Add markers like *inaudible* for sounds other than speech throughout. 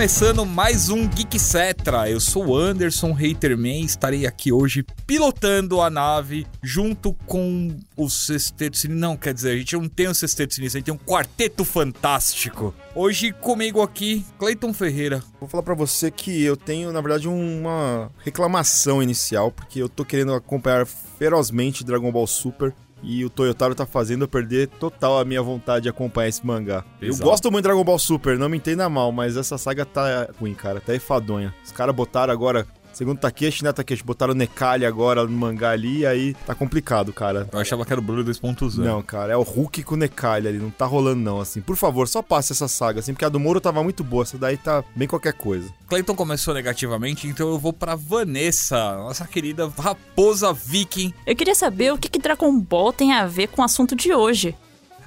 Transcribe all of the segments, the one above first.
começando mais um Geek Cetra. Eu sou o Anderson Haterman, estarei aqui hoje pilotando a nave junto com o Sexteto Sinistro. Não, quer dizer, a gente não tem o Sexteto Sinistro, a gente tem um quarteto fantástico. Hoje comigo aqui, Cleiton Ferreira. Vou falar pra você que eu tenho, na verdade, uma reclamação inicial, porque eu tô querendo acompanhar ferozmente Dragon Ball Super e o Toyotaro tá fazendo eu perder total a minha vontade de acompanhar esse mangá. Exato. Eu gosto muito de Dragon Ball Super, não me entenda mal, mas essa saga tá ruim, cara, tá enfadonha. Os caras botaram agora, segundo Takeshi, né, Takeshi, botaram Nekali agora no mangá ali, e aí tá complicado, cara. Eu achava que era o Blue 2.0. Não, cara, é o Hulk com o Nekali ali, não tá rolando não, assim. Por favor, só passe essa saga, assim, porque a do Moro tava muito boa, essa daí tá bem qualquer coisa. Cleiton começou negativamente, então eu vou pra Vanessa, nossa querida raposa viking. Eu queria saber o que, que Dragon Ball tem a ver com o assunto de hoje.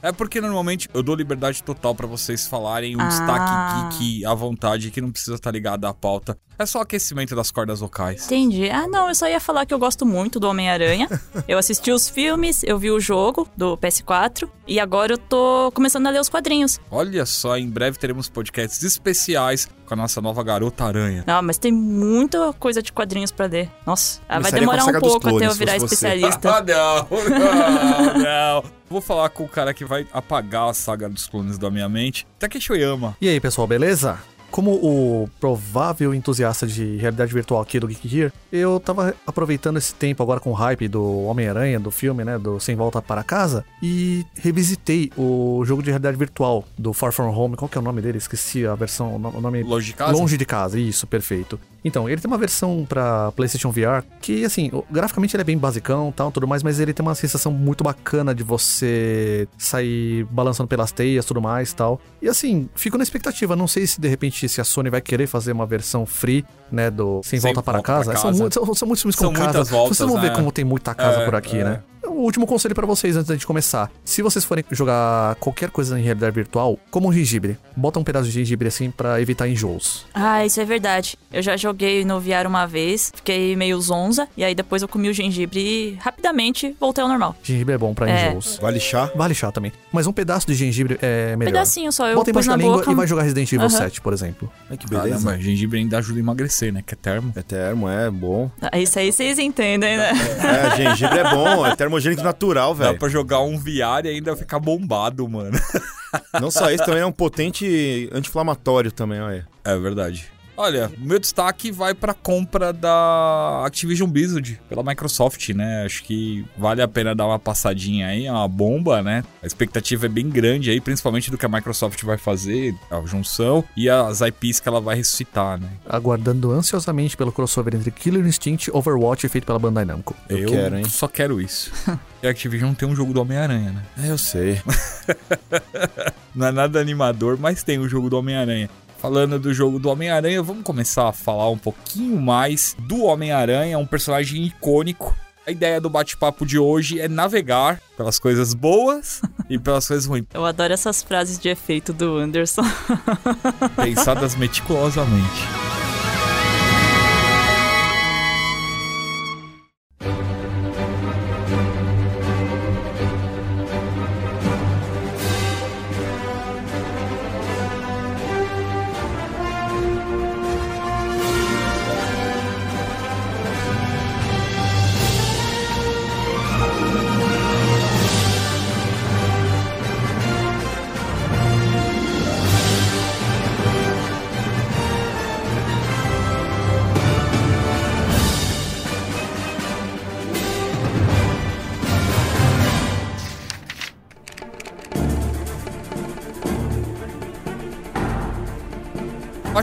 É porque normalmente eu dou liberdade total pra vocês falarem um Ah. destaque geek à vontade, que não precisa estar ligado à pauta. É só aquecimento das cordas vocais. Entendi. Ah, não, eu só ia falar que eu gosto muito do Homem-Aranha. *laughs* eu assisti os filmes, eu vi o jogo do PS4 e agora eu tô começando a ler os quadrinhos. Olha só, em breve teremos podcasts especiais com a nossa nova garota aranha. Não, mas tem muita coisa de quadrinhos pra ler. Nossa, ah, vai demorar um pouco até clones, eu se virar especialista. *laughs* Ah, não, não, *laughs* não. Vou falar com o cara que vai apagar a saga dos clones da minha mente. Takeshi Oyama. E aí, pessoal, beleza? Como o provável entusiasta de realidade virtual aqui do Geek Gear, eu tava aproveitando esse tempo agora com o hype do Homem-Aranha, do filme, né, do Sem Volta para Casa, e revisitei o jogo de realidade virtual do Far From Home, qual que é o nome dele? Esqueci a versão, o no- o nome... Longe de casa? Longe de casa, isso, perfeito. Então, ele tem uma versão pra PlayStation VR que, assim, graficamente ele é bem basicão tal, tudo mais, mas ele tem uma sensação muito bacana de você sair balançando pelas teias, tudo mais tal. E assim, fico na expectativa. Não sei se de repente se a Sony vai querer fazer uma versão free, né, do Sem, Sem Volta para Volta pra Casa. São, Casa. muitos, são, são muitos filmes São com casa. muitas voltas, vocês vão ver né? como tem muita casa É, por aqui, é. né? O último conselho pra vocês antes da gente começar. Se vocês forem jogar qualquer coisa em realidade virtual, como um gengibre, bota um pedaço de gengibre assim pra evitar enjoos. Ah, isso é verdade. Eu já joguei no VR uma vez, fiquei meio zonza, e aí depois eu comi o gengibre e rapidamente voltei ao normal. Gengibre é bom pra É. enjoos. Vale chá? Vale chá também. Mas um pedaço de gengibre é melhor. Pedacinho só, eu Bota pus embaixo da na língua boca. e vai jogar Resident Evil Aham. 7, por exemplo. Ai, que beleza. Caramba, gengibre ainda ajuda a emagrecer, né? Que é termo. É termo, é bom. Ah, Isso aí vocês entendem, né? É, gengibre é bom, é termogênico natural, Dá velho. pra jogar um VR e ainda ficar bombado, mano. Não só isso, também é um potente anti-inflamatório também, olha. É verdade. Olha, o meu destaque vai pra compra da Activision Blizzard pela Microsoft, né? Acho que vale a pena dar uma passadinha aí, é uma bomba, né? A expectativa é bem grande aí, principalmente do que a Microsoft vai fazer, a junção e as IPs que ela vai ressuscitar, né? Aguardando ansiosamente pelo crossover entre Killer Instinct e Overwatch feito pela Bandai Namco. Eu quero, hein? só quero isso. *laughs* e a Activision tem um jogo do Homem-Aranha, né? É, eu sei. *laughs* Não é nada animador, mas tem o jogo do Homem-Aranha. Falando do jogo do Homem-Aranha, vamos começar a falar um pouquinho mais do Homem-Aranha, um personagem icônico. A ideia do bate-papo de hoje é navegar pelas coisas boas *laughs* e pelas coisas ruins, Eu adoro essas frases de efeito do Anderson. *laughs* pensadas meticulosamente.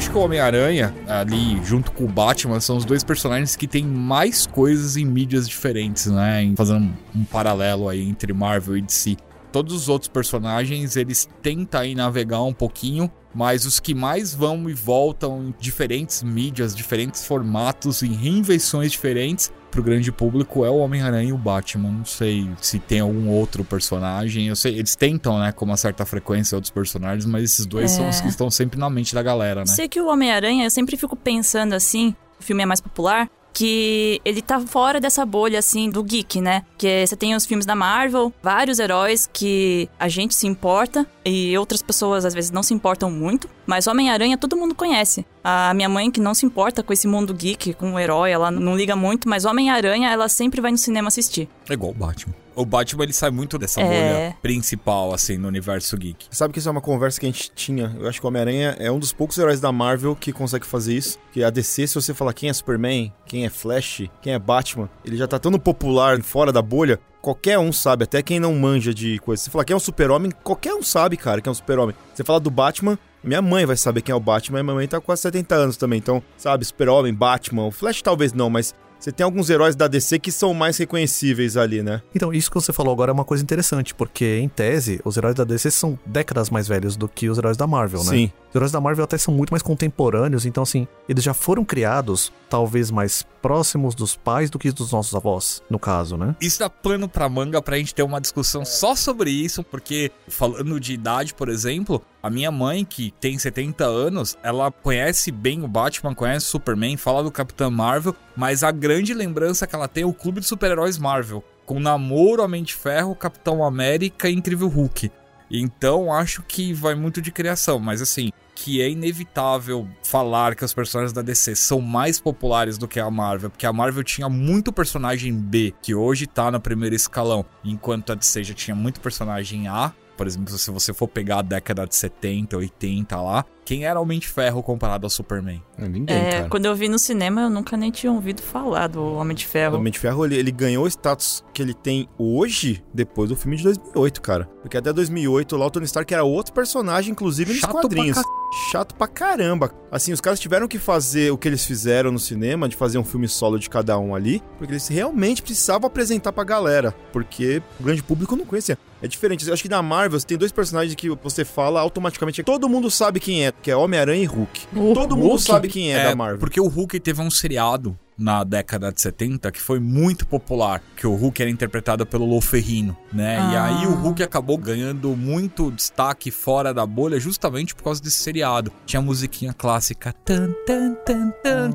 Acho que o Homem-Aranha, ali junto com o Batman, são os dois personagens que têm mais coisas em mídias diferentes, né? Fazendo um, um paralelo aí entre Marvel e DC. Todos os outros personagens, eles tentam aí navegar um pouquinho, mas os que mais vão e voltam em diferentes mídias, diferentes formatos, em reinvenções diferentes, pro grande público é o Homem-Aranha e o Batman. Não sei se tem algum outro personagem. Eu sei, eles tentam, né, com uma certa frequência outros personagens, mas esses dois são É. os que estão sempre na mente da galera, né? Sei que o Homem-Aranha, eu sempre fico pensando assim, o filme é mais popular, que ele tá fora dessa bolha, assim, do geek, né? Que você tem os filmes da Marvel, vários heróis que a gente se importa e outras pessoas às vezes não se importam muito, mas Homem-Aranha todo mundo conhece. A minha mãe, que não se importa com esse mundo geek, com o herói, ela não liga muito, mas Homem-Aranha ela sempre vai no cinema assistir. É igual o Batman. O Batman ele sai muito dessa É. bolha principal, assim, no universo geek. Sabe que isso é uma conversa que a gente tinha. Eu acho que o Homem-Aranha é um dos poucos heróis da Marvel que consegue fazer isso. Que a DC, se você falar quem é Superman, quem é Flash, quem é Batman, ele já tá tão popular fora da bolha. Qualquer um sabe, até quem não manja de coisa. Se você falar quem é um super-homem, qualquer um sabe, cara, quem é um super-homem. Você fala do Batman, minha mãe vai saber quem é o Batman, e minha mãe tá com quase 70 anos também. Então, sabe, super-homem, Batman, o Flash talvez não, mas você tem alguns heróis da DC que são mais reconhecíveis ali, né? Então, isso que você falou agora é uma coisa interessante, porque, em tese, os heróis da DC são décadas mais velhos do que os heróis da Marvel, né? Sim. Os heróis da Marvel até são muito mais contemporâneos, então, assim, eles já foram criados, talvez mais próximos dos pais do que dos nossos avós, no caso, né? Isso dá plano pra manga pra gente ter uma discussão só sobre isso, porque falando de idade, por exemplo, a minha mãe, que tem 70 anos, ela conhece bem o Batman, conhece o Superman, fala do Capitão Marvel, mas a grande lembrança que ela tem é o clube de super-heróis Marvel, com Namoro, Homem de Ferro, Capitão América e Incrível Hulk. Então acho que vai muito de criação, mas assim, que é inevitável falar que os personagens da DC são mais populares do que a Marvel, porque a Marvel tinha muito personagem B, que hoje tá no primeiro escalão, enquanto a DC já tinha muito personagem A. Por exemplo, se você for pegar a década de 70, 80 lá, quem era Homem de Ferro comparado ao Superman? Ninguém, É, cara. quando eu vi no cinema, eu nunca nem tinha ouvido falar do Homem de O Ferro. Homem de Ferro, ele, ele ganhou o status que ele tem hoje, depois do filme de 2008, cara. Porque até 2008, lá o Tony Stark era outro personagem, inclusive nos Chato pra quadrinhos. ca- Chato pra caramba. Assim, os caras tiveram que fazer o que eles fizeram no cinema, de fazer um filme solo de cada um ali, porque eles realmente precisavam apresentar pra galera, porque o grande público não conhecia. É diferente. Eu acho que na Marvel, você tem dois personagens que você fala automaticamente, todo mundo sabe quem é, que é Homem-Aranha e Hulk. O todo mundo Hulk? sabe quem é, da Marvel. Porque o Hulk teve um seriado na década de 70 que foi muito popular, que o Hulk era interpretado pelo Lou Ferrino, né? E Ah. aí o Hulk acabou ganhando muito destaque fora da bolha justamente por causa desse seriado. Tinha a musiquinha clássica tan tan tan tan.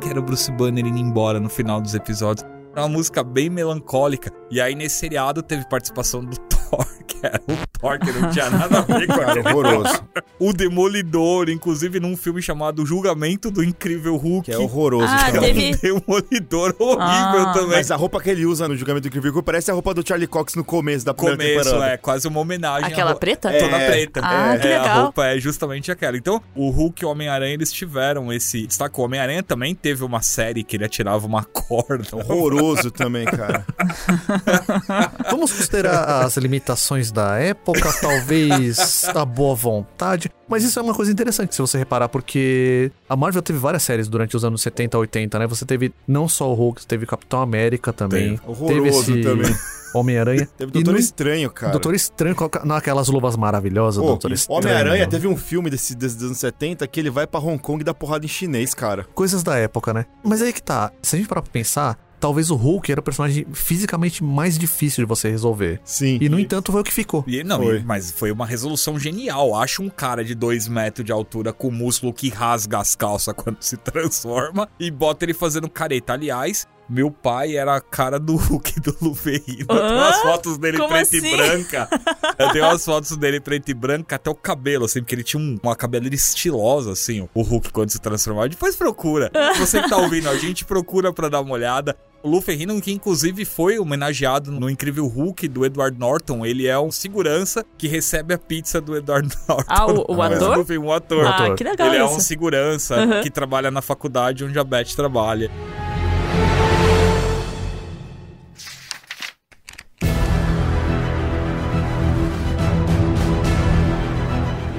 Que era o Bruce Banner indo embora no final dos episódios. Era uma música bem melancólica. E aí nesse seriado teve participação do Thor, que era o Thor que não tinha nada a ver com Cara, horroroso. o Demolidor, inclusive num filme chamado Julgamento do Incrível Hulk. Que é horroroso Ah, teve- um *laughs* Demolidor horrível Ah. também. Mas a roupa que ele usa no julgamento do Incrível Hulk parece a roupa do Charlie Cox no começo da primeira Começo, temporada. é quase uma homenagem. Aquela ro- preta? Toda É. preta. Ah, é, que A legal. roupa é justamente aquela. Então, o Hulk e o Homem-Aranha, eles tiveram esse destaque. O Homem-Aranha também teve uma série que ele atirava uma *laughs* corda. Horroroso também, cara. *laughs* Vamos considerar as limitações da época, *laughs* talvez a boa vontade. Mas isso é uma coisa interessante se você reparar, porque a Marvel teve várias séries durante os anos 70, 80, né? Você teve não só o Hulk, teve Capitão América também. Teve. Horroroso também. Homem-Aranha. *laughs* Teve E Doutor no- Estranho, cara. Doutor Estranho, aqu- naquelas luvas maravilhosas Pô, Doutor Estranho. Homem-Aranha teve um filme desse, desses anos 70 que ele vai pra Hong Kong e dá porrada em chinês, cara. Coisas da época, né? Mas aí que tá. Se a gente parar pra pensar, talvez o Hulk era o personagem fisicamente mais difícil de você resolver. Sim. E, no entanto, foi o que ficou. E, não, Foi. e- mas foi uma resolução genial. Acha um cara de 2 metros de altura com músculo que rasga as calças *laughs* quando se transforma e bota ele fazendo careta. Aliás, meu pai era a cara do Hulk do Luferrino. Eu tenho umas fotos dele Como preto e assim? branca. *laughs* Eu tenho umas fotos dele preto e branca, até o cabelo, assim, porque ele tinha um- uma cabeleira estilosa, assim, o Hulk quando se transformava. Depois procura. *laughs* Você que tá ouvindo a gente, procura pra dar uma olhada. O Lu Ferrino, que inclusive foi homenageado no Incrível Hulk do Edward Norton, ele é um segurança que recebe a pizza do Edward *laughs* Norton. Ah, o, o é. ator? Ator. Ah, que legal Ele é isso. um segurança Uhum. que trabalha na faculdade onde a Beth trabalha.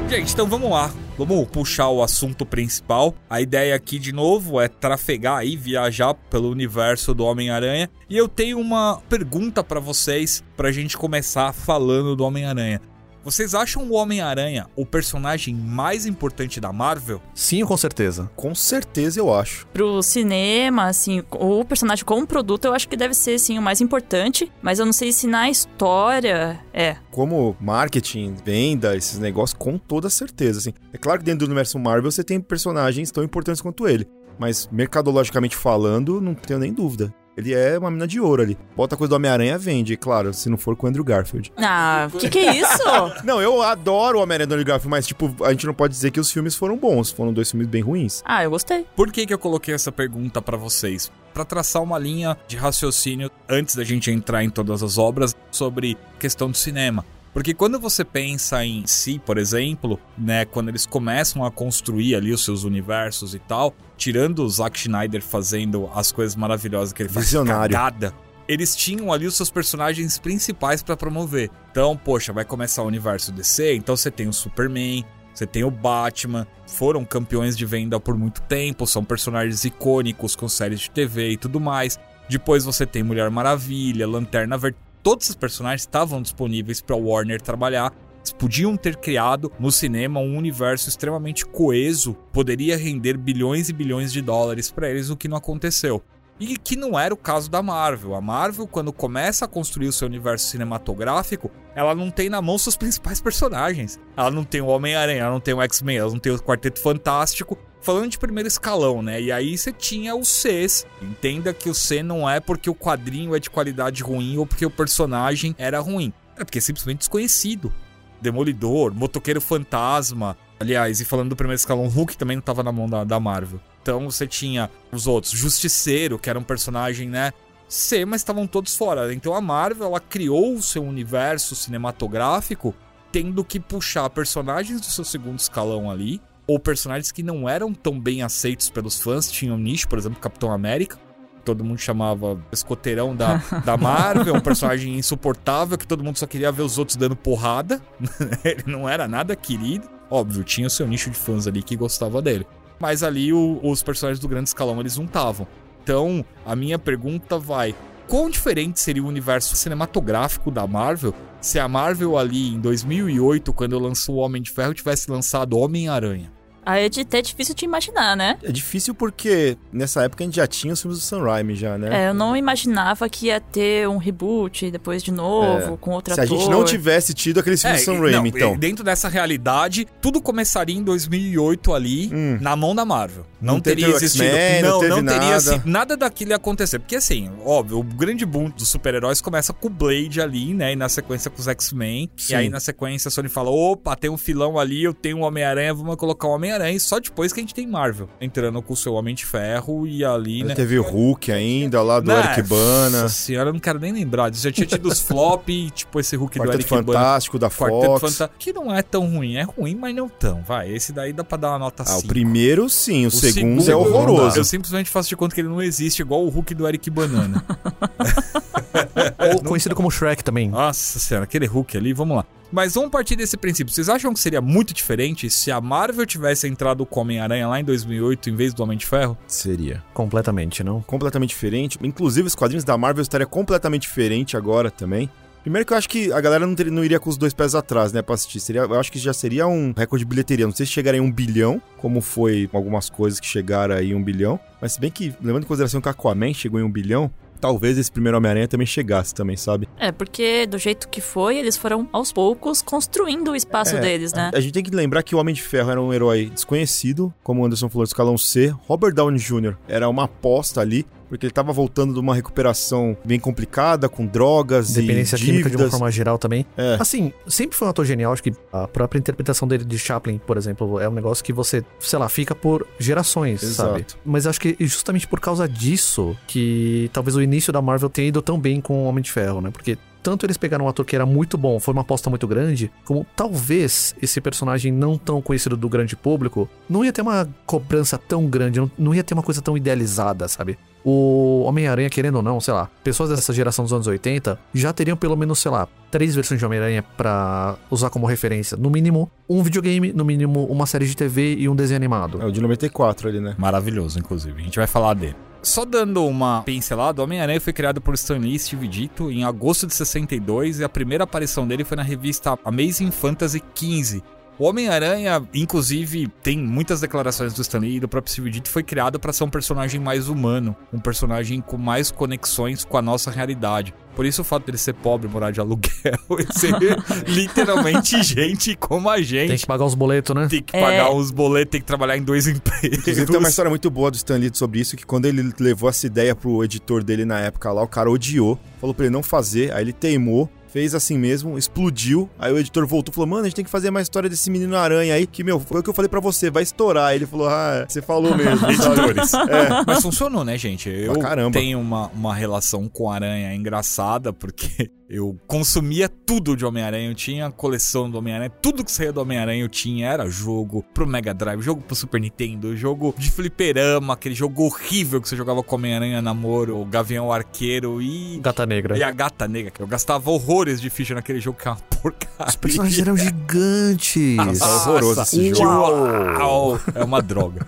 Gente, então vamos lá. Vamos puxar o assunto principal. A ideia aqui, de novo, é trafegar aí, viajar pelo universo do Homem-Aranha. E eu tenho uma pergunta pra vocês, pra gente começar falando do Homem-Aranha. Vocês acham o Homem-Aranha o personagem mais importante da Marvel? Sim, com certeza. Com certeza eu acho. Pro cinema, assim, o personagem como produto eu acho que deve ser, sim, o mais importante. Mas eu não sei se na história é. Como marketing, venda, esses negócios, com toda certeza, assim. É claro que dentro do universo Marvel você tem personagens tão importantes quanto ele. Mas mercadologicamente falando, não tenho nem dúvida. Ele é uma mina de ouro ali. Bota coisa do Homem-Aranha, vende, claro, se não for com o Andrew Garfield. Ah, que que é isso? *laughs* Não, eu adoro o Homem-Aranha do Andrew Garfield, mas, tipo, a gente não pode dizer que os filmes foram bons. Foram dois filmes bem ruins. ah, eu gostei. Por que, que eu coloquei essa pergunta pra vocês? Pra traçar uma linha de raciocínio antes da gente entrar em todas as obras sobre questão do cinema. Porque quando você pensa em si, por exemplo, né, quando eles começam a construir ali os seus universos e tal, tirando o Zack Schneider fazendo as coisas maravilhosas que ele faz Visionário. cagada, eles tinham ali os seus personagens principais pra promover. Então, poxa, vai começar o universo DC, então você tem o Superman, você tem o Batman, foram campeões de venda por muito tempo, são personagens icônicos com séries de TV e tudo mais. Depois você tem Mulher Maravilha, Lanterna Verde, todos esses personagens estavam disponíveis para Warner trabalhar. Podiam ter criado no cinema um universo extremamente coeso, poderia render bilhões e bilhões de dólares para eles, o que não aconteceu. E que não era o caso da Marvel. A Marvel, quando começa a construir o seu universo cinematográfico, ela não tem na mão seus principais personagens. Ela não tem o Homem-Aranha, ela não tem o X-Men, ela não tem o Quarteto Fantástico. Falando de primeiro escalão, né? E aí você tinha os Cs. Entenda que o C não é porque o quadrinho é de qualidade ruim ou porque o personagem era ruim. É porque é simplesmente desconhecido. Demolidor, Motoqueiro Fantasma. Aliás, e falando do primeiro escalão, Hulk também não tava na mão da, da Marvel. Então você tinha os outros. Justiceiro, que era um personagem, né? C, mas estavam todos fora. Então a Marvel, ela criou o seu universo cinematográfico tendo que puxar personagens do seu segundo escalão ali, ou personagens que não eram tão bem aceitos pelos fãs, tinham nicho, por exemplo, Capitão América. Todo mundo chamava escoteirão da, *laughs* da Marvel, um personagem insuportável que todo mundo só queria ver os outros dando porrada. *laughs* Ele não era nada querido. Óbvio, tinha o seu nicho de fãs ali que gostava dele. Mas ali o- os personagens do grande escalão eles não estavam. Então, a minha pergunta vai: quão diferente seria o universo cinematográfico da Marvel se a Marvel ali em 2008, quando lançou o Homem de Ferro, tivesse lançado Homem-Aranha? Aí é de- até difícil de imaginar, né? É difícil porque nessa época a gente já tinha os filmes do Sam Raimi já, né? É, eu não imaginava que ia ter um reboot depois de novo, É. com outro Se a ator. gente não tivesse tido aqueles filmes do Sam Raimi, não, então. e Dentro dessa realidade, tudo começaria em 2008 ali, Hum. na mão da Marvel. Não, Não teria o existido. Não não, teve não teria nada. si- nada daquilo ia acontecer. Porque assim, óbvio, o grande boom dos super-heróis começa com o Blade ali, né? E na sequência com os X-Men. E aí na sequência a Sony fala: opa, tem um filão ali, eu tenho um Homem-Aranha, vamos colocar o Homem-Aranha. E só depois que a gente tem Marvel. Entrando com o seu Homem de Ferro e ali, né? Teve o Hulk ainda, lá do Né, Eric Bana. Nossa senhora, eu não quero nem lembrar disso. Já tinha tido os flop, e, *laughs* tipo esse Hulk do Quarteto Eric Bana. Fantástico da Quarteto Fox. Fantástico, que não é tão ruim. É ruim, mas não tão. Vai, esse daí dá pra dar uma nota Ah, o 5. primeiro sim, o, O segundo, segundo é horroroso. Eu simplesmente faço de conta que ele não existe, igual o Hulk do Eric Banana. *laughs* Ou conhecido como Shrek também. Nossa senhora, aquele Hulk ali, vamos lá. Mas vamos partir desse princípio. Vocês acham que seria muito diferente se a Marvel tivesse entrado com o Homem-Aranha lá em 2008 em vez do Homem de Ferro? Seria. Completamente, não? Completamente diferente. Inclusive, os quadrinhos da Marvel estaria completamente diferente agora também. Primeiro que eu acho que a galera não, teria- não iria com os dois pés atrás, né, pra assistir. Seria, eu acho que já seria um recorde de bilheteria. Não sei se chegaria em um bilhão, como foi com algumas coisas que chegaram aí em um bilhão. Mas se bem que, levando em consideração que Aquaman chegou em um bilhão, talvez esse primeiro Homem-Aranha também chegasse também, sabe? É, porque do jeito que foi, eles foram aos poucos construindo o espaço É, deles, né? A gente tem que lembrar que o Homem de Ferro era um herói desconhecido, como o Anderson falou, escalão C. Robert Downey Jr. era uma aposta ali, porque ele tava voltando de uma recuperação bem complicada, com drogas Dependência e química de uma forma geral também. É. Assim, sempre foi um ator genial. Acho que a própria interpretação dele de Chaplin, por exemplo, é um negócio que você, sei lá, fica por gerações, Exato. sabe? Mas acho que justamente por causa disso que talvez o início da Marvel tenha ido tão bem com o Homem de Ferro, né? Porque tanto eles pegaram um ator que era muito bom, foi uma aposta muito grande, como talvez esse personagem não tão conhecido do grande público não ia ter uma cobrança tão grande, não, não ia ter uma coisa tão idealizada, sabe? O Homem-Aranha, querendo ou não, sei lá, pessoas dessa geração dos anos 80 já teriam pelo menos, sei lá, três versões de Homem-Aranha pra usar como referência. No mínimo, um videogame, no mínimo, uma série de TV e um desenho animado. É o de 94 ali, né? Maravilhoso, inclusive. A gente vai falar dele. Só dando uma pincelada, o Homem-Aranha foi criado por Stan Lee e Steve Ditko em agosto de 62 e a primeira aparição dele foi na revista Amazing Fantasy 15. O Homem-Aranha, inclusive, tem muitas declarações do Stan Lee e do próprio Steve Ditko, foi criado para ser um personagem mais humano, um personagem com mais conexões com a nossa realidade. Por isso o fato dele ser pobre, morar de aluguel *laughs* e ser *laughs* literalmente gente como a gente. Tem que pagar os boletos, né? Tem que É. pagar os boletos, tem que trabalhar em dois empregos. Inclusive, tem uma história muito boa do Stan Lee sobre isso, que quando ele levou essa ideia pro editor dele na época lá, o cara odiou, falou pra ele não fazer, aí ele teimou, fez assim mesmo, explodiu, aí o editor voltou e falou, mano, a gente tem que fazer mais história desse menino aranha aí, que, meu, foi o que eu falei pra você, vai estourar. Aí ele falou, ah, você falou *laughs* mesmo. Editores. *laughs* É. Mas funcionou, né, gente? Eu Pra caramba. tenho uma, uma relação com Aranha engraçada, porque *laughs* eu consumia tudo de Homem-Aranha. Eu tinha coleção do Homem-Aranha. Tudo que saía do Homem-Aranha eu tinha. Era jogo pro Mega Drive, jogo pro Super Nintendo, jogo de fliperama, aquele jogo horrível que você jogava com Homem-Aranha Namoro, o Gavião Arqueiro e... Gata Negra. E a Gata Negra. Eu gastava horrores de ficha naquele jogo que é uma porcaria. Os personagens eram gigantes. Nossa, horroroso esse jogo. Uau! É uma droga.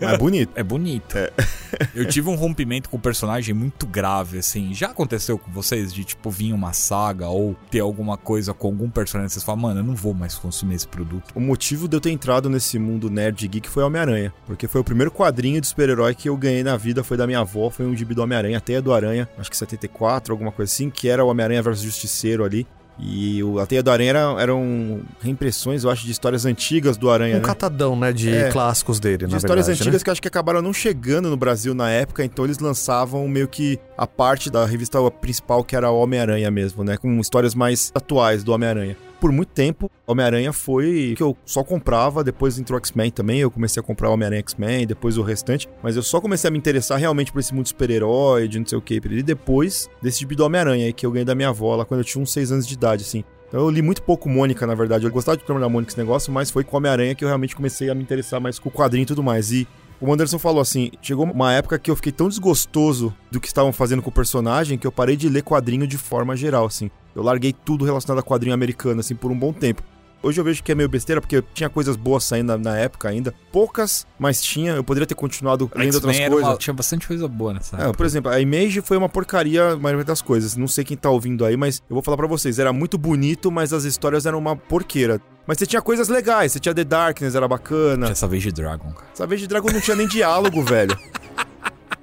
Mas *laughs* bonito. É bonito. *laughs* Eu tive um rompimento com o personagem muito grave, assim. Já aconteceu com vocês de, tipo, vir uma saga ou ter alguma coisa com algum personagem e vocês falam, mano, eu não vou mais consumir esse produto. O motivo de eu ter entrado nesse mundo nerd geek foi Homem-Aranha. Porque foi o primeiro quadrinho de super-herói que eu ganhei na vida, foi da minha avó, foi um gibi do Homem-Aranha, a Teia do Aranha, acho que 74, alguma coisa assim, que era o Homem-Aranha versus Justiceiro ali. E o, a Teia do Aranha era- eram reimpressões, eu acho, de histórias antigas do Aranha, Um né? catadão, né, de É. clássicos dele, De na histórias verdade, antigas né? que acho que acabaram não chegando no Brasil na época, então eles lançavam meio que a parte da revista principal que era Homem-Aranha mesmo, né? Com histórias mais atuais do Homem-Aranha. Por muito tempo, Homem-Aranha foi que eu só comprava, depois entrou X-Men também, eu comecei a comprar Homem-Aranha X-Men, depois o restante, mas eu só comecei a me interessar realmente por esse mundo super-herói, de não sei o que, e depois desse do Homem-Aranha que eu ganhei da minha avó lá quando eu tinha uns 6 anos de idade, assim. Então eu li muito pouco Mônica, na verdade. Eu gostava de trabalhar Mônica esse negócio, mas foi com Homem-Aranha que eu realmente comecei a me interessar mais com o quadrinho e tudo mais. E o Anderson falou assim: chegou uma época que eu fiquei tão desgostoso do que estavam fazendo com o personagem que eu parei de ler quadrinho de forma geral, assim. Eu larguei tudo relacionado a quadrinho americano, assim, por um bom tempo. Hoje eu vejo que é meio besteira, porque tinha coisas boas saindo na, na época ainda. Poucas, mas tinha. Eu poderia ter continuado lendo outras coisas. uma- tinha bastante coisa boa nessa É, época. por exemplo, a Image foi uma porcaria, a maioria das coisas. Não sei quem tá ouvindo aí, mas eu vou falar pra vocês. Era muito bonito, mas as histórias eram uma porqueira. Mas você tinha coisas legais. Você tinha The Darkness, era bacana. Tinha essa vez de Dragon, cara. Essa vez de Dragon não tinha nem diálogo, *laughs* velho.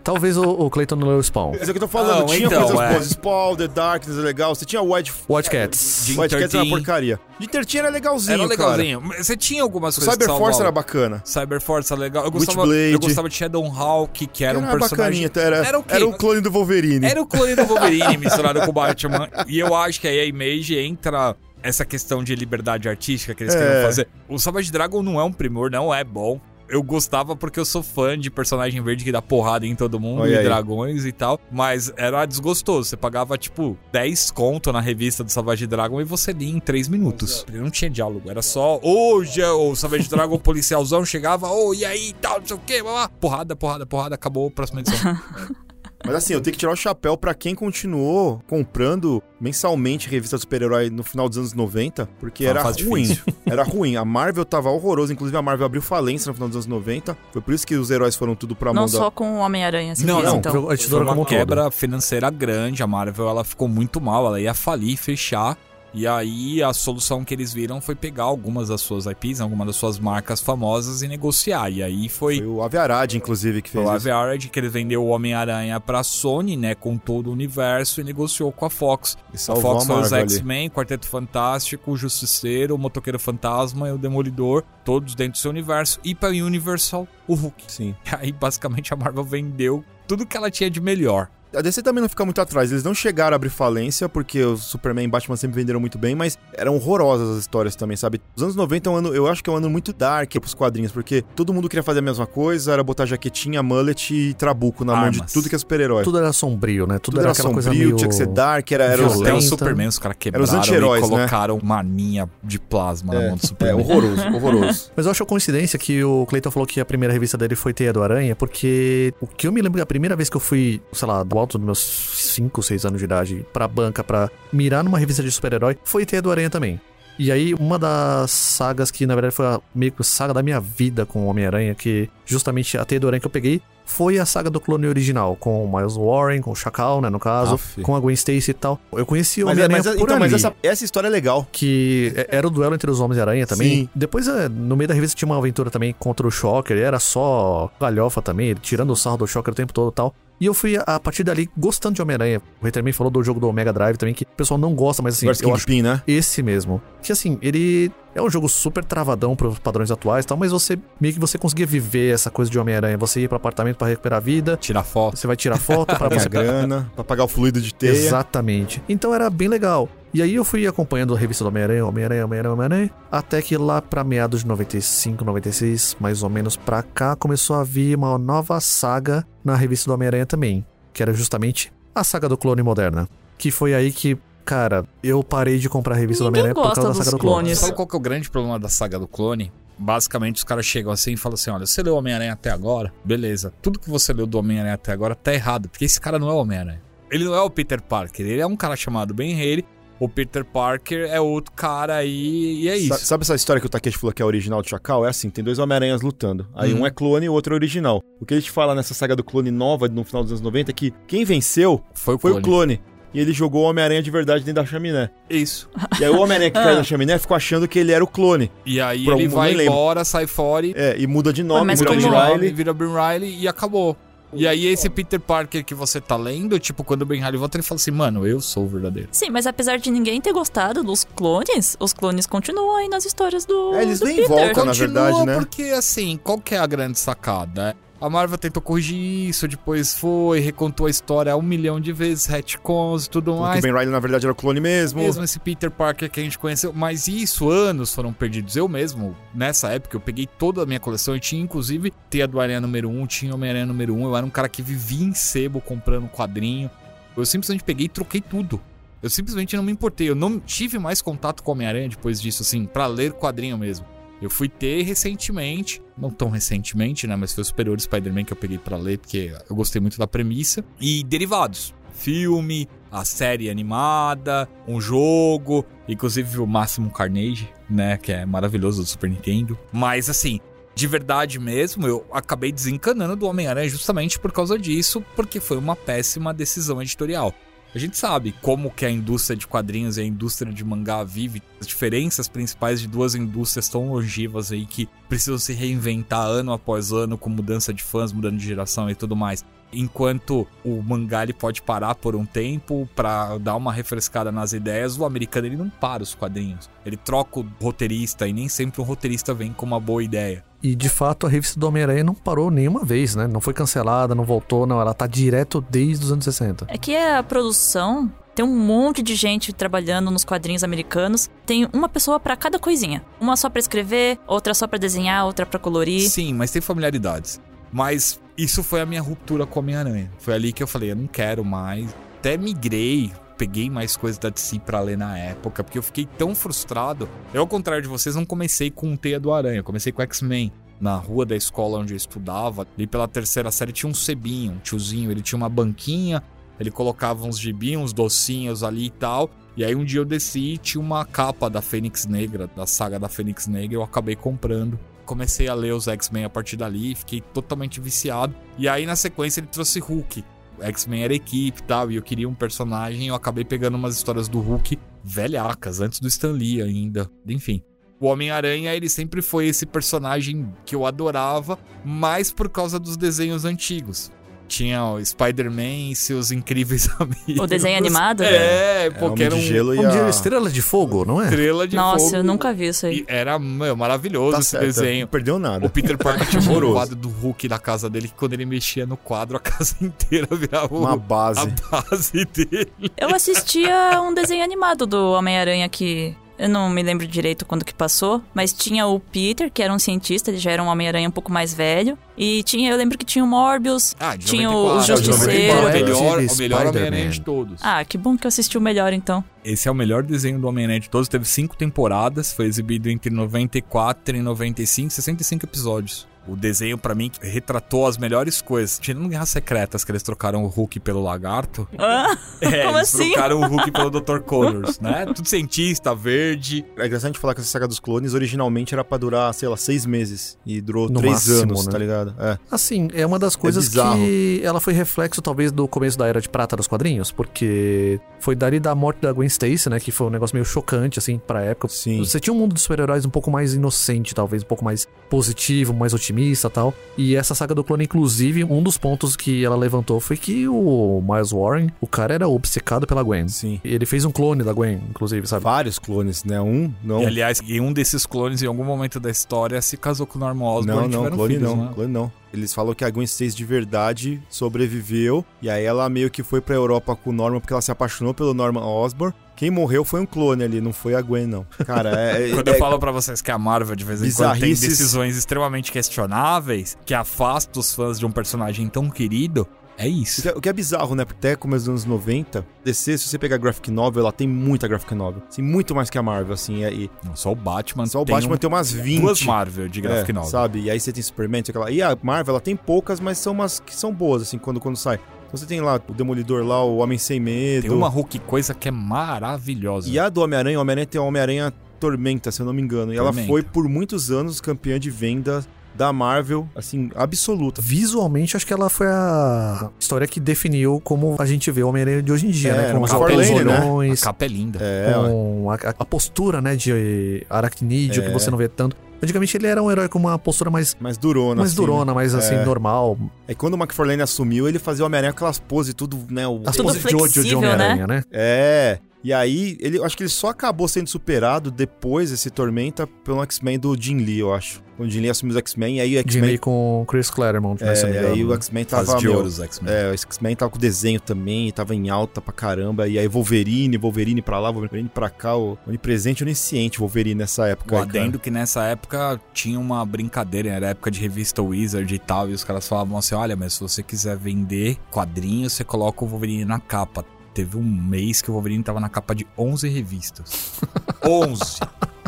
Talvez o, o Clayton não leu o Spawn. Mas é o que eu tô falando. Não, tinha então, coisas é. boas. Spawn, The Darkness é legal. Você tinha White... Wildcats. Jim White Cats era uma 13. porcaria. De 13 era legalzinho, Era legalzinho. Mas Você tinha algumas coisas que Cyber Force era bacana. Cyber Force era legal. Eu gostava, Witchblade. eu gostava de Shadowhawk, que era um Era personagem... bacaninha. Era, Era o quê? era o clone do Wolverine. Era o clone do Wolverine *laughs* misturado com o Batman. E eu acho que aí a Image entra essa questão de liberdade artística que eles É. queriam fazer. O Savage Dragon não é um primor, não é bom. Eu gostava porque eu sou fã de personagem verde que dá porrada em todo mundo Olha e aí. dragões e tal. Mas era desgostoso. Você pagava, tipo, 10 conto na revista do Savage Dragon e você lia em 3 minutos. Não tinha diálogo. Era só, hoje o Savage Dragon o policialzão chegava, ô, e aí, tal, não sei o quê, blá, blá. porrada, porrada, porrada, acabou, próxima edição. *laughs* Mas assim, eu tenho que tirar o chapéu pra quem continuou comprando mensalmente revista de super-herói no final dos anos 90, porque uma era ruim. difícil. *laughs* Era ruim. A Marvel tava horrorosa, inclusive a Marvel abriu falência no final dos anos 90. Foi por isso que os heróis foram tudo pra Não mão da... só com o Homem-Aranha, você Não, diz, não, então. A uma como quebra financeira grande. A Marvel ela ficou muito mal, ela ia falir, fechar. E aí a solução que eles viram foi pegar algumas das suas IPs, algumas das suas marcas famosas e negociar. E aí foi, Foi o Ave Arad, inclusive, que foi fez o isso. Aviarad que ele vendeu o Homem-Aranha pra Sony, né, com todo o universo e negociou com a Fox. E A Fox foi os. X-Men, Quarteto Fantástico, o Justiceiro, o Motoqueiro Fantasma e o Demolidor, todos dentro do seu universo. E pra Universal, o Hulk. Sim. E *laughs* aí basicamente a Marvel vendeu tudo que ela tinha de melhor. A DC também não fica muito atrás. Eles não chegaram a abrir falência, porque o Superman e Batman sempre venderam muito bem, mas eram horrorosas as histórias também, sabe? Os anos 90 é um ano, eu acho que é um ano muito dark pros quadrinhos, porque todo mundo queria fazer a mesma coisa, era botar jaquetinha, mullet e trabuco na mão de Armas. tudo que é super-herói. Tudo, Tudo era sombrio, né? Tudo, era era aquela coisa sombrio, meio... tinha que ser dark, era, era os- Até o violenta. Superman, os caras quebraram anti-heróis, e né? colocaram uma linha de plasma na mão do É, Superman. horroroso, *laughs* horroroso. Mas eu acho coincidência que o Clayton falou que a primeira revista dele foi Teia do Aranha, porque o que eu me lembro, a primeira vez que eu fui, sei lá, alto dos meus 5, 6 anos de idade, pra banca, pra mirar numa revista de super-herói, foi Teia do Aranha também. E aí, uma das sagas que, na verdade, foi a meio que a saga da minha vida com o Homem-Aranha, que justamente a Teia do Aranha que eu peguei, foi a saga do clone original, com o Miles Warren, com o Chacal, né, no caso, Aff. com a Gwen Stacy e tal. Eu conheci o Mas, é- Homem-Aranha mas, por então, mas ali, essa, essa história é legal. que é- era o duelo entre os Homens e Aranha também. Sim. Depois, é, no meio da revista, tinha uma aventura também contra o Shocker, era só galhofa também, tirando o sarro do Shocker o tempo todo e tal. E eu fui, a partir dali, gostando de Homem-Aranha. O Rei também falou do jogo do Mega Drive também, que o pessoal não gosta, mas assim, Versus eu acho Kingpin, né? esse mesmo. Que assim, ele é um jogo super travadão pros padrões atuais e tal, mas você meio que você conseguia viver essa coisa de Homem-Aranha. Você ia pro apartamento pra recuperar a vida, Tirar foto. você vai tirar foto pra Ganhar você. grana, pra pagar o fluido de teia. Exatamente. Então era bem legal. E aí eu fui acompanhando a revista do Homem-Aranha, Homem-Aranha, Homem-Aranha, Homem-Aranha, até que lá pra meados de 95, 96, mais ou menos pra cá, começou a vir uma nova saga na revista do Homem-Aranha também, que era justamente a saga do clone moderna. Que foi aí que, cara, eu parei de comprar a revista Ninguém do Homem-Aranha por causa da saga do clone. clones. Sabe qual que é o grande problema da saga do clone? Basicamente, os caras chegam assim e falam assim: olha, você leu Homem-Aranha até agora? Beleza. Tudo que você leu do Homem-Aranha até agora tá errado, porque esse cara não é o Homem-Aranha. Ele não é o Peter Parker, ele é um cara chamado Ben Haley. O Peter Parker é outro cara aí, e é Sa- isso. Sabe essa história que o Takeshi falou que é original do Chacal? É assim, tem dois Homem-Aranhas lutando. Aí Uhum. um é clone e o outro é original. O que a gente fala nessa saga do clone nova, no final dos anos 90, é que quem venceu Foi o foi clone. o clone. E ele jogou o Homem-Aranha de verdade dentro da chaminé. Isso. E aí o Homem-Aranha que *laughs* caiu na chaminé ficou achando que ele era o clone. E aí Por ele vai embora, sai fora e É, e muda de nome, mas muda como- de vira Riley. vira Ben Riley e acabou. E aí esse Peter Parker que você tá lendo, tipo, quando o Ben Riley volta, ele fala assim, mano, eu sou o verdadeiro. Sim, mas apesar de ninguém ter gostado dos clones, os clones continuam aí nas histórias do. É, eles do nem Peter. voltam, na verdade, né? porque, assim, qual que é a grande sacada? A Marvel tentou corrigir isso, depois foi, recontou a história um milhão de vezes, retcons e tudo Que o mais. Ben Riley, na verdade, era o clone mesmo. Mesmo esse Peter Parker que a gente conheceu, mas isso, anos foram perdidos. Eu mesmo, nessa época, eu peguei toda a minha coleção e tinha, inclusive, Teia do Aranha número 1, tinha Homem-Aranha número 1. Eu era um cara que vivia em sebo comprando quadrinho. Eu simplesmente peguei e troquei tudo. Eu simplesmente não me importei. Eu não tive mais contato com Homem-Aranha depois disso, assim, pra ler quadrinho mesmo. Eu fui ter recentemente, não tão recentemente, né? Mas foi o Superior Spider-Man que eu peguei pra ler, porque eu gostei muito da premissa. E derivados. Filme, a série animada, um jogo, inclusive o Máximo Carnage, né? Que é maravilhoso do Super Nintendo. Mas assim. De verdade mesmo, eu acabei desencanando do Homem-Aranha justamente por causa disso, porque foi uma péssima decisão editorial. A gente sabe como que a indústria de quadrinhos e a indústria de mangá vive, as diferenças principais de duas indústrias tão longevas aí que precisam se reinventar ano após ano com mudança de fãs, mudando de geração e tudo mais. Enquanto o mangá ele pode parar por um tempo pra dar uma refrescada nas ideias, o americano ele não para os quadrinhos. Ele troca o roteirista e nem sempre um roteirista vem com uma boa ideia. E de fato a revista do Homem-Aranha não parou nenhuma vez, né? Não foi cancelada, não voltou, não. Ela tá direto desde os anos 60. É que a produção tem um monte de gente trabalhando nos quadrinhos americanos. Tem uma pessoa pra cada coisinha. Uma só pra escrever, outra só pra desenhar, outra pra colorir. Sim, mas tem familiaridades. Mas isso foi a minha ruptura com a Homem-Aranha. Foi ali que eu falei, eu não quero mais. Até migrei, peguei mais coisas da DC pra ler na época, porque eu fiquei tão frustrado. Eu, ao contrário de vocês, não comecei com Teia do Aranha, eu comecei com X-Men. Na rua da escola onde eu estudava, ali pela terceira série tinha um sebinho, um tiozinho, ele tinha uma banquinha, ele colocava uns gibinhos, uns docinhos ali e tal. E aí um dia eu desci e tinha uma capa da Fênix Negra, da saga da Fênix Negra, eu acabei comprando comecei a ler os X-Men a partir dali, fiquei totalmente viciado. E aí na sequência ele trouxe Hulk. X-Men era equipe e tal, e eu queria um personagem, eu acabei pegando umas histórias do Hulk velhacas, antes do Stan Lee ainda. Enfim. O Homem-Aranha, ele sempre foi esse personagem que eu adorava, mais por causa dos desenhos antigos. Tinha o Spider-Man e seus incríveis *laughs* amigos. O desenho animado? É, É, porque era um Gelo Um dia a... Estrela de Fogo, não é? estrela de Nossa, fogo. eu nunca vi isso aí. E era meu, maravilhoso Tá esse certo, desenho. Não perdeu nada. O Peter Parker tinha um quadro do Hulk na casa dele que quando ele mexia no quadro, a *laughs* casa inteira virava o- Uma a base. base *laughs* dele. Eu assistia um desenho animado do Homem-Aranha que. Eu não me lembro direito quando que passou, mas tinha o Peter, que era um cientista, ele já era um Homem-Aranha um pouco mais velho. E tinha, eu lembro que tinha o Morbius, Ah, de tinha 94. o de Justiceiro. 94. O melhor, o melhor. Homem-Aranha de todos. Ah, que bom que eu assisti o melhor então. Esse é o melhor desenho do Homem-Aranha de todos. Teve cinco temporadas, foi exibido entre 94 e 95, 65 episódios. O desenho pra mim retratou as melhores coisas. Tirando Guerras Secretas, que eles trocaram o Hulk pelo lagarto. *laughs* Ah, É, Como eles assim? trocaram o Hulk pelo *laughs* Dr. Connors, né? Tudo cientista, verde. É interessante falar que essa saga dos clones originalmente era pra durar, sei lá, seis meses. E durou No três máximo, anos, né? tá ligado? É. Assim, é uma das coisas bizarro. que ela foi reflexo, talvez, do começo da Era de Prata dos quadrinhos, porque foi dali da morte da Gwen Stacy, né, que foi um negócio meio chocante, assim, pra época. Sim. Você tinha um mundo de super-heróis um pouco mais inocente, talvez, um pouco mais positivo, mais otimista tal. E essa saga do clone, inclusive, um dos pontos que ela levantou foi que o Miles Warren, o cara era obcecado pela Gwen. Sim. Ele fez um clone da Gwen, inclusive, sabe? Vários clones, né? Um, não. E, aliás, em um desses clones, em algum momento da história, se casou com o Norman Osborn Não, e não, clone filhos, não, né? clone não. Eles falam que a Gwen Stacy de verdade sobreviveu, e aí ela meio que foi pra Europa com o Norman porque ela se apaixonou pelo Norman Osborn. Quem morreu foi um clone ali, não foi a Gwen, não. Cara, é... *laughs* é- Quando é- eu falo pra vocês que a Marvel de vez em quando tem decisões extremamente questionáveis, que afasta os fãs de um personagem tão querido, é O isso. que, é, o que é bizarro, né? Porque até começo dos anos 90, DC, se você pegar graphic novel, ela tem muita graphic novel. Assim, muito mais que a Marvel, assim. E, Só o Batman só o tem Batman um- tem umas 20. duas Marvel de graphic é, novel. Sabe? E aí você tem Superman, sei lá. E a Marvel, ela tem poucas, mas são umas que são boas, assim, quando, quando sai. Então você tem lá o Demolidor lá, o Homem Sem Medo. Tem uma Hulk coisa que é maravilhosa. E a do Homem-Aranha, o Homem-Aranha tem o Homem-Aranha Tormenta, se eu não me engano. E ela Tormenta. foi por muitos anos campeã de venda da Marvel, assim, absoluta. Visualmente, acho que ela foi a história que definiu como a gente vê o Homem-Aranha de hoje em dia, É, né? Com os McFarlane, né? A olhões, capa é linda. É, com a, a postura, né, de aracnídeo, que É. você não vê tanto. Antigamente ele era um herói com uma postura mais, mais durona. mais assim, durona, mais assim, É. normal. Aí quando o McFarlane assumiu, ele fazia o Homem-Aranha com aquelas poses, tudo, né? O... As poses de ódio de flexível, Homem-Aranha, né? É. E aí, ele, acho que ele só acabou sendo superado depois desse Tormenta pelo X-Men do Jim Lee, eu acho. Quando o Jim Lee assumiu os X-Men, e aí o Jim X-Men. Lee com Chris Claremont, né, É, e aí o X-Men tava. de meu, ouro os X-Men. É, o X-Men tava com desenho também, tava em alta pra caramba. E aí Wolverine, Wolverine pra lá, Wolverine pra cá, o onipresente onisciente Wolverine nessa época. O aí, cara. adendo que nessa época tinha uma brincadeira, era época de revista Wizard e tal, e os caras falavam assim: olha, mas se você quiser vender quadrinhos, você coloca o Wolverine na capa. Teve um mês que o Wolverine tava na capa de 11 revistas. *laughs* 11!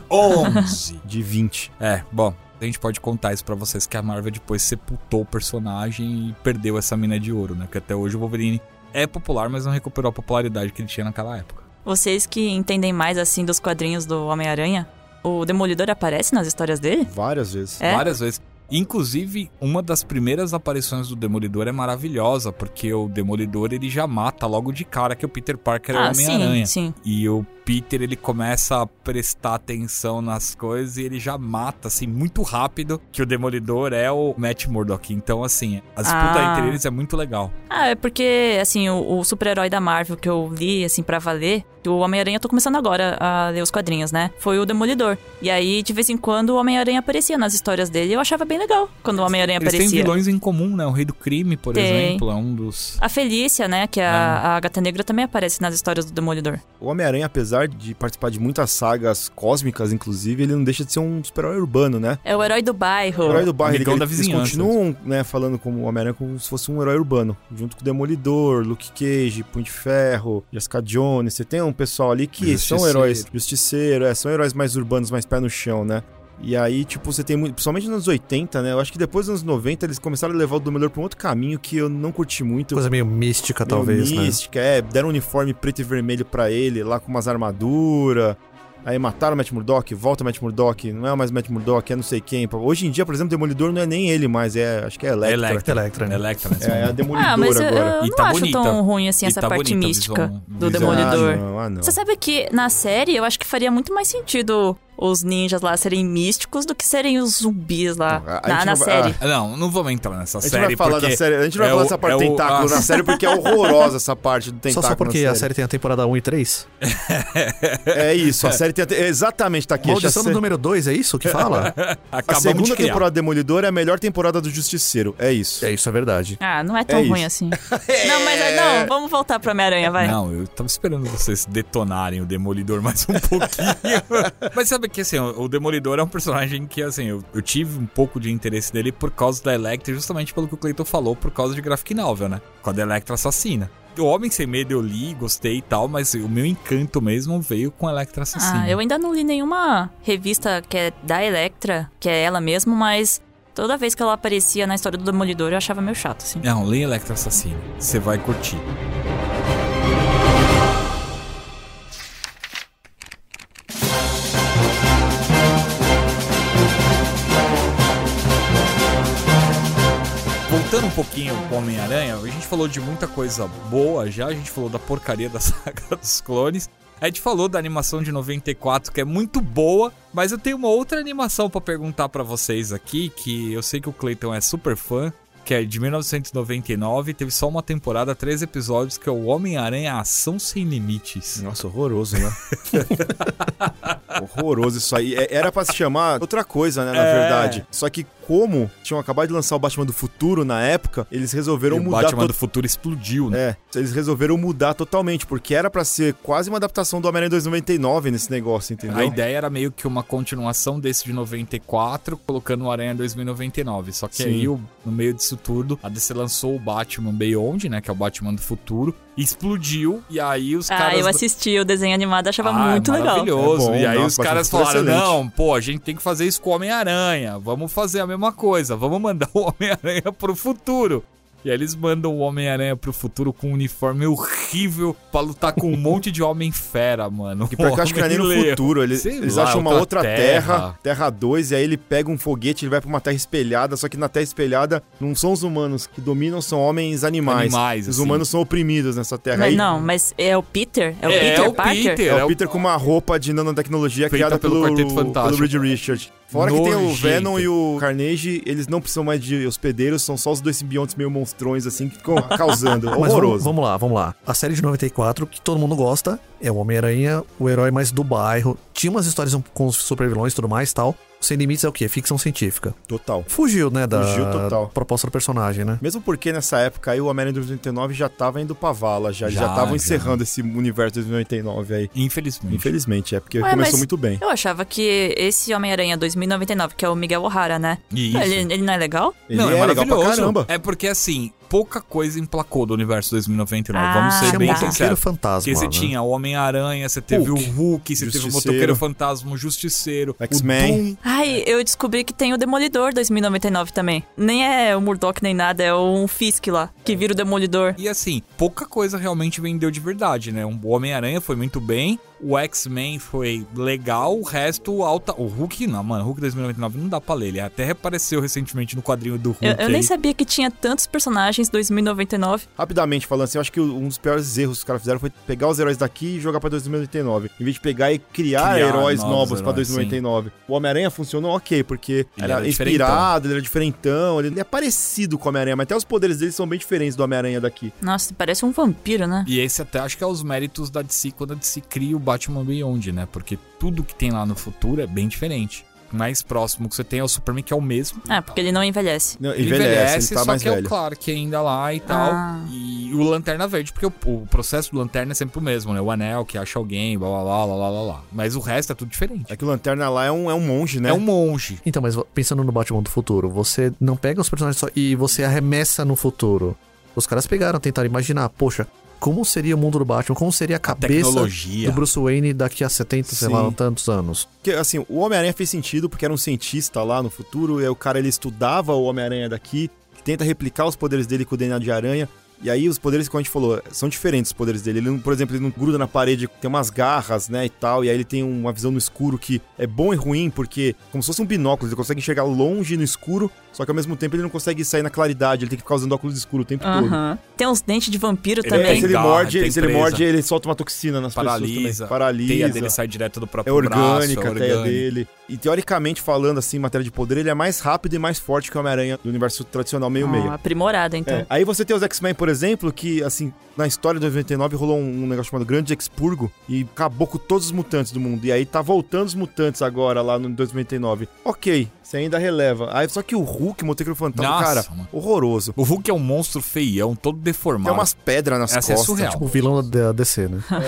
11! De 20. É, bom, a gente pode contar isso pra vocês que a Marvel depois sepultou o personagem e perdeu essa mina de ouro, né? Que até hoje o Wolverine é popular, mas não recuperou a popularidade que ele tinha naquela época. Vocês que entendem mais assim dos quadrinhos do Homem-Aranha, o Demolidor aparece nas histórias dele? Várias vezes. É? Várias vezes. Inclusive, uma das primeiras aparições do Demolidor é maravilhosa, porque o Demolidor ele já mata logo de cara que o Peter Parker é o ah, sim, Homem-Aranha. sim. E o Peter ele começa a prestar atenção nas coisas e ele já mata assim muito rápido que o Demolidor é o Matt Murdock. Então assim, a disputa Ah. entre eles é muito legal. Ah, é porque, assim, o, o super-herói da Marvel que eu li, assim, pra valer, o Homem-Aranha, eu tô começando agora a ler os quadrinhos, né? Foi o Demolidor. E aí, de vez em quando, o Homem-Aranha aparecia nas histórias dele e eu achava bem legal quando o Homem-Aranha Eles têm aparecia. vilões em comum, né? O Rei do Crime, por Tem. exemplo, é um dos A Felícia, né? Que é a, a Gata Negra também aparece nas histórias do Demolidor. O Homem-Aranha, apesar de participar de muitas sagas cósmicas, inclusive, ele não deixa de ser um super-herói urbano, né? É o herói do bairro. O herói do bairro, ele, amigão da eles vizinhança. continuam né, falando como o Homem-Aranha como se fosse um herói urbano, junto com o Demolidor, Luke Cage, Punho de Ferro, Jessica Jones. Você tem um pessoal ali que são Justiceiro. heróis, Justiceiro, é, são heróis mais urbanos, mais pé no chão, né? E aí, tipo, você tem muito. Principalmente nos anos 80, né? Eu acho que depois dos anos 90 eles começaram a levar o Demolidor pra um outro caminho que eu não curti muito. Coisa meio mística, meio talvez, né? mística, é. Deram um uniforme preto e vermelho pra ele, lá com umas armaduras. Aí mataram o Matt Murdock, volta o Matt Murdock, não é mais o Matt Murdock, é não sei quem. Hoje em dia, por exemplo, o Demolidor não é nem ele mais, é, acho que é Electra. Electra. Electra, né? Electra, né? É, a Demolidor Ah, mas eu, agora. eu E não tá acho bonita. tão ruim assim E essa tá parte mística visão- do visão. Demolidor. Ah, não, ah, não. Você sabe que na série eu acho que faria muito mais sentido os ninjas lá serem místicos do que serem os zumbis lá A- a na, na vai- série. Ah, Não, não vamos entrar nessa A gente série vai falar porque da série, a gente não vai é falar dessa parte é do o- tentáculo a- na série porque é horrorosa essa parte do Só, tentáculo só porque na a série tem a temporada 1 e 3? É isso, a série tem até- exatamente tá aqui. Maldição a, do número 2, é isso que fala? *laughs* a segunda de temporada do Demolidor é a melhor temporada do Justiceiro, é isso. é isso, é verdade. Ah, não é tão É ruim isso. assim. *laughs* Não, mas é- não, vamos voltar pro Homem-Aranha, vai. Não, eu tava esperando vocês detonarem o Demolidor mais um pouquinho. *laughs* Mas sabe que assim, o Demolidor é um personagem que assim, eu, eu tive um pouco de interesse dele por causa da Electra, justamente pelo que o Clayton falou, por causa de graphic novel, né? Quando a Electra assassina. O Homem Sem Medo eu li, gostei e tal, mas o meu encanto mesmo veio com a Electra assassina. Ah, eu ainda não li nenhuma revista que é da Electra, que é ela mesmo, mas Toda vez que ela aparecia na história do Demolidor, eu achava meio chato, assim. Não, leia Electra Assassino. Você vai curtir. Voltando um pouquinho pro Homem-Aranha, a gente falou de muita coisa boa já, a gente falou da porcaria da *laughs* saga dos clones. A gente falou da animação de 94, que é muito boa, mas eu tenho uma outra animação pra perguntar pra vocês aqui, que eu sei que o Clayton é super fã, que é de 1999, teve só uma temporada, três episódios, que é o Homem-Aranha Ação Sem Limites. Nossa, horroroso, né? *laughs* horroroso isso aí. É- Era pra se chamar outra coisa, né, na É. verdade. Só que como tinham acabado de lançar o Batman do Futuro na época, eles resolveram E o mudar Batman to- do Futuro explodiu, né? É, eles resolveram mudar totalmente, porque era pra ser quase uma adaptação do Homem-Aranha 2099 nesse negócio, entendeu? A ideia era meio que uma continuação desse de 94, colocando o Aranha 2099. Só que Sim. aí, o- no meio disso tudo, a DC lançou o Batman Beyond, né? Que é o Batman do futuro. Explodiu. E aí os Ah, caras. eu assisti o desenho animado, achava Ah, muito legal. maravilhoso. É bom, e aí nossa, os caras é falaram: excelente. não, pô, a gente tem que fazer isso com o Homem-Aranha. Vamos fazer a mesma coisa. Vamos mandar o *laughs* Homem-Aranha pro futuro. E aí eles mandam o Homem-Aranha pro futuro com um uniforme horrível pra lutar com um *laughs* monte de Homem-Fera, mano. Que pior que eu acho que não é nem no futuro. Eles, Sei eles lá, acham uma outra terra. terra, Terra 2, e aí ele pega um foguete, ele vai pra uma terra espelhada, só que na terra espelhada não são os humanos que dominam, são homens animais. Animais, os assim. humanos são oprimidos nessa terra. Mas Aí, não, mas é o Peter? É o É, Peter é o Parker? Peter. É é o Peter com uma roupa de nanotecnologia Feita criada pelo pelo, Quarteto Fantástico. pelo Reed Richards. Fora que tem o. Venom e o Carnage, eles não precisam mais de hospedeiros, são só os dois simbiontes meio monstrões, assim, que ficam *laughs* causando. Mas vamos, Horroroso. vamos lá, vamos lá. A série de 94, que todo mundo gosta, é o Homem-Aranha, o herói mais do bairro. Tinha umas histórias com os supervilões e tudo mais e tal. Sem Limites é o quê? Ficção científica. Total. Fugiu, né, da Fugiu total. proposta do personagem, né? Mesmo porque nessa época aí o Homem-Aranha 2099 já tava indo pra vala, já. Já Já, estavam já. encerrando esse universo 2099 aí. Infelizmente. Infelizmente, é porque Ué, começou muito bem. Eu achava que esse Homem-Aranha 2099, que é o Miguel O'Hara, né? Isso. Ele, ele não é legal? Ele não, é, é, legal pra caramba. É porque assim, pouca coisa emplacou do universo 2099. Ah, Vamos ser tá. Tinha bem Motoqueiro sinceros. Fantasma. Porque você né? tinha o Homem-Aranha, você teve Hulk, o Hulk, você teve o. Motoqueiro Fantasma, o Justiceiro, X-Men. Ai, eu descobri que tem o Demolidor 2099 também. Nem é o Murdock nem nada, é um Fisk lá, que vira o Demolidor. E assim, pouca coisa realmente vendeu de verdade, né? O Homem-Aranha foi muito bem, o X-Men foi legal, o resto, alta. O Hulk, não, mano, o Hulk 2099 não dá pra ler. Ele até reapareceu recentemente no quadrinho do Hulk. Eu, eu nem sabia que tinha tantos personagens 2099. Rapidamente falando assim, eu acho que um dos piores erros que os caras fizeram foi pegar os heróis daqui e jogar pra 2099. Em vez de pegar e criar, Criar heróis novos novos pra heróis, 2099. O Homem-Aranha funcionou ok, porque Ele era, era inspirado, ele era diferentão, ele é parecido com o Homem-Aranha, mas até os poderes dele são bem diferentes do Homem-Aranha daqui. Nossa, parece um vampiro, né? E esse até acho que é os méritos da DC quando a DC cria o Batman Beyond, né? Porque tudo que tem lá no futuro é bem diferente. O mais próximo que você tem é o Superman, que é o mesmo. Ah, porque ele não envelhece. Não, Ele envelhece, envelhece, ele tá só mais que é o velho. Clark ainda lá e tal. Ah. E o Lanterna Verde, porque o, o processo do Lanterna é sempre o mesmo, né? O anel que acha alguém, blá blá blá blá blá blá, blá. Mas o resto é tudo diferente. É que o Lanterna lá é um, é um monge, né? É um monge. Então, mas pensando no Batman do futuro, você não pega os personagens só e você arremessa no futuro. Os caras pegaram, tentaram imaginar, poxa, como seria o mundo do Batman? Como seria a cabeça tecnologia. do Bruce Wayne daqui a 70, sei lá, Sim. tantos anos? Porque, assim, o Homem-Aranha fez sentido porque era um cientista lá no futuro, e o cara ele estudava o Homem-Aranha daqui, tenta replicar os poderes dele com o DNA de aranha. E aí os poderes, como a gente falou, são diferentes os poderes dele. Ele, por exemplo, ele não gruda na parede, tem umas garras, né, e tal. E aí ele tem uma visão no escuro que é bom e ruim, porque como se fosse um binóculo, ele consegue enxergar longe no escuro, só que ao mesmo tempo ele não consegue sair na claridade, ele tem que ficar usando óculos escuro o tempo todo. Aham. Tem uns dentes de vampiro É, também. se ele morde, tem se ele morde, ele solta uma toxina nas Paralisa. pessoas também. Paralisa. A teia dele sai direto do É próprio orgânica braço. a teia dele. E teoricamente falando, assim, em matéria de poder, ele é mais rápido e mais forte que o Homem-Aranha do universo tradicional meio-meio. Ah, aprimorado, então. É, Aí você tem os X-Men, por exemplo, que, assim, na história de 99 rolou um, um negócio chamado Grande Expurgo e acabou com todos os mutantes do mundo. E aí tá voltando os mutantes agora, lá no 2099. Ok, você ainda releva. Aí, só que o Hulk, o Motoqueiro Fantasma, Nossa, cara, mano. horroroso. O Hulk é um monstro feião, todo deformado. Tem umas pedras nas Essa é costas. surreal. Tipo o vilão da DC, né? *laughs*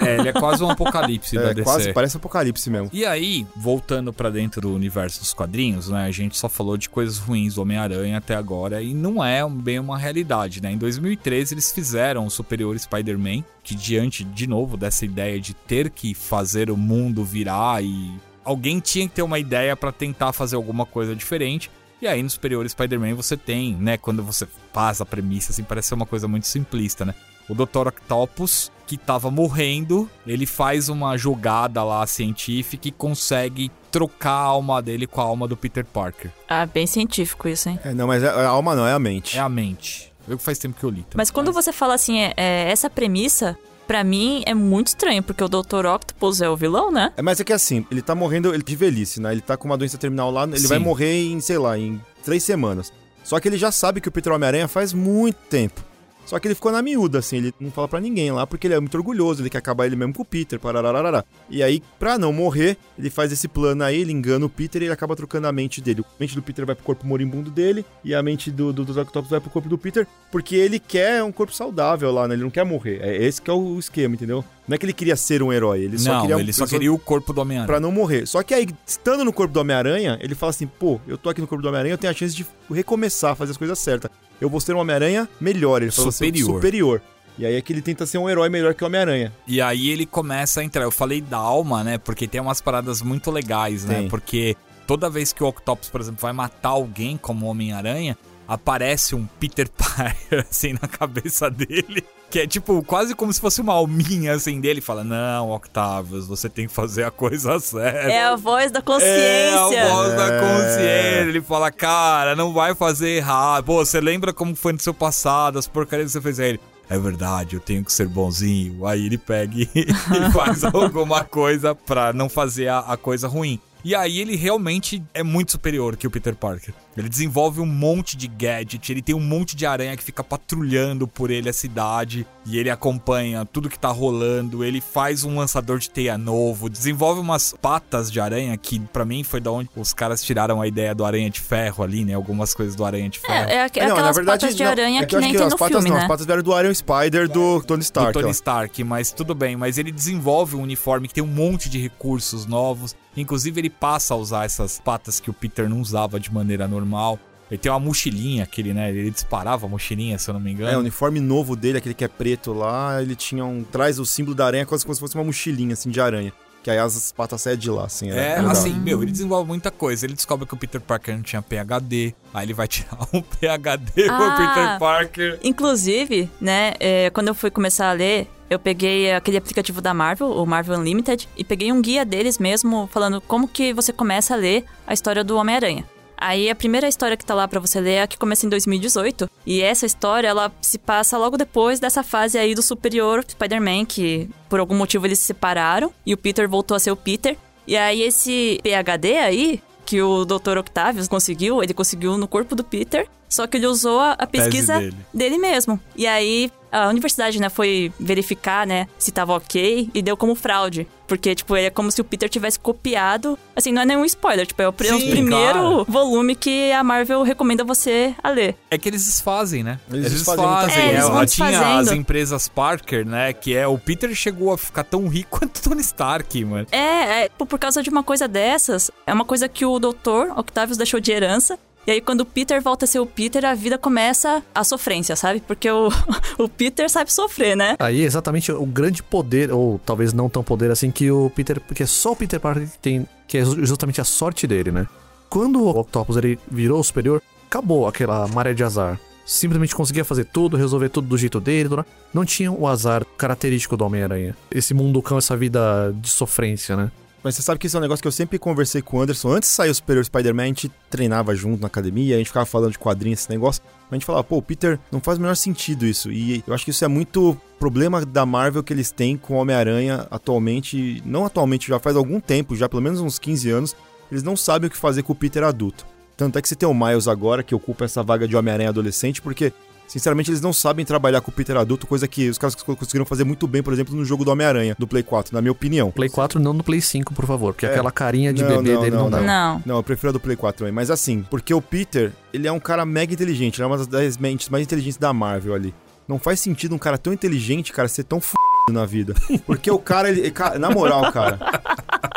É, é, ele é quase um apocalipse *laughs* da É, DC. quase, parece apocalipse mesmo. E aí, voltando pra dentro do universo dos quadrinhos, né? A gente só falou de coisas ruins do Homem-Aranha até agora e não é bem uma realidade, né? Em 2013 eles fizeram o Superior Spider-Man, que diante de novo dessa ideia de ter que fazer o mundo virar e alguém tinha que ter uma ideia pra tentar fazer alguma coisa diferente. E aí no Superior Spider-Man você tem, né, quando você faz a premissa, assim, parece ser uma coisa muito simplista, né? O Dr. Octopus, que tava morrendo, ele faz uma jogada lá científica e consegue trocar a alma dele com a alma do Peter Parker. Ah, bem científico isso, hein? É, não, mas a, a alma não, é a mente. É a mente. Eu que faz tempo que eu li. Também. Mas quando você fala assim, é, é, essa premissa, pra mim é muito estranho, porque o Dr. Octopus é o vilão, né? É, mas é que assim, ele tá morrendo de velhice, né? Ele tá com uma doença terminal lá, ele Sim. vai morrer em, sei lá, em três semanas. Só que ele já sabe que o Peter Homem-Aranha faz muito tempo. Só que ele ficou na miúda, assim, ele não fala pra ninguém lá, porque ele é muito orgulhoso, ele quer acabar ele mesmo com o Peter, parararará. E aí, pra não morrer, ele faz esse plano aí, ele engana o Peter e ele acaba trocando a mente dele. A mente do Peter vai pro corpo moribundo dele, e a mente do, do, do Octopus vai pro corpo do Peter, porque ele quer um corpo saudável lá, né? Ele não quer morrer. É esse que é o esquema, entendeu? Não é que ele queria ser um herói, ele só não, queria... ele só queria o corpo do Homem-Aranha. Pra não morrer. Só que aí, estando no corpo do Homem-Aranha, ele fala assim: pô, eu tô aqui no corpo do Homem-Aranha, eu tenho a chance de recomeçar, fazer as coisas certas. Eu vou ser um Homem-Aranha melhor. Ele fala Superior. Assim, superior. E aí é que ele tenta ser um herói melhor que o Homem-Aranha. E aí ele começa a entrar. Eu falei da alma, né? Porque tem umas paradas muito legais, né? Tem. Porque toda vez que o Octopus, por exemplo, vai matar alguém como Homem-Aranha, aparece um Peter *laughs* Parker assim na cabeça dele. Que é tipo quase como se fosse uma alminha assim dele. Fala: Não, Octavius, você tem que fazer a coisa certa. É a voz da consciência. É a voz da É. consciência. Ele fala, cara, não vai fazer errado. Pô, você lembra como foi no seu passado, as porcarias que você fez? Aí ele, é verdade, eu tenho que ser bonzinho. Aí ele pega e, *laughs* e faz alguma coisa pra não fazer a, a coisa ruim. E aí ele realmente é muito superior que o Peter Parker. Ele desenvolve um monte de gadget, ele tem um monte de aranha que fica patrulhando por ele a cidade e ele acompanha tudo que tá rolando, ele faz um lançador de teia novo, desenvolve umas patas de aranha que pra mim foi da onde os caras tiraram a ideia do aranha de ferro ali, né? Algumas coisas do aranha de ferro. É, é aqu- Ah, não, aquelas patas de não, aranha é que, eu acho nem tem as no patas filme, não, né? As patas vieram do Iron Spider do Tony do Stark. Tony ó. Stark, mas tudo bem, mas ele desenvolve um uniforme que tem um monte de recursos novos. Inclusive, ele passa a usar essas patas que o Peter não usava de maneira normal. Ele tem uma mochilinha, aquele, né? Ele disparava a mochilinha, se eu não me engano. É, o uniforme novo dele, aquele que é preto lá, ele tinha um. traz o símbolo da aranha quase como se fosse uma mochilinha, assim, de aranha. Que aí as patas saem de lá, assim. era- É, era legal. assim, meu, ele desenvolve muita coisa. Ele descobre que o Peter Parker não tinha PHD. Aí ele vai tirar um PHD pro Ah. Peter Parker. Inclusive, né, é, quando eu fui começar a ler, eu peguei aquele aplicativo da Marvel, o Marvel Unlimited, e peguei um guia deles mesmo, falando como que você começa a ler a história do Homem-Aranha. Aí a primeira história que tá lá pra você ler é a que começa em 2018. E essa história, ela se passa logo depois dessa fase aí do superior Spider-Man, que por algum motivo eles se separaram e o Peter voltou a ser o Peter. E aí esse PhD aí, que o Dr. Octavius conseguiu, ele conseguiu no corpo do Peter, só que ele usou a, a pesquisa dele. dele mesmo. E aí a universidade, né, foi verificar, né, se tava ok e deu como fraude. Porque, tipo, é como se o Peter tivesse copiado. Assim, não é nenhum spoiler, tipo, é o, pr- Sim, o primeiro claro. volume que a Marvel recomenda você a ler. É que eles desfazem, né? Eles desfazem muita desfazem. coisa. É, eles vão Ela tinha as empresas Parker, né? Que é o Peter chegou a ficar tão rico *laughs* quanto o Tony Stark, mano. É, é, tipo, por causa de uma coisa dessas, é uma coisa que o Dr. Octavius deixou de herança. E aí, quando o Peter volta a ser o Peter, a vida começa a sofrência, sabe? Porque o, *laughs* o Peter sabe sofrer, né? Aí, exatamente o grande poder, ou talvez não tão poder assim, que o Peter. Porque é só o Peter Parker que tem. Que é ju- justamente a sorte dele, né? Quando o Octopus ele virou o superior, acabou aquela maré de azar. Simplesmente conseguia fazer tudo, resolver tudo do jeito dele. Não tinha o azar característico do Homem-Aranha. Esse mundo cão, essa vida de sofrência, né? Mas você sabe que isso é um negócio que eu sempre conversei com o Anderson. Antes de sair o Superior Spider-Man, a gente treinava junto na academia, a gente ficava falando de quadrinhos, esse negócio. Mas a gente falava, pô, Peter não faz o menor sentido isso. E eu acho que isso é muito problema da Marvel que eles têm com o Homem-Aranha atualmente. Não atualmente, já faz algum tempo, já pelo menos uns 15 anos. Eles não sabem o que fazer com o Peter adulto. Tanto é que você tem o Miles agora, que ocupa essa vaga de Homem-Aranha adolescente, porque. Sinceramente, eles não sabem trabalhar com o Peter adulto, coisa que os caras conseguiram fazer muito bem, por exemplo, no jogo do Homem-Aranha, do Play 4, na minha opinião. Play 4 não no Play 5, por favor, porque É. aquela carinha de Não, bebê não, dele não, não, dá. Não. Não, eu prefiro a do Play 4 também. Mas assim, porque o Peter, ele é um cara mega inteligente. Ele é uma das 10 mentes mais inteligentes da Marvel ali. Não faz sentido um cara tão inteligente, cara, ser tão f na vida. Porque o cara, ele. Na moral, cara.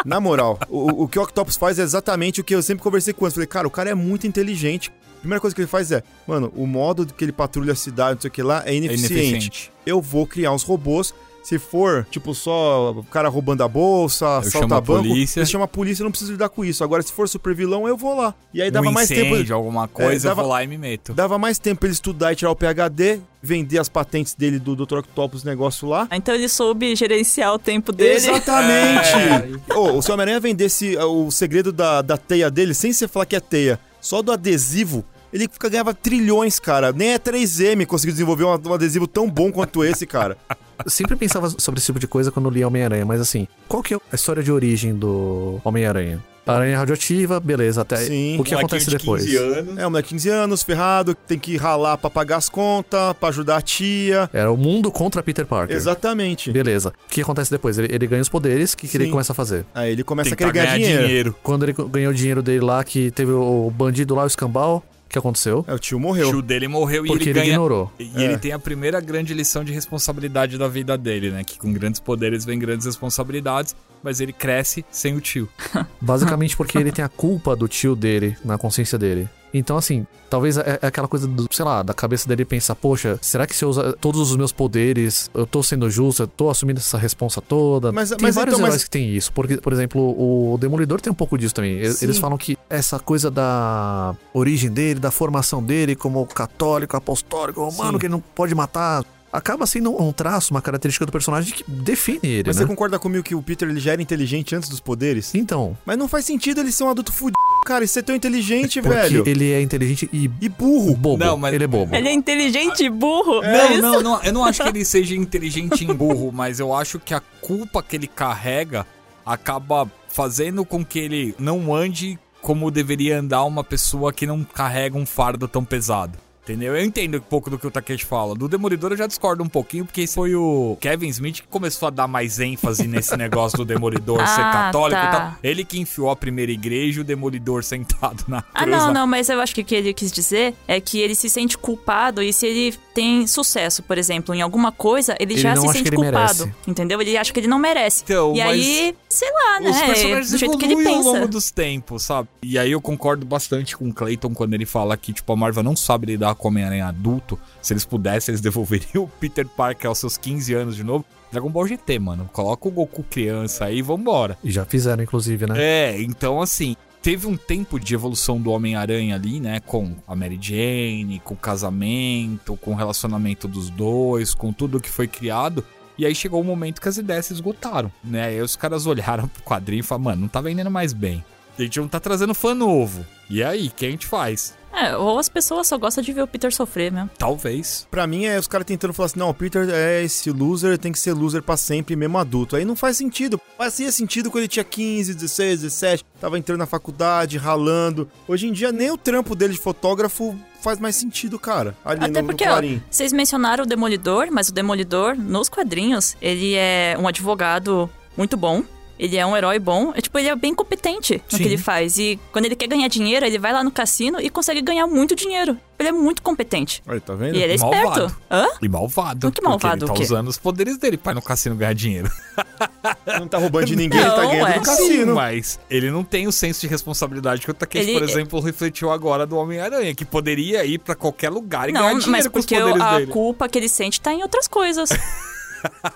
Na moral, o, o que o Octopus faz é exatamente o que eu sempre conversei com ele. Falei, cara, o cara é muito inteligente. Primeira coisa que ele faz é, mano, o modo que ele patrulha a cidade, não sei o que lá, é É ineficiente. ineficiente. Eu vou criar uns robôs Se for, tipo, só o cara roubando a bolsa, chamo assalta a banco, polícia. você chama a polícia, eu não preciso lidar com isso. Agora, se for super vilão, eu vou lá. E aí dava um mais incêndio, tempo. alguma coisa, É, dava- eu vou lá e me meto. Dava mais tempo pra ele estudar e tirar o PHD, vender as patentes dele do Dr. Octopus negócio lá. Então ele soube gerenciar o tempo dele. Exatamente! *laughs* Ô, se o Homem-Aranha vendesse o segredo da, da teia dele, sem você falar que é teia, só do adesivo, ele fica- ganhava trilhões, cara. Nem a 3M conseguiu desenvolver um, um adesivo tão bom quanto esse, cara. *laughs* Eu sempre pensava sobre esse tipo de coisa quando lia Homem-Aranha, mas assim, qual que é a história de origem do Homem-Aranha? Aranha radioativa, beleza, até Sim. o que acontece depois? anos. É, um moleque de 15 anos, ferrado, tem que ralar pra pagar as contas, pra ajudar a tia. Era o mundo contra Peter Parker. Exatamente. Beleza. O que acontece depois? Ele, ele ganha os poderes, o que, que ele começa a fazer? Aí ele começa Tem a que querer ganhar ganhar dinheiro. dinheiro. Quando ele ganhou o dinheiro dele lá, que teve o bandido lá, o escambau, que aconteceu? É, o tio O morreu. tio dele morreu e Porque ele ele ganha. ignorou. E É. ele tem a primeira grande lição de responsabilidade da vida dele, né? Que com grandes poderes vem grandes responsabilidades, mas ele cresce sem o tio. *laughs* Basicamente porque ele tem a culpa do tio dele na consciência dele. Então, assim, talvez é, é aquela coisa do, sei lá, da cabeça dele pensar, poxa, será que se eu usar todos os meus poderes, eu tô sendo justo, eu tô assumindo essa responsa toda? Mas- tem mas vários então, heróis mas- que tem isso. Porque, por exemplo, o Demolidor tem um pouco disso também. Eles, Sim. eles falam que essa coisa da origem dele, da formação dele como católico, apostólico, romano, Sim. que ele não pode matar. Acaba sendo um traço, uma característica do personagem que define ele, Mas né? você concorda comigo que o Peter ele já era inteligente antes dos poderes? Então, Mas não faz sentido ele ser um adulto fudido, cara. Isso é tão inteligente, porque velho. ele é inteligente e E burro. bobo. Não, mas- Ele é bobo. Ele é inteligente e burro. é Não, isso? não, não, eu não acho que ele *laughs* seja inteligente em burro, mas eu acho que a culpa que ele carrega acaba fazendo com que ele não ande como deveria andar uma pessoa que não carrega um fardo tão pesado. Entendeu? Eu entendo um pouco do que o Takeshi fala. Do Demolidor eu já discordo um pouquinho, porque esse foi o Kevin Smith que começou a dar mais ênfase nesse *laughs* negócio do Demolidor ser Ah, católico tá. e tal. Ele que enfiou a primeira igreja e o Demolidor sentado na Ah, cruz. não, lá. não, mas eu acho que o que ele quis dizer é que ele se sente culpado e se ele tem sucesso, por exemplo, em alguma coisa, ele, Ele já não se sente culpado. merece. Entendeu? Ele acha que ele não merece. Então, e mas- aí, sei lá, Os né? personagens Do jeito que ele evoluem ao longo pensa. dos tempos, sabe? E aí eu concordo bastante com o Clayton quando ele fala que, tipo, a Marvel não sabe lidar com o Homem-Aranha adulto. Se eles pudessem, eles *laughs* devolveriam o Peter Parker aos seus 15 anos de novo. Dragon Ball GT, mano. Coloca o Goku criança aí e vambora. E já fizeram, inclusive, né? É, então assim, teve um tempo de evolução do Homem-Aranha ali, né? Com a Mary Jane, com o casamento, com o relacionamento dos dois, com tudo que foi criado. E aí chegou o momento que as ideias se esgotaram, né? Aí os caras *laughs* olharam pro quadrinho e falaram, mano, não tá vendendo mais bem. A gente não tá trazendo fã novo. E aí, o que a gente faz? É, ou as pessoas só gostam de ver o Peter sofrer mesmo. Talvez. Pra mim é os caras tentando falar assim: não, o Peter é esse loser, tem que ser loser pra sempre, mesmo adulto. Aí não faz sentido. Fazia sentido quando ele tinha 15, 16, 17, tava entrando na faculdade, ralando. Hoje em dia, nem o trampo dele de fotógrafo faz mais sentido, cara. Ali Até no, porque, no ó, vocês mencionaram o Demolidor, mas o Demolidor, nos quadrinhos, ele é um advogado muito bom. Ele é um herói bom. É tipo, ele é bem competente no Sim. que ele faz. E quando ele quer ganhar dinheiro, ele vai lá no cassino e consegue ganhar muito dinheiro. Ele é muito competente. Aí, tá vendo? E ele é Malvado. esperto. Hã? E malvado. Que malvado Porque ele tá usando os poderes dele pra ir no cassino ganhar dinheiro. *laughs* Não tá roubando de ninguém, ele tá Não, ganhando é. do cassino. mas ele não tem o senso de responsabilidade que o Takeshi, Ele- por exemplo, refletiu agora do Homem-Aranha, que poderia ir pra qualquer lugar e ganhar Não, dinheiro mas com os porque poderes a dele. culpa que ele sente tá em outras coisas. *laughs*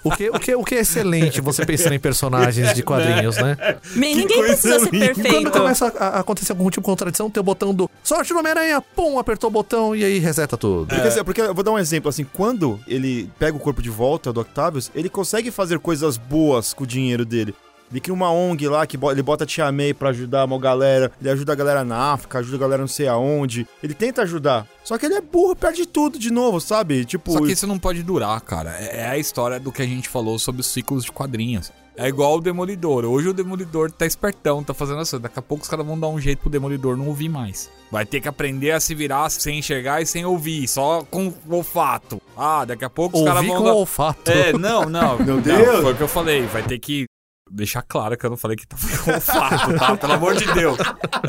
O, que, o, que, o que é excelente você pensando em personagens de quadrinhos, né? Men- Ninguém coisa precisa ser linda. Quando perfeito. começa a, a acontecer algum tipo de contradição, tem o botão do sorte no Homem-Aranha, pum, apertou o botão e aí reseta tudo. Porque, assim, porque eu vou dar um exemplo, assim, quando ele pega o corpo de volta do Octavius, ele consegue fazer coisas boas com o dinheiro dele. Ele cria uma ONG lá, que ele bota a Tia May pra ajudar uma galera, ele ajuda a galera na África, ajuda a galera não sei aonde. Ele tenta ajudar. Só que ele é burro, perde tudo de novo, sabe? Tipo, Só que isso não pode durar, cara. É é a história do que a gente falou sobre os ciclos de quadrinhos. É igual o Demolidor. Hoje o Demolidor tá espertão, tá fazendo assim. Daqui a pouco os caras vão dar um jeito pro Demolidor não ouvir mais. Vai ter que aprender a se virar sem enxergar e sem ouvir, só com olfato. Ah, daqui a pouco os caras vão com dar... olfato. É, não, não. *laughs* Meu não, Deus. Foi o que eu falei. Vai ter que deixar claro que eu não falei que tava *laughs* com olfato, tá? Pelo amor de Deus.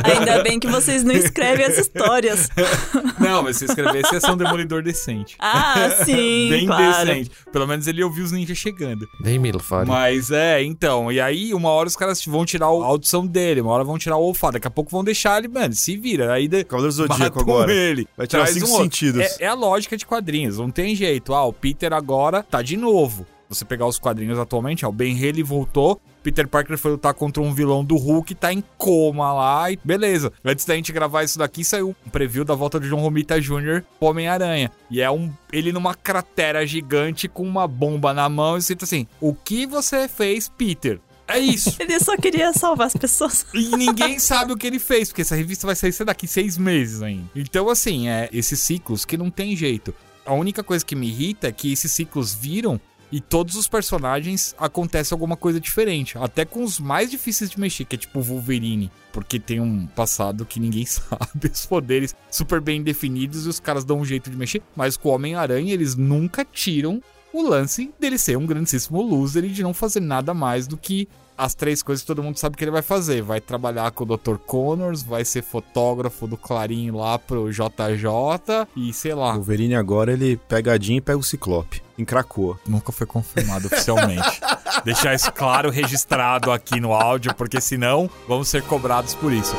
Ainda bem que vocês não escrevem as histórias. *laughs* Não, mas se escrevesse ia ser um demolidor decente. Ah, sim, *laughs* Bem claro. decente. Pelo menos ele ouviu os ninjas chegando. Nem me fale. Mas é, então. E aí, uma hora os caras vão tirar a audição dele, uma hora vão tirar o olfato. Daqui a pouco vão deixar ele, mano, se vira. Aí de... Cavaleiro Zodíaco agora. ele. Vai tirar cinco um sentidos. É, é a lógica de quadrinhos, não tem jeito. Ah, o Peter agora tá de novo. Você pegar os quadrinhos atualmente, ó, o Ben Haley voltou, Peter Parker foi lutar contra um vilão do Hulk, tá em coma lá e beleza. Antes da gente gravar isso daqui, saiu um preview da volta de John Romita Jr. Homem-Aranha. E é um ele numa cratera gigante com uma bomba na mão e escrito assim: O que você fez, Peter? É isso. *laughs* Ele só queria salvar as pessoas. E ninguém sabe o que ele fez, porque essa revista vai sair daqui seis meses ainda. Então, assim, é esses ciclos que não tem jeito. A única coisa que me irrita é que esses ciclos viram e todos os personagens acontece alguma coisa diferente. Até com os mais difíceis de mexer, que é tipo o Wolverine. Porque tem um passado que ninguém *laughs* sabe, os poderes super bem definidos e os caras dão um jeito de mexer. Mas com o Homem-Aranha, eles nunca tiram o lance dele ser um grandíssimo loser e de não fazer nada mais do que as três coisas que todo mundo sabe que ele vai fazer. Vai trabalhar com o Dr. Connors, vai ser fotógrafo do Clarim lá pro JJ e sei lá. O Wolverine agora, ele pega a Jean e pega o Ciclope. Em Cracoa. Nunca foi confirmado oficialmente. *laughs* Deixar isso claro, registrado aqui no áudio, porque senão vamos ser cobrados por isso.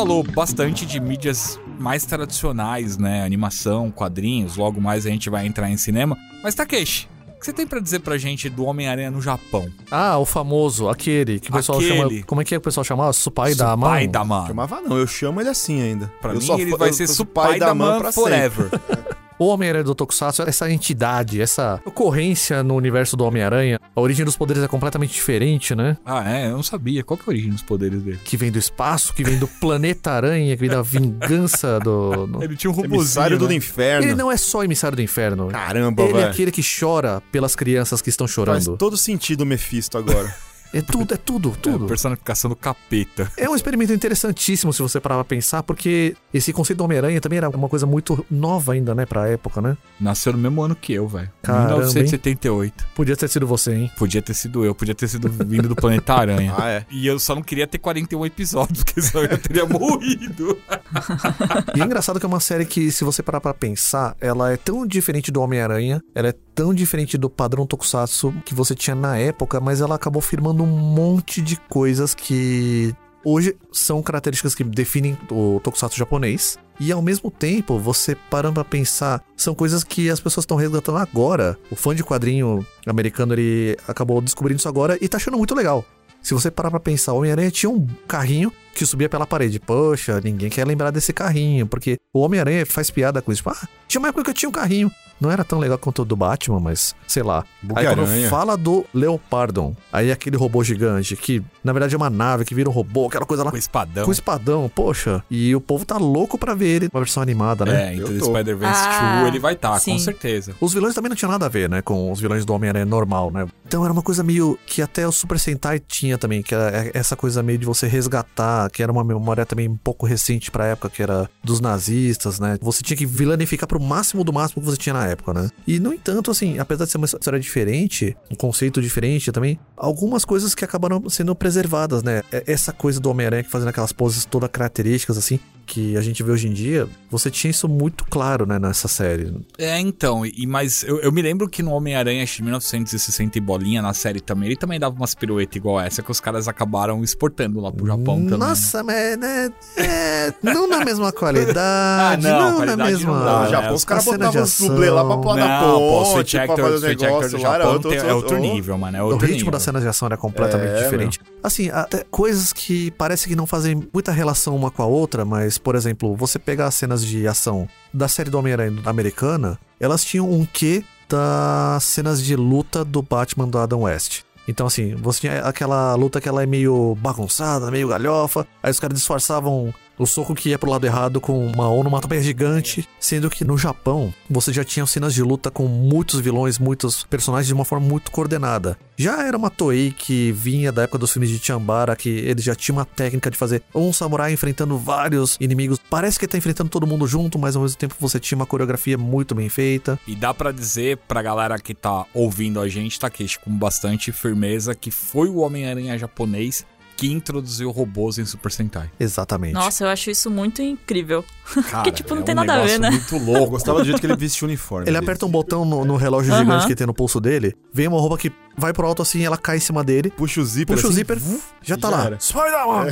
Falou bastante de mídias mais tradicionais, né? Animação, quadrinhos, logo mais a gente vai entrar em cinema. Mas Takeshi, o que você tem pra dizer pra gente do Homem-Aranha no Japão? Ah, o famoso, aquele que o pessoal Aquele. chama. Como é que é que o pessoal chamava? Supai da mão? Pai da Man. Chamava não, eu chamo ele assim ainda. Pra eu mim, só ele vai eu ser Supai da Man pra forever. *laughs* O Homem-Aranha do Tokusatsu, essa entidade, essa ocorrência no universo do Homem-Aranha, a origem dos poderes é completamente diferente, né? Ah, é? Eu não sabia. Qual que é a origem dos poderes dele? Que vem do espaço, que vem do planeta Aranha, que vem da vingança do. do- Ele tinha um sempre. Emissário do né? inferno. Ele não é só emissário do inferno. Caramba, Ele é velho. aquele que chora pelas crianças que estão Faz chorando. todo sentido o Mephisto agora. *laughs* É tudo, é tudo, É, tudo. personificação do capeta. É um experimento interessantíssimo se você parar pra pensar, porque esse conceito do Homem-Aranha também era uma coisa muito nova ainda, né, pra época, né? Nasceu no mesmo ano que eu, velho. Caramba, 1978. Podia ter sido você, hein? Podia ter sido eu, podia ter sido vindo do Planeta Aranha. *laughs* ah, é. E eu só não queria ter 41 episódios, porque senão eu teria morrido. *laughs* E é engraçado que é uma série que, se você parar pra pensar, ela é tão diferente do Homem-Aranha, ela é tão diferente do padrão Tokusatsu que você tinha na época, mas ela acabou firmando um monte de coisas que hoje são características que definem o Tokusatsu japonês. E ao mesmo tempo, você parando pra pensar, são coisas que as pessoas estão resgatando agora. O fã de quadrinho americano, ele acabou descobrindo isso agora e tá achando muito legal. Se você parar pra pensar, o Homem-Aranha tinha um carrinho que subia pela parede. Poxa, ninguém quer lembrar desse carrinho, porque o Homem-Aranha faz piada com isso. Tipo, ah, tinha uma época que eu tinha um carrinho. Não era tão legal quanto o do Batman, mas sei lá. Aí quando fala do Leopardon, aí aquele robô gigante, que na verdade é uma nave que vira um robô, aquela coisa lá Com espadão. com espadão, poxa. E o povo tá louco pra ver ele uma versão animada, né? É, então tô. Spider-Verse Ah, 2 ele vai estar, com sim. certeza. Os vilões também não tinham nada a ver, né? Com os vilões do Homem-Aranha normal, né? Então era uma coisa meio que até o Super Sentai tinha também, que era essa coisa meio de você resgatar, que era uma memória também um pouco recente pra época, que era dos nazistas, né? Você tinha que vilanificar pro máximo do máximo que você tinha na época, né? E, no entanto, assim, apesar de ser uma história diferente, um conceito diferente também, algumas coisas que acabaram sendo preservadas, né? É- Essa coisa do Homem-Aranha fazendo aquelas poses todas características, assim, que a gente vê hoje em dia, você tinha isso muito claro, né, nessa série. É, então, e, mas eu, eu me lembro que no Homem-Aranha de 1960 e bolinha na série também, ele também dava umas piruetas igual essa que os caras acabaram exportando lá pro Japão também. Nossa, mas né, é, não na mesma *laughs* qualidade, Ah, não, não, na mesma. não dá, No né? Japão, os caras botavam os dublês lá pra pular na pô, o ponte, pra fazer o negócios do Japão outro, é outro outro. nível, mano, é O outro ritmo nível. da cena de ação era completamente É, diferente. Assim, até coisas que parece que não fazem muita relação uma com a outra, mas, por exemplo, você pegar as cenas de ação da série do Homem-Aranha americana, elas tinham um quê das cenas de luta do Batman do Adam West. Então, assim, você tinha aquela luta que ela é meio bagunçada, meio galhofa, aí os caras disfarçavam o soco que ia pro lado errado com uma onomatopeia gigante, sendo que no Japão você já tinha cenas de luta com muitos vilões, muitos personagens de uma forma muito coordenada. Já era uma Toei que vinha da época dos filmes de Chambara, que eles já tinham uma técnica de fazer um samurai enfrentando vários inimigos. Parece que tá enfrentando todo mundo junto, mas ao mesmo tempo você tinha uma coreografia muito bem feita. E dá pra dizer pra galera que tá ouvindo a gente, Takeshi, com bastante firmeza, que foi o Homem-Aranha japonês que introduziu robôs em Super Sentai. Exatamente. Nossa, eu acho isso muito incrível. *laughs* Cara, tipo, não é tem um nada a ver, né? muito Eu louco. gostava do jeito que ele vestia o uniforme. Ele dele. aperta um botão no, no relógio gigante que tem no pulso dele, vem uma roupa que vai pro alto assim, ela cai em cima dele, Puxa o zíper puxa o assim, zíper, vuf, já tá já lá. Spider-Man!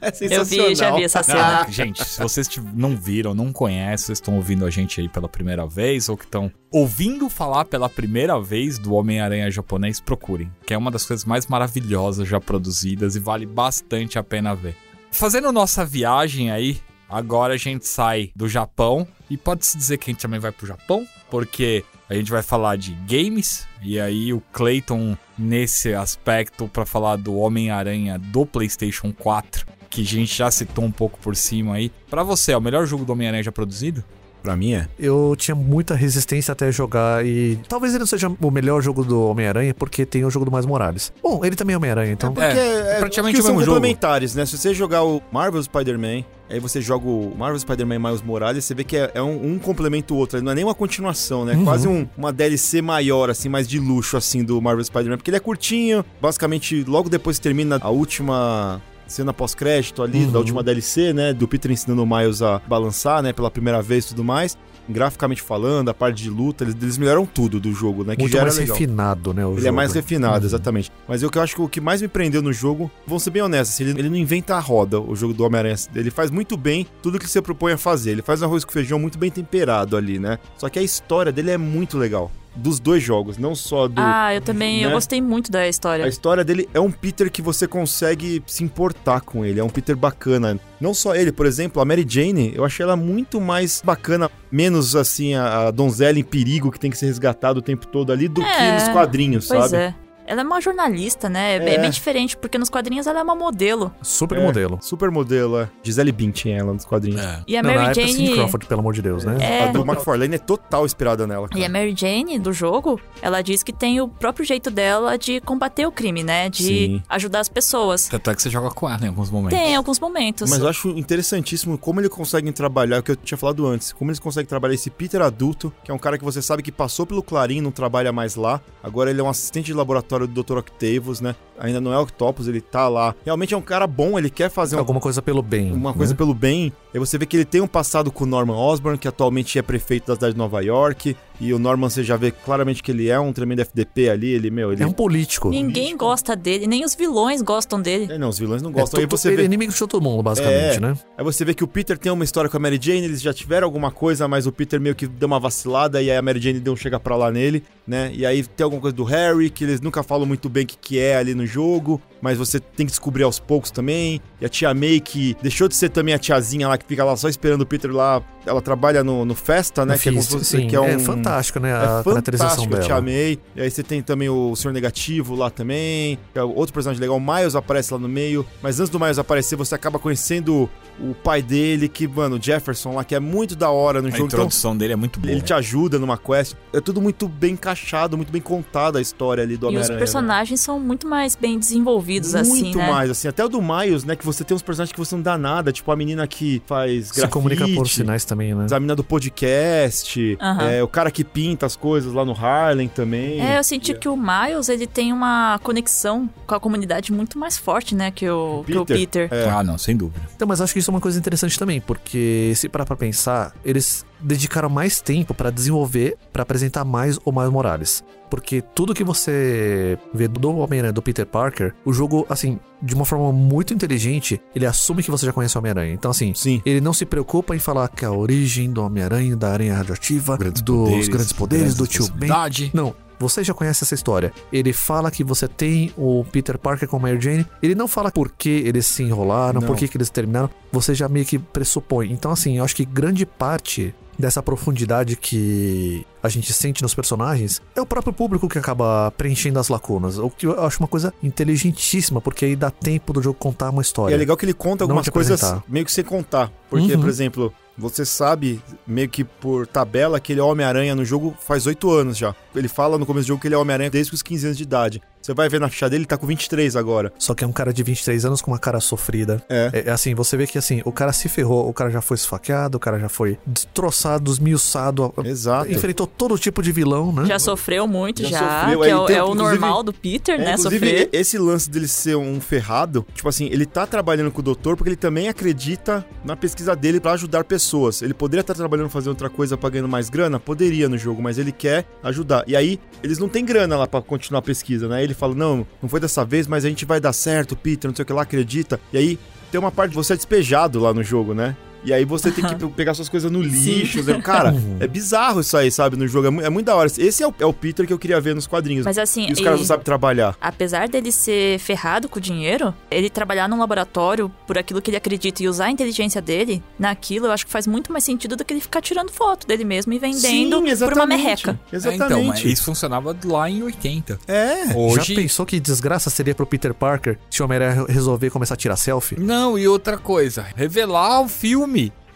É *laughs* Eu vi, já vi essa cena. Ah, gente, se vocês não viram, não conhecem, vocês estão ouvindo a gente aí pela primeira vez ou que estão ouvindo falar pela primeira vez do Homem-Aranha japonês, procurem, que é uma das coisas mais maravilhosas já produzidas e vale bastante a pena ver. Fazendo nossa viagem aí, agora a gente sai do Japão e pode-se dizer que a gente também vai pro Japão, porque a gente vai falar de games e aí o Clayton nesse aspecto pra falar do Homem-Aranha do PlayStation 4 que a gente já citou um pouco por cima aí. Pra você, é o melhor jogo do Homem-Aranha já produzido? Pra mim é. Eu tinha muita resistência até jogar e talvez ele não seja o melhor jogo do Homem-Aranha porque tem o jogo do Miles Morales. Bom, ele também é Homem-Aranha, então... Porque é, é- praticamente que o são mesmo jogo. complementares, né? Se você jogar o Marvel Spider-Man, aí você joga o Marvel Spider-Man Miles Morales, você vê que é, é um, um complementa o outro, não é nem uma continuação, né? É Uhum. quase um- uma DLC maior, assim, mais de luxo, assim, do Marvel Spider-Man, porque ele é curtinho, basicamente, logo depois que termina a última cena pós-crédito ali, Uhum. da última DLC, né? Do Peter ensinando o Miles a balançar, né? Pela primeira vez e tudo mais. Graficamente falando, a parte de luta, eles, eles melhoram tudo do jogo, né? Que Muito já era mais legal. refinado, né? o Ele é jogo. mais refinado, Uhum. exatamente. Mas que eu acho que o que mais me prendeu no jogo, vamos ser bem honestos, assim, ele, ele não inventa a roda, o jogo do Homem-Aranha. Ele faz muito bem tudo que você propõe a fazer. Ele faz um arroz com feijão muito bem temperado ali, né? Só que a história dele é muito legal. Dos dois jogos, não só do. Ah, eu também, eu né? gostei muito da A história. história dele é um Peter que você consegue se importar com ele, é um Peter bacana. Não só ele, por exemplo, a Mary Jane, eu achei ela muito mais bacana, menos assim a, a donzela em perigo que tem que ser resgatada o tempo todo ali do que É, nos quadrinhos, Pois sabe? é. Ela é uma jornalista, né? É, É. é bem diferente, porque nos quadrinhos ela é uma modelo. Super É, modelo. Super modelo, é. Gisele Bündchen ela nos quadrinhos. E a Não, na Mary época, Jane. Crawford, pelo amor de Deus, né? É. A do McFarlane é total inspirada nela. cara. E a Mary Jane do jogo, ela diz que tem o próprio jeito dela de combater o crime, né? De Sim. ajudar as pessoas. Tanto é que você joga com ela em alguns momentos. Tem alguns momentos. Mas eu acho interessantíssimo como eles conseguem trabalhar, o que eu tinha falado antes, como eles conseguem trabalhar esse Peter adulto, que é um cara que você sabe que passou pelo Clarim, não trabalha mais lá, agora ele é um assistente de laboratório do Dr. Octavius, né? Ainda não é Octopus, ele tá lá. Realmente é um cara bom, ele quer fazer um- Alguma coisa pelo bem. uma né? coisa pelo bem. E você vê que ele tem um passado com o Norman Osborn, que atualmente é prefeito da cidade de Nova York. E o Norman, você já vê claramente que ele é um tremendo FDP ali. Ele, meu, ele. É um político. Ninguém gosta dele, nem os vilões gostam dele. É, não, os vilões não É, gostam. Aí todo- você ele é vê. inimigo de todo mundo, basicamente, É. né? Aí você vê que o Peter tem uma história com a Mary Jane, eles já tiveram alguma coisa, mas o Peter meio que deu uma vacilada e aí a Mary Jane deu um chega pra lá nele, né? E aí tem alguma coisa do Harry, que eles nunca falam muito bem o que, que é ali no jogo, mas você tem que descobrir aos poucos também. E a tia May, que deixou de ser também a tiazinha lá, que fica lá só esperando o Peter lá, ela trabalha no, no Festa, né? No que é, como se fosse- que é um... fantástico, né? A É caracterização fantástico a Tia dela. May. E aí você tem também o Senhor Negativo lá também. Que é outro personagem legal. O Miles aparece lá no meio. Mas antes do Miles aparecer, você acaba conhecendo o pai dele, que, mano, o Jefferson lá, que é muito da hora no A jogo. Então, introdução dele é muito boa. ele te ajuda numa quest. É tudo muito bem encaixado, muito bem contada a história ali do E os né? personagens são muito mais bem desenvolvidos, assim, Muito né? mais, assim. Até o do Miles, né? Que você tem uns personagens que você não dá nada. Tipo, a menina que faz Se grafite. comunica por sinais também, né? A menina do podcast. É, o cara que pinta as coisas lá no Harlem também. É, eu senti que o Miles, ele tem uma conexão com a comunidade muito mais forte, né, que o, que o Peter? Peter. É. Ah, não, sem dúvida. Então, mas acho que isso é uma coisa interessante também, porque se parar pra pensar, eles dedicaram mais tempo pra desenvolver, pra apresentar mais o Miles Morales. Porque tudo que você vê do Homem-Aranha, do Peter Parker, o jogo, assim, de uma forma muito inteligente, ele assume que você já conhece o Homem-Aranha. Então, assim, Sim. ele não se preocupa em falar que a origem do Homem-Aranha, da aranha radioativa, Grandes dos poderes, grandes poderes, do tio Ben. Não, você já conhece essa história. Ele fala que você tem o Peter Parker com a Mary Jane. Ele não fala por que eles se enrolaram, Não. por que, que eles terminaram. Você já meio que pressupõe. Então, assim, eu acho que grande parte dessa profundidade que a gente sente nos personagens é o próprio público que acaba preenchendo as lacunas. O que eu acho uma coisa inteligentíssima, porque aí dá tempo do jogo contar uma E história. é legal que ele conta algumas coisas meio que sem contar. Porque, Uhum. por exemplo, você sabe, meio que por tabela, que ele é Homem-Aranha no jogo faz oito anos já. Ele fala no começo do jogo que ele é Homem-Aranha desde os 15 anos de idade. Você vai ver na ficha dele, ele tá com 23 agora. Só que é um cara de 23 anos com uma cara sofrida. É. É, é assim, você vê que assim, o cara se ferrou, o cara já foi esfaqueado, o cara já foi destroçado, esmiuçado, Exato. enfrentou todo tipo de vilão, né? Já sofreu muito, Já já, sofreu, que é, o- tem- é o inclusive- normal do Peter, É, né, sofrer. e- esse lance dele ser um ferrado, tipo assim, ele tá trabalhando com o doutor porque ele também acredita na pesquisa dele pra ajudar pessoas. Pessoas. Ele poderia estar trabalhando fazendo outra coisa pra ganhando mais grana? Poderia no jogo, mas ele quer ajudar. E aí, eles não têm grana lá pra continuar a pesquisa, né? Ele fala: não, não foi dessa vez, mas a gente vai dar certo, Peter, não sei o que lá, acredita. E aí, tem uma parte de você é despejado lá no jogo, né? E aí você tem que pe- pegar suas coisas no lixo. né? Cara, é bizarro isso aí, sabe? No jogo. É, mu- é muito da hora. Esse é o, é o Peter que eu queria ver nos quadrinhos. Mas assim, e os caras e- não sabem trabalhar. apesar dele ser ferrado com o dinheiro, ele trabalhar num laboratório por aquilo que ele acredita e usar a inteligência dele naquilo, eu acho que faz muito mais sentido do que ele ficar tirando foto dele mesmo e vendendo por uma merreca. É, Exatamente. então, mas isso funcionava lá em 80. É. Hoje. Já pensou que desgraça seria pro Peter Parker se o Homem-Aranha resolver começar a tirar selfie? Não, e outra coisa, revelar o filme.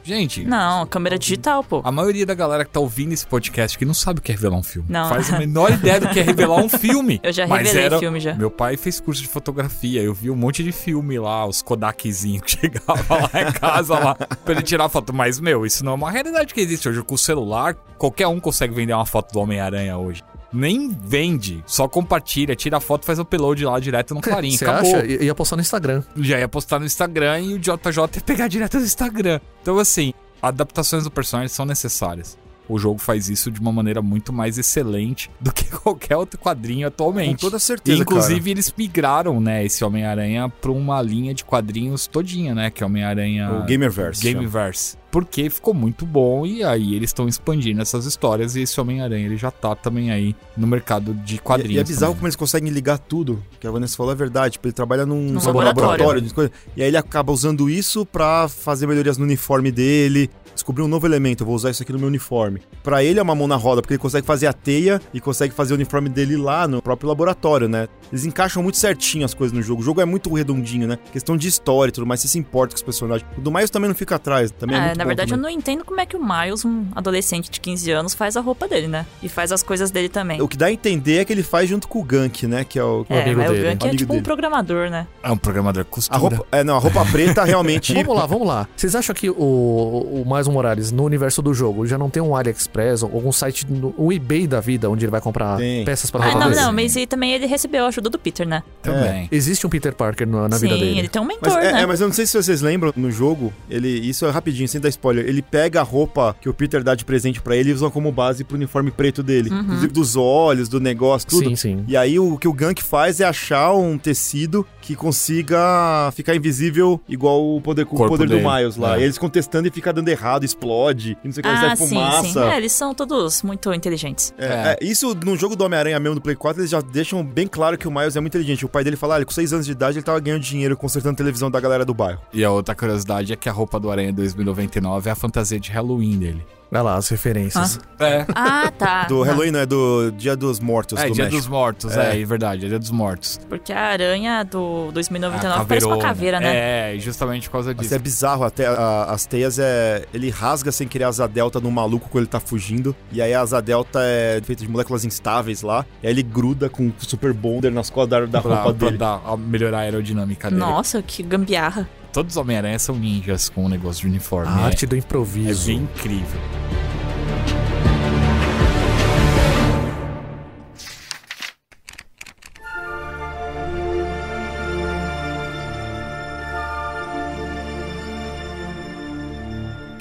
Gente, Não, câmera digital, pô. a maioria da galera que tá ouvindo esse podcast que não sabe o que é revelar um filme. Não. Faz a menor ideia do que é revelar um filme. *laughs* Eu já Mas revelei era... filme já. Meu pai fez curso de fotografia. Eu vi um monte de filme lá, os Kodakzinhos que *laughs* chegava lá em casa lá pra ele tirar foto. Mas, meu, isso não é uma realidade que existe hoje. Com o celular, qualquer um consegue vender uma foto do Homem-Aranha hoje. Nem vende, só compartilha, tira a foto, faz o upload lá direto no *laughs* Clarim. Você Acabou acha? I- Ia postar no Instagram. já ia postar no Instagram e o JJ ia pegar direto do Instagram. Então, assim, adaptações do personagem são necessárias. O jogo faz isso de uma maneira muito mais excelente do que *laughs* qualquer outro quadrinho atualmente. Com toda certeza, E, Inclusive, eles migraram, né, esse Homem-Aranha pra uma linha de quadrinhos todinha, né? Que é Homem-Aranha. O Gamerverse. chama. Gameverse. Porque ficou muito bom e aí eles estão expandindo essas histórias e esse Homem-Aranha ele já tá também aí no mercado de E, quadrinhos. e é bizarro também. como eles conseguem ligar tudo. Que a Vanessa falou é verdade. Tipo, ele trabalha num, laboratório. de coisa, e aí ele acaba usando isso pra fazer melhorias no uniforme dele. Descobrir um novo elemento, eu vou usar isso aqui no meu uniforme. Pra ele é uma mão na roda, porque ele consegue fazer a teia e consegue fazer o uniforme dele lá no próprio laboratório, né? Eles encaixam muito certinho as coisas no jogo. O jogo é muito redondinho, né? Questão de história e tudo mais, você se importa com os personagens. O do Miles também não fica atrás, também é, É, muito na bom verdade, eu não entendo como é que o Miles, um adolescente de 15 anos, faz a roupa dele, né? E faz as coisas dele também. O que dá a entender é que ele faz junto com o Gank, né? Que é o... o é, amigo mas o dele, Gank o é amigo tipo um dele. programador, né? É um programador costura. A roupa, é, não, a roupa *laughs* preta realmente. Vamos lá, vamos lá. Vocês acham que o, o Miles Morales, no universo do jogo, já não tem um AliExpress ou algum site, no, um eBay da vida, onde ele vai comprar Tem. peças para Ah, roupa não, dele? não, mas e também ele recebeu a ajuda do Peter, né? Também. Existe um Peter Parker na, na Sim, vida dele. ele tem um Mas, mentor, é, né? é, mas eu não sei se vocês lembram no jogo, ele isso é rapidinho, sem dar spoiler. Ele pega a roupa que o Peter dá de presente pra ele e usa como base pro uniforme preto dele. Uhum. Inclusive dos olhos, do negócio, tudo. Sim, sim. E aí o que o Gank faz é achar um tecido que consiga ficar invisível igual o poder, o poder do. Miles lá. É. E eles contestando e fica dando errado, explode, e não sei o que, Ah, sai sim, fumaça. sim. É, eles são todos muito inteligentes. É, É. é, isso no jogo do Homem-Aranha mesmo do Play 4, eles já deixam bem claro que o Miles é muito inteligente. O pai dele fala, ah, ele com 6 anos de idade ele tava ganhando dinheiro consertando a televisão da galera do bairro. E a outra curiosidade é que a roupa do Aranha 2099 é a fantasia de Halloween dele. Olha lá as referências. É. Ah, tá. *laughs* Do Não, Halloween, não, é do Dia dos Mortos É, do Dia México. dos Mortos, é. é verdade, é Dia dos Mortos. Porque a aranha do A 2099 parece uma caveira, né? É, justamente por causa Mas disso. é bizarro, até a- as teias é. Ele rasga sem querer a asa delta no maluco quando ele tá fugindo. E aí a asa delta é feita de moléculas instáveis lá. E aí ele gruda com o super bonder nas costas da, da pra, roupa pra dele. dar, a- melhorar a aerodinâmica dele. Nossa, que gambiarra. Todos os Homem-Aranha são ninjas com o negócio de uniforme. A é, arte do é improviso. bem incrível.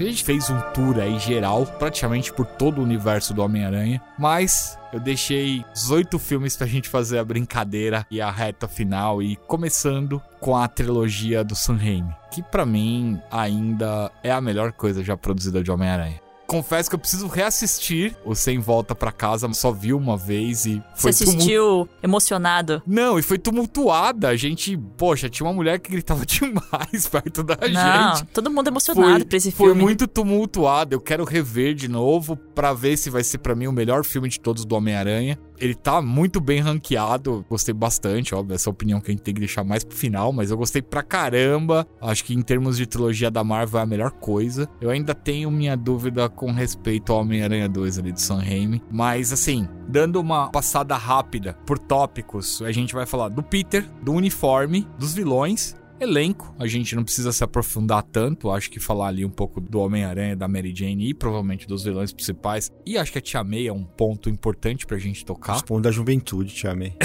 A gente fez um tour aí geral, praticamente por todo o universo do Homem-Aranha, mas eu deixei os oito filmes pra gente fazer a brincadeira e a reta final, e começando com a trilogia do Sam Raimi, que pra mim ainda é a melhor coisa já produzida de Homem-Aranha. Confesso que eu preciso reassistir o Sem Volta pra Casa, só vi uma vez e Você foi tumultu- assistiu emocionado. Não, e foi tumultuada. A gente, poxa, tinha uma mulher que gritava *laughs* demais perto da Não, gente. todo mundo emocionado Foi, pra esse foi filme. muito tumultuado. Eu quero rever de novo pra ver se vai ser pra mim o melhor filme de todos do Homem-Aranha. Ele tá muito bem ranqueado. Gostei bastante, óbvio. Essa opinião que a gente tem que deixar mais pro final, mas eu gostei pra caramba. Acho que em termos de trilogia da Marvel é a melhor coisa. Eu ainda tenho minha dúvida com respeito ao Homem-Aranha 2 ali do Sam Raimi. Mas assim, dando uma passada rápida por tópicos, a gente vai falar do Peter, do uniforme, dos vilões Elenco, a gente não precisa se aprofundar tanto, acho que falar ali um pouco do Homem-Aranha, da Mary Jane e provavelmente dos vilões principais. E acho que a Tia May é um ponto importante pra gente tocar. Os pontos da juventude, Tia May.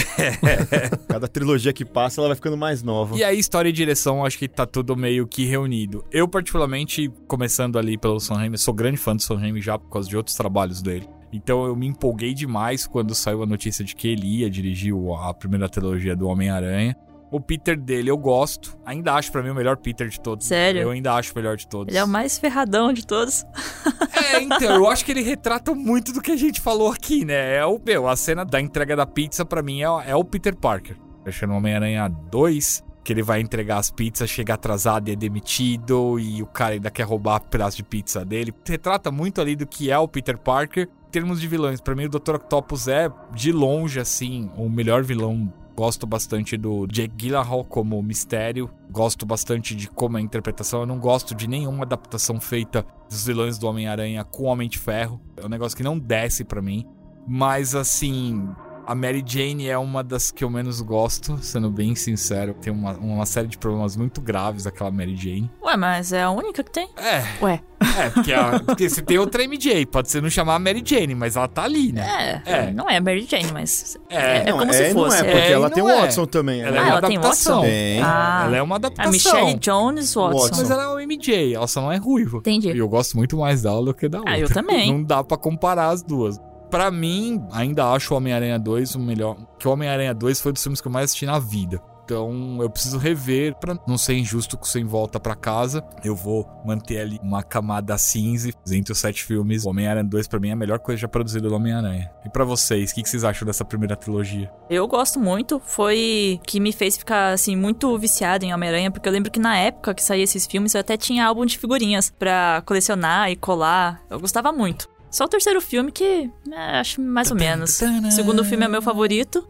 *laughs* Cada trilogia que passa, ela vai ficando mais nova. E aí, história e direção, acho que tá tudo meio que reunido. Eu, particularmente, começando ali pelo Sam Raimi, sou grande fã do Sam Raimi já por causa de outros trabalhos dele. Então eu me empolguei demais quando saiu a notícia de que ele ia dirigir a primeira trilogia do Homem-Aranha. O Peter dele eu gosto. Ainda acho para mim o melhor Peter de todos. Sério? Eu ainda acho o melhor de todos. Ele é o mais ferradão de todos. *laughs* é, então, eu acho que ele retrata muito do que a gente falou aqui, né? É o, meu, a cena da entrega da pizza para mim é, é, o Peter Parker. Que no Homem-Aranha 2, que ele vai entregar as pizzas, chega atrasado e é demitido, e o cara ainda quer roubar um pedaço de pizza dele. Retrata muito ali do que é o Peter Parker. Em termos de vilões, para mim o Dr. Octopus é, de longe, assim, o melhor vilão Gosto bastante do Jake Gyllenhaal como mistério. Gosto bastante de como é a interpretação. Eu não gosto de nenhuma adaptação feita dos vilões do Homem-Aranha com o Homem de Ferro. É um negócio que não desce para mim. Mas assim, a Mary Jane é uma das que eu menos gosto, sendo bem sincero. Tem uma, uma série de problemas muito graves aquela Mary Jane. Ué, mas é a única que tem? É. Ué. É, porque, a, porque você tem outra MJ, pode ser não chamar Mary Jane, mas ela tá ali, né? É, é. não é Mary Jane, mas é, é, é como é, se fosse. Não é, porque É, ela e tem o é. Watson também. Ela é Ah, uma ela tem adaptação. Watson? Tem. Ah. Ela é uma A adaptação. Michelle Jones Watson. Watson. Mas ela é uma MJ, ela só não é ruiva. Entendi. E eu gosto muito mais dela do que da outra. Ah, eu também. Não dá pra comparar as duas. Pra mim, ainda acho o Homem-Aranha 2 o melhor. Que o Homem-Aranha 2 foi dos filmes que eu mais assisti na vida. Então eu preciso rever pra não ser injusto com sem volta pra casa. Eu vou manter ali uma camada cinza entre os sete filmes. Homem-Aranha 2 pra mim é a melhor coisa já produzida do Homem-Aranha. E pra vocês, o que, que vocês acham dessa primeira trilogia? Eu gosto muito, foi que me fez ficar, assim, muito viciado em Homem-Aranha, porque eu lembro que na época que saía esses filmes eu até tinha álbum de figurinhas pra colecionar e colar. Eu gostava muito. Só o terceiro filme que né, acho mais ou menos. O segundo filme é meu favorito.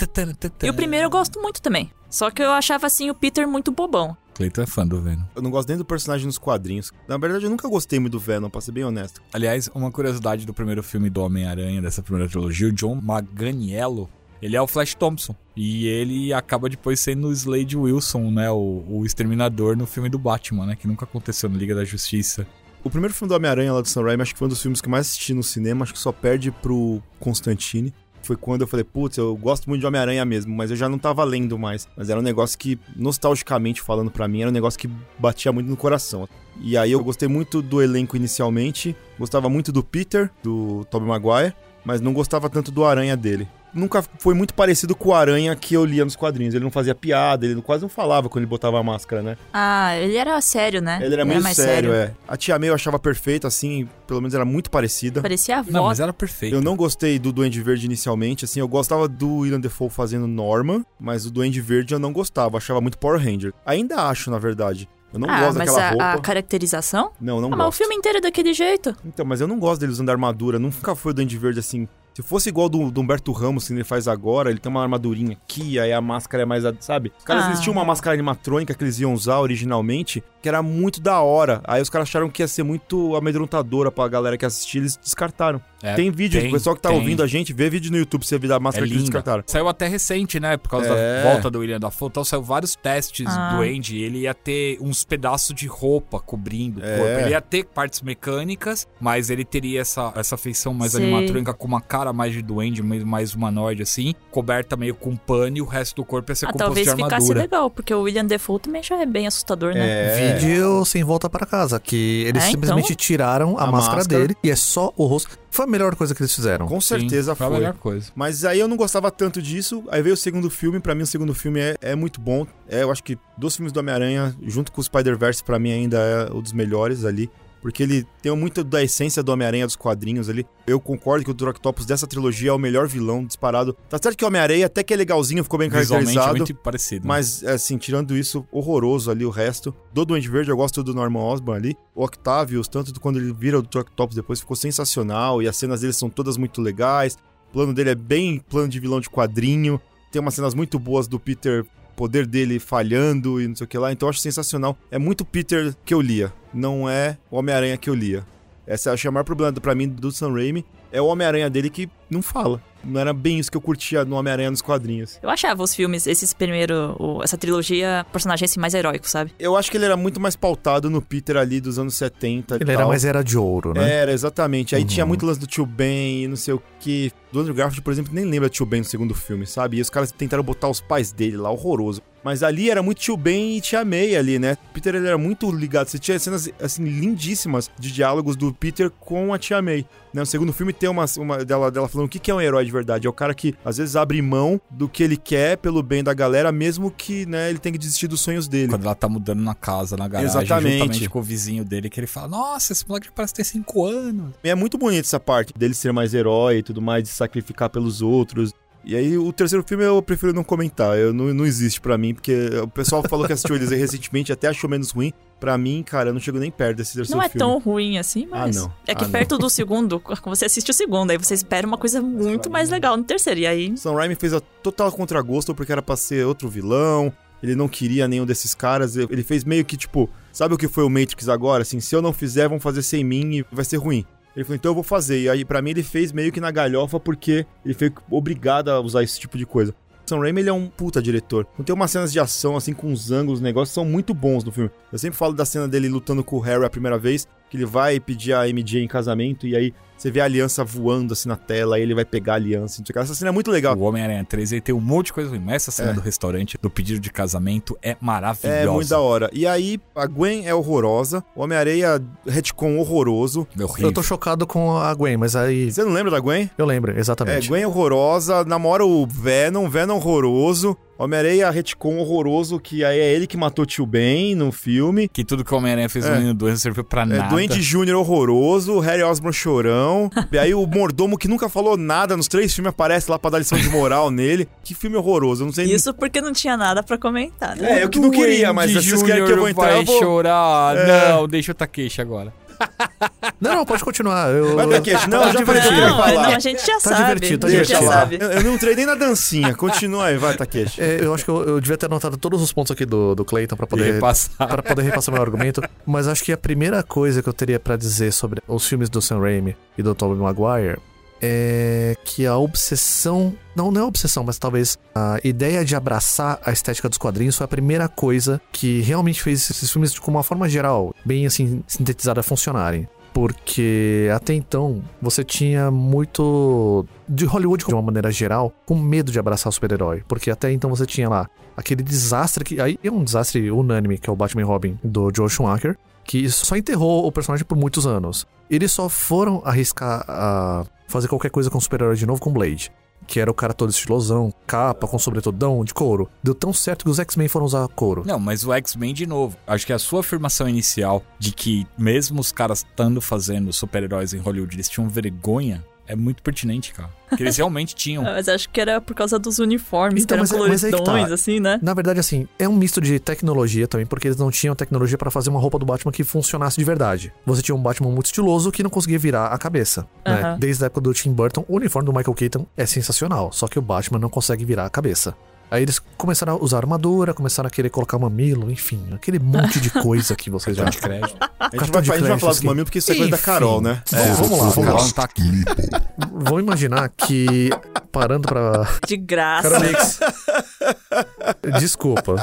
E o primeiro eu gosto muito também. Só que eu achava, assim, o Peter muito bobão. Cleiton é fã do Venom. Eu não gosto nem do personagem nos quadrinhos. Na verdade, eu nunca gostei muito do Venom, pra ser bem honesto. Aliás, uma curiosidade do primeiro filme do Homem-Aranha, dessa primeira trilogia, o John Maganiello, ele é o Flash Thompson. E ele acaba depois sendo o Slade Wilson, né? O, o exterminador no filme do Batman, né? Que nunca aconteceu na Liga da Justiça. O primeiro filme do Homem-Aranha lá do Sam Raimi, acho que foi um dos filmes que mais assisti no cinema, acho que só perde pro Constantine. Foi quando eu falei, putz, eu gosto muito de Homem-Aranha mesmo, mas eu já não tava lendo mais. Mas era um negócio que, nostalgicamente falando pra mim, era um negócio que batia muito no coração. E aí eu gostei muito do elenco inicialmente, gostava muito do Peter, do Tobey Maguire, mas não gostava tanto do Aranha dele. Nunca foi muito parecido com o Aranha que eu lia nos quadrinhos. Ele não fazia piada, ele quase não falava quando ele botava a máscara, né? Ah, ele era sério, né? Ele era meio mais sério, é. A Tia May eu achava perfeita, assim, pelo menos era muito parecida. Parecia a avó. Não, mas era perfeito. Eu não gostei do Duende Verde inicialmente, assim, eu gostava do William Defoe fazendo Norman, mas o Duende Verde eu não gostava, achava muito Power Ranger. Ainda acho, na verdade. Eu não ah, gosto mas daquela a, roupa. a caracterização? Não, não ah, mas o gosto. filme inteiro é daquele jeito. Então, mas eu não gosto dele usando armadura, nunca foi o Duende Verde assim. Se fosse igual do, do Humberto Ramos, que ele faz agora, ele tem uma armadurinha aqui, aí a máscara é mais, sabe? Os caras Ah. eles tinham uma máscara animatrônica que eles iam usar originalmente, que era muito da hora. Aí os caras acharam que ia ser muito amedrontadora pra galera que assistia, eles descartaram. É, tem vídeo, tem, o pessoal que tá tem. ouvindo a gente, vê vídeo no YouTube você ver da É máscara que eles linda. descartaram. Saiu até recente, né? Por causa É. da volta do William Dafoe. Então saiu vários testes Ah. do Andy. Ele ia ter uns pedaços de roupa cobrindo o É. corpo. Ele ia ter partes mecânicas, mas ele teria essa, essa feição mais Sei. animatrônica com uma cara mais de duende, mais, mais humanoide, assim. Coberta meio com pano e o resto do corpo ia ser Ah, composto talvez de ficasse armadura. legal, porque o William Defoe também já é bem assustador, né? É. Vídeo sem volta para casa, que eles É, simplesmente então? tiraram a, A máscara, máscara. dele e é só o rosto. Foi a melhor coisa que eles fizeram. Com Sim, certeza foi a foi. melhor coisa. Mas aí eu não gostava tanto disso. Aí veio o segundo filme. Pra mim, o segundo filme é, é muito bom. É, eu acho que dos filmes do Homem-Aranha, junto com o Spider-Verse, pra mim ainda é um dos melhores ali. Porque ele tem muito da essência do Homem-Aranha dos quadrinhos ali. Eu concordo que o Dr. Octopus dessa trilogia é o melhor vilão disparado. Tá certo que o Homem-Aranha até que é legalzinho, ficou bem é caracterizado. muito parecido. né? Mas, assim, tirando isso, horroroso ali o resto. Do Duende Verde, eu gosto do Norman Osborn ali. O Octavius, tanto do quando ele vira o Dr. Octopus depois, ficou sensacional. E as cenas dele são todas muito legais. O plano dele é bem plano de vilão de quadrinho. Tem umas cenas muito boas do Peter, poder dele falhando e não sei o que lá. Então eu acho sensacional. É muito Peter que eu lia, não é o Homem-Aranha que eu lia. Essa acho que é o maior problema pra mim do Sam Raimi. É o Homem-Aranha dele que não fala. Não era bem isso que eu curtia no Homem-Aranha nos quadrinhos. Eu achava os filmes, esses primeiro, o- essa trilogia, personagem assim mais heróico, sabe? Eu acho que ele era muito mais pautado no Peter ali dos anos 70 e Ele era tal. mais era de ouro, né? Era, exatamente. Aí Uhum. tinha muito lance do Tio Ben e não sei o que. Do Andrew Garfield, por exemplo, nem lembra Tio Ben no segundo filme, sabe? E os caras tentaram botar os pais dele lá, horroroso. Mas ali era muito Tio Ben e Tia May ali, né? Peter ele era muito ligado. Você tinha cenas, assim, lindíssimas de diálogos do Peter com a Tia May. Né? No segundo filme tem uma, uma dela, dela falando o que que é um herói de verdade. É o cara que, às vezes, abre mão do que ele quer pelo bem da galera, mesmo que, né, ele tenha que desistir dos sonhos dele. Quando ela tá mudando na casa, na garagem, Exatamente. juntamente com o vizinho dele, que ele fala, nossa, esse moleque parece ter 5 anos. E é muito bonito essa parte dele ser mais herói e tudo mais, de sacrificar pelos outros. E aí, o terceiro filme eu prefiro não comentar, eu não, não existe pra mim, porque o pessoal falou que assistiu eles recentemente até achou menos ruim. Pra mim, cara, eu não chego nem perto desse terceiro Não é filme. tão ruim assim, mas. Ah, não. É que Ah, não. perto do segundo, quando você assiste o segundo, aí você espera uma coisa muito mais legal no terceiro. E aí. Sam Raimi fez a total contragosto porque era pra ser outro vilão, ele não queria nenhum desses caras, ele fez meio que tipo, sabe o que foi o Matrix agora? Assim, se eu não fizer, vão fazer sem mim e vai ser ruim. Ele falou, então eu vou fazer. E aí, pra mim, ele fez meio que na galhofa porque ele foi obrigado a usar esse tipo de coisa. Sam Raimi, ele é um puta diretor. Não tem umas cenas de ação, assim, com os ângulos, os negócios são muito bons no filme. Eu sempre falo da cena dele lutando com o Harry a primeira vez, que ele vai pedir a MJ em casamento e aí você vê a aliança voando assim na tela, aí ele vai pegar a aliança. não sei o que. Essa cena é muito legal. O Homem-Aranha 3 ele tem um monte de coisa ruim, mas essa cena É. do restaurante, do pedido de casamento, é maravilhosa. É muito da hora. E aí, a Gwen é horrorosa, o Homem-Areia retcon horroroso. É horrível. Eu tô chocado com a Gwen, mas aí. Você não lembra da Gwen? Eu lembro, É, exatamente. Gwen horrorosa, namora o Venom, Venom horroroso. Homem-Areia retcon horroroso, que aí é ele que matou o tio Ben no filme. Que tudo que o Homem-Aranha fez É. no Menino 2 não serviu pra É, nada. Duende Júnior horroroso, Harry Osborn chorão. *laughs* e aí o mordomo que nunca falou nada nos três filmes aparece lá pra dar lição de moral *laughs* nele. Que filme horroroso, eu não sei... Isso porque não tinha nada pra comentar, né? É, eu que não queria, mas Duende vocês querem que eu vou entrar, vai eu vou... chorar. É. Não, deixa o Takeshi agora. *laughs* Não, não, pode continuar. Eu... Vai, Takeshi, não, eu já eu Não, não, a gente já Tá sabe. divertido, tá a gente já divertido. sabe. Eu, eu não entrei nem na dancinha, continua aí, vai, Takeshi. É, eu acho que eu, eu devia ter anotado todos os pontos aqui do, do Clayton pra poder, Repassar. pra poder repassar meu argumento. Mas acho que a primeira coisa que eu teria pra dizer sobre os filmes do Sam Raimi e do Tobey Maguire é que a obsessão. Não, não é obsessão, mas talvez a ideia de abraçar a estética dos quadrinhos foi a primeira coisa que realmente fez esses filmes, de uma forma geral, bem assim, sintetizada, funcionarem. Porque até então você tinha muito de Hollywood de uma maneira geral com medo de abraçar o super-herói. Porque até então você tinha lá aquele desastre que. Aí é um desastre unânime, que é o Batman Robin do Joel Schumacher, que só enterrou o personagem por muitos anos. Eles só foram arriscar a fazer qualquer coisa com super-herói de novo com Blade. Que era o cara todo estilosão, capa com sobretodão de couro. Deu tão certo que os X-Men foram usar couro. Não, mas o X-Men de novo. Acho que a sua afirmação inicial de que mesmo os caras estando fazendo super-heróis em Hollywood, eles tinham vergonha, é muito pertinente, cara. Porque eles realmente tinham. *laughs* Ah, Mas acho que era por causa dos uniformes, Então, que eram é- mas que coloridões, tá. assim, né? Na verdade, assim, é um misto de tecnologia também, porque eles não tinham tecnologia pra fazer uma roupa do Batman que funcionasse de verdade. Você tinha um Batman muito estiloso que não conseguia virar a cabeça. Né? Aham. Desde a época do Tim Burton, o uniforme do Michael Keaton é sensacional, só que o Batman não consegue virar a cabeça. Aí eles começaram a usar armadura, começaram a querer colocar mamilo, enfim, aquele monte de coisa que vocês já. de crédito. *laughs* A gente, vai, de a gente vai crédito, falar assim. mamilos porque isso é coisa da. Carol, né? Vamos- vamos lá, O vamos Carol lá. não tá aqui. Vamos imaginar que, parando pra. De graça. Carol Mix. Desculpa,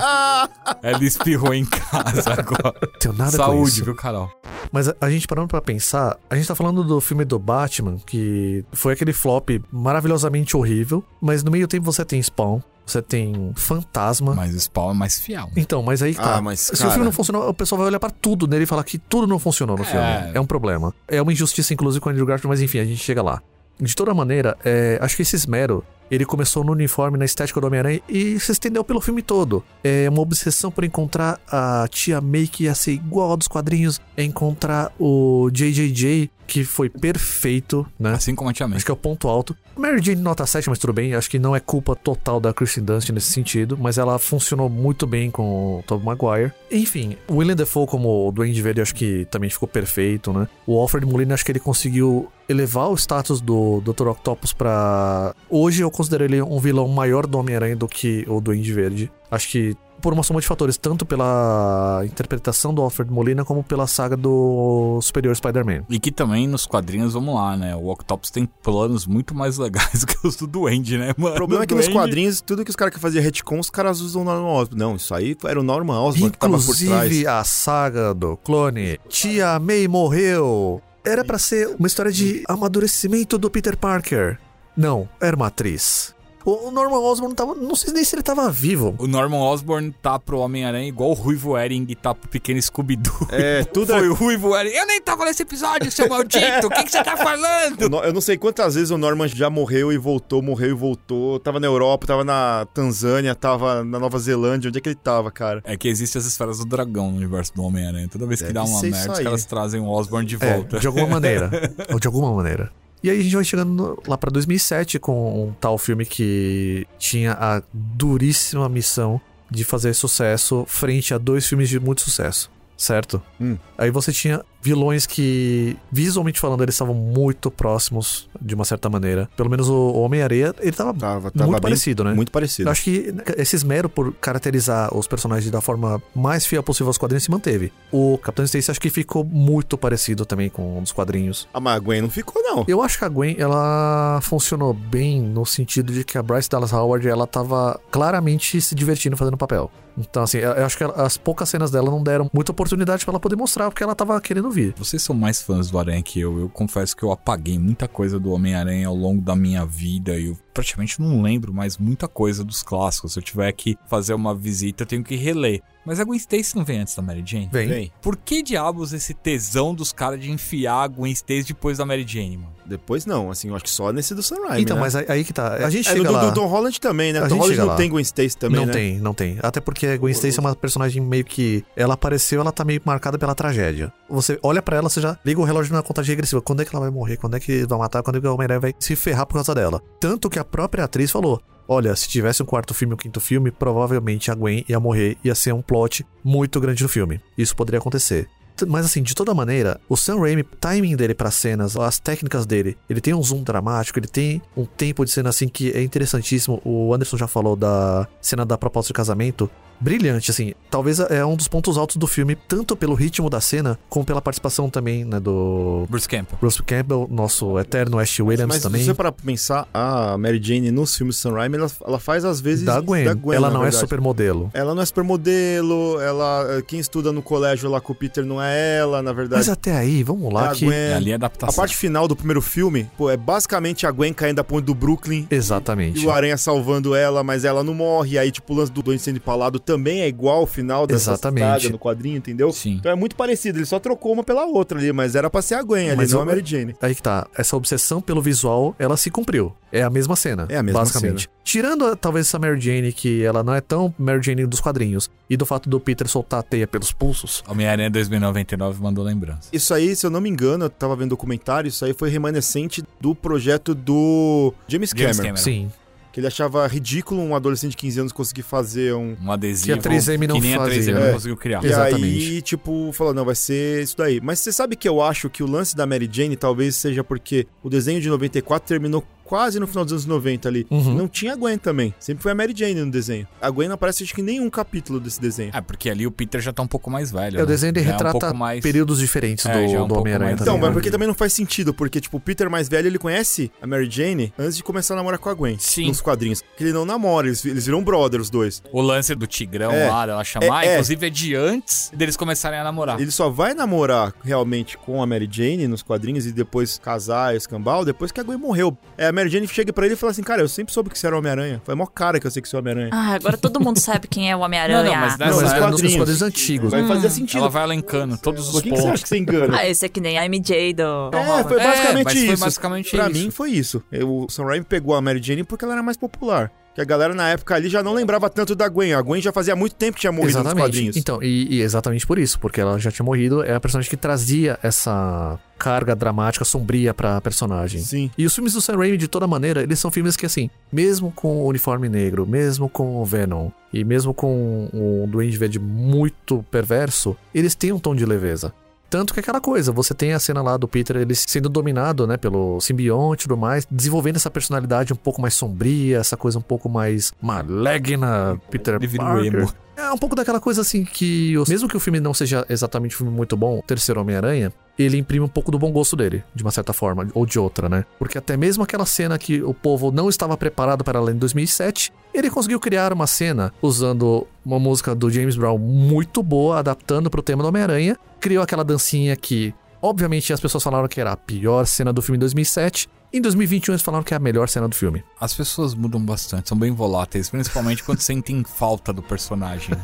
Ela espirrou em casa *laughs* agora. tenho nada com Saúde, isso. viu, Carol? Mas a, a gente parando pra pensar, a gente tá falando do filme do Batman, que foi aquele flop maravilhosamente horrível, mas no meio tempo você tem Spawn, você tem Fantasma. Mas o Spawn é mais fiel. Então, mas aí tá. Ah, mas, Se o cara- filme não funcionou, o pessoal vai olhar pra tudo nele e falar que tudo não funcionou no É. filme. É um problema. É uma injustiça, inclusive, com o Andrew Garfield, mas enfim, a gente chega lá. De toda maneira, é, acho que esse esmero, ele começou no uniforme, na estética do Homem-Aranha e se estendeu pelo filme todo. É uma obsessão por encontrar a tia May que ia ser igual ao dos quadrinhos, é encontrar o JJJ, que foi perfeito, né? Assim como a Tia May. Acho que é o ponto alto. Mary Jane nota 7, mas tudo bem. Acho que não é culpa total da Kristen Dunst nesse sentido, mas ela funcionou muito bem com o Tobey Maguire. Enfim, o William Defoe como o Duende Verde acho que também ficou perfeito, né? O Alfred Molina acho que ele conseguiu elevar o status do Dr. Octopus pra... Hoje eu considero ele um vilão maior do Homem-Aranha do que o Duende Verde. Acho que por uma soma de fatores, tanto pela interpretação do Alfred Molina como pela saga do Superior Spider-Man. E que também nos quadrinhos, vamos lá, né? O Octopus tem planos muito mais legais *laughs* que os do Duende, né, mano? O problema é que nos Duende- quadrinhos, tudo que os caras que faziam retcon, os caras usam o Norman Osborn. Não, isso aí era o Norman Osborn que tava por trás. Inclusive a saga do clone. Tia May morreu. Era pra ser uma história de amadurecimento do Peter Parker. Não, era uma atriz. O Norman Osborn tava. Não sei nem se ele tava vivo. O Norman Osborn tá pro Homem-Aranha igual o Ruivo Ering tá pro pequeno Scooby-Doo. É, *laughs* tudo Foi é... o Ruivo Ering. Eu nem tava nesse episódio, seu maldito. O que que você tá falando? *laughs* No- Eu não sei quantas vezes o Norman já morreu e voltou, morreu e voltou. Tava na Europa, tava na Tanzânia, tava na Nova Zelândia. Onde é que ele tava, cara? É que existem as esferas do dragão no universo do Homem-Aranha. Toda vez que Deve dá uma merda, os caras trazem o Osborn de É, volta. de alguma maneira. *laughs* Ou de alguma maneira. E aí a gente vai chegando lá pra 2007 com um tal filme que tinha a duríssima missão de fazer sucesso frente a dois filmes de muito sucesso, certo? Hum. Aí você tinha vilões que, visualmente falando, eles estavam muito próximos, de uma certa maneira. Pelo menos o Homem-Areia, ele tava, Tava, tava muito bem- parecido, né? Muito parecido. Eu acho que esse esmero por caracterizar os personagens da forma mais fiel possível aos quadrinhos se manteve. O Capitão Stacy acho que ficou muito parecido também com os quadrinhos. Ah, mas a Gwen não ficou, não. Eu acho que a Gwen, ela funcionou bem no sentido de que a Bryce Dallas Howard, ela tava claramente se divertindo fazendo o papel. Então, assim, eu acho que as poucas cenas dela não deram muita oportunidade pra ela poder mostrar o que ela tava querendo vir. Vocês são mais fãs do Aranha que eu. Eu confesso que eu apaguei muita coisa do Homem-Aranha ao longo da minha vida eu praticamente não lembro mais muita coisa dos clássicos. Se eu tiver que fazer uma visita, eu tenho que reler. Mas a Gwen Stacy não vem antes da Mary Jane? Vem. Bem, Por que diabos esse tesão dos caras de enfiar a Gwen Stacy depois da Mary Jane, mano? depois não. Assim, eu acho que só nesse do Sam Raimi, Então, né? mas aí, aí que tá. A gente É, chega do, lá... do Tom Holland também, né? A Tom gente Holland não lá. tem Gwen Stacy também, não né? tem, não tem. Até porque a Gwen Stacy é uma personagem meio que. Ela apareceu, ela tá meio marcada pela tragédia. Você olha pra ela, você já liga o relógio na contagem regressiva. Quando é que ela vai morrer? Quando é que vai matar? Quando é que o Homem-Aranha vai se ferrar por causa dela? Tanto que a própria atriz falou: Olha, se tivesse um quarto filme, um quinto filme, provavelmente a Gwen ia morrer, ia ser um plot muito grande no filme. Isso poderia acontecer. Mas assim, de toda maneira, o Sam Raimi, timing dele para cenas, as técnicas dele, ele tem um zoom dramático, ele tem um tempo de cena assim que é interessantíssimo. O Anderson já falou da cena da proposta de casamento. Brilhante, assim. Talvez é um dos pontos altos do filme, tanto pelo ritmo da cena, como pela participação também, né, do Bruce Campbell. Bruce Campbell, nosso eterno Ash Williams Mas também. se você parar pra pensar, a Mary Jane nos filmes do Sam Raimi, ela, ela faz às vezes Da Gwen. ela na não é verdade. supermodelo. Ela não é supermodelo, ela, quem estuda no colégio lá com o Peter não é ela, na verdade. Mas até aí, vamos lá, É a que. Gwen. Ali é A adaptação. parte final do primeiro filme, pô, é basicamente a Gwen caindo da ponte do Brooklyn Exatamente. e o Aranha salvando ela, mas ela não morre. E aí, tipo, o lance do Doente sendo empalado também é igual ao final dessa Exatamente. saga no quadrinho, entendeu? Sim. Então é muito parecido, ele só trocou uma pela outra ali, mas era pra ser a Gwen ali, Mas não eu- a Mary Jane. Aí que tá, essa obsessão pelo visual, ela se cumpriu. É a mesma cena. É a mesma basicamente. Tirando a- talvez essa Mary Jane, que ela não é tão Mary Jane dos quadrinhos, e do fato do Peter soltar a teia pelos pulsos. Homem-Aranha 2099 mandou lembrança. Isso aí, se eu não me engano, eu tava vendo documentário, isso aí foi remanescente do projeto do James Cameron. James Cameron. Sim. Que ele achava ridículo um adolescente de 15 anos conseguir fazer um. Um adesivo. Que a 3M não que nem a 3M fazia, não conseguiu criar. E Exatamente. aí, tipo, falou, não, vai ser isso daí. Mas você sabe que eu acho que o lance da Mary Jane talvez seja porque o desenho de 94 terminou quase no final dos anos 90 ali. Uhum. Não tinha a Gwen também. Sempre foi a Mary Jane no desenho. A Gwen não aparece acho que em nenhum capítulo desse desenho. É, porque ali o Peter já tá um pouco mais velho. É, o né? desenho ele Já é um retrata pouco mais... períodos diferentes É, do, é um do Homem-Aranha mais- Então, mas porque também não faz sentido, porque, tipo, o Peter mais velho, ele conhece a Mary Jane antes de começar a namorar com a Gwen. Sim. Nos quadrinhos. Porque ele não namora, eles, eles viram brother, os dois. O lance do Tigrão É. lá, dela chamar, É, é. inclusive é de antes deles começarem a namorar. Ele só vai namorar realmente com a Mary Jane nos quadrinhos e depois casar, escambau, depois que a Gwen morreu. É, a Mary Jane chega pra ele e fala assim, cara, eu sempre soube que você era o Homem-Aranha. Foi a maior cara que eu sei que você é o Homem-Aranha. Ah, agora todo mundo sabe quem é o Homem-Aranha. Não, não, mas Não, mas nos é nos quadrinhos. quadrinhos antigos. Vai fazer sentido. Ela vai elencando todos os Por que, que você acha pontos. que você engana? Ah, esse é que nem a MJ do. É, foi basicamente mas foi isso. basicamente pra isso. mim foi isso. Eu- O Sam Raimi pegou a Mary Jane porque ela era mais popular. Que a galera na época ali já não lembrava tanto da Gwen. A Gwen já fazia muito tempo que tinha morrido nos Exatamente. quadrinhos. Então, e, e exatamente por isso, porque ela já tinha morrido, é a personagem que trazia essa carga dramática, sombria pra personagem. Sim. E os filmes do Sam Raimi, de toda maneira, eles são filmes que, assim, mesmo com o uniforme negro, mesmo com o Venom, e mesmo com o Duende Verde muito perverso, eles têm um tom de leveza. Tanto que é aquela coisa, você tem a cena lá do Peter, ele sendo dominado, né, pelo simbionte e tudo mais, desenvolvendo essa personalidade um pouco mais sombria, essa coisa um pouco mais maligna, Peter um Parker. emo. É um pouco daquela coisa assim que, mesmo que o filme não seja exatamente um filme muito bom, o terceiro Homem-Aranha, ele imprime um pouco do bom gosto dele, de uma certa forma, ou de outra, né? Porque até mesmo aquela cena que o povo não estava preparado para ela em 2007, ele conseguiu criar uma cena usando uma música do James Brown muito boa, adaptando para o tema do Homem-Aranha, criou aquela dancinha que, obviamente, as pessoas falaram que era a pior cena do filme em 2007. Em 2021 eles falaram que é a melhor cena do filme. As pessoas mudam bastante, são bem voláteis, principalmente quando *laughs* sentem falta do personagem. *laughs*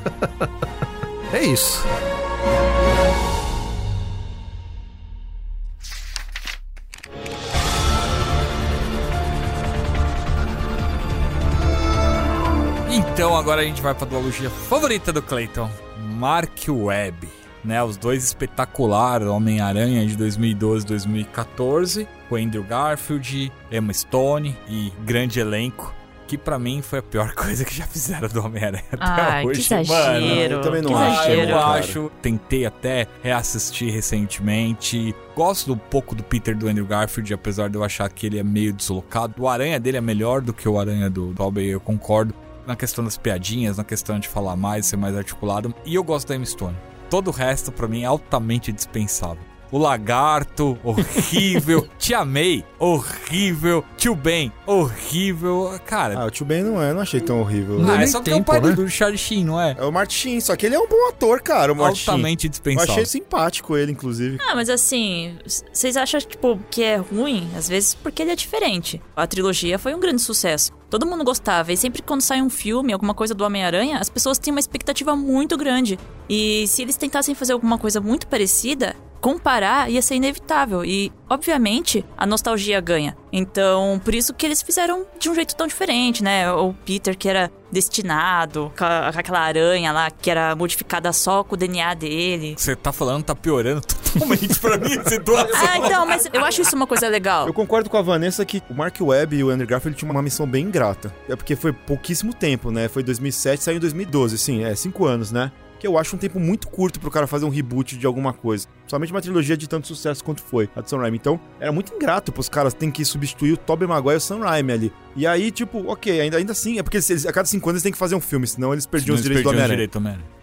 É isso. Então agora a gente vai pra duologia favorita do Clayton, Mark Webb. Né, os dois espetaculares Homem-Aranha de 2012 e 2014, com Andrew Garfield, Emma Stone e grande elenco, que pra mim foi a pior *laughs* coisa que já fizeram do Homem-Aranha até Ai, que hoje. exagero. eu também não que acho, Ah, exagero. eu cara. acho. Tentei até reassistir recentemente. Gosto um pouco do Peter do Andrew Garfield, apesar de eu achar que ele é meio deslocado. O Aranha dele é melhor do que o Aranha do Tobey, eu concordo. Na questão das piadinhas, na questão de falar mais, ser mais articulado. E eu gosto da Emma Stone. Todo o resto, pra mim, é altamente dispensável. O Lagarto, horrível. *laughs* Te amei, horrível. Tio Ben, horrível. Cara, Ah, o Tio Ben não é, não achei tão horrível. Não ah, é nem só porque é o tempo, pai né? do Charlie Sheen, não é? É o Martin, só que ele é um bom ator, cara, o Martin. Altamente Eu dispensável. achei simpático ele, inclusive. Ah, mas assim, vocês acham, tipo, que é ruim, às vezes, porque ele é diferente. A trilogia foi um grande sucesso. Todo mundo gostava, e sempre quando sai um filme, alguma coisa do Homem-Aranha, as pessoas têm uma expectativa muito grande. E se eles tentassem fazer alguma coisa muito parecida, comparar ia ser inevitável. E, obviamente, a nostalgia ganha. Então, por isso que eles fizeram de um jeito tão diferente, né? O Peter, que era destinado, com aquela aranha lá, que era modificada só com o DNA dele. Você tá falando, tá piorando totalmente pra mim a situação. *laughs* Ah, então, mas eu acho isso uma coisa legal. Eu concordo com a Vanessa que o Mark Webb e o Andrew Garfield tinham uma missão bem ingrata. É porque foi pouquíssimo tempo, né? Foi 2007, saiu em 2012, sim, é cinco anos, né? Que eu acho um tempo muito curto pro cara fazer um reboot de alguma coisa. Somente uma trilogia de tanto sucesso quanto foi a de Sam Raimi. Então, era muito ingrato pros caras terem que substituir o Tobey Maguire e o Sam Raimi ali. E aí, tipo, ok, ainda, ainda assim, é porque eles, a cada cinco anos eles têm que fazer um filme, senão eles perdiam os direitos do Homem-Aranha.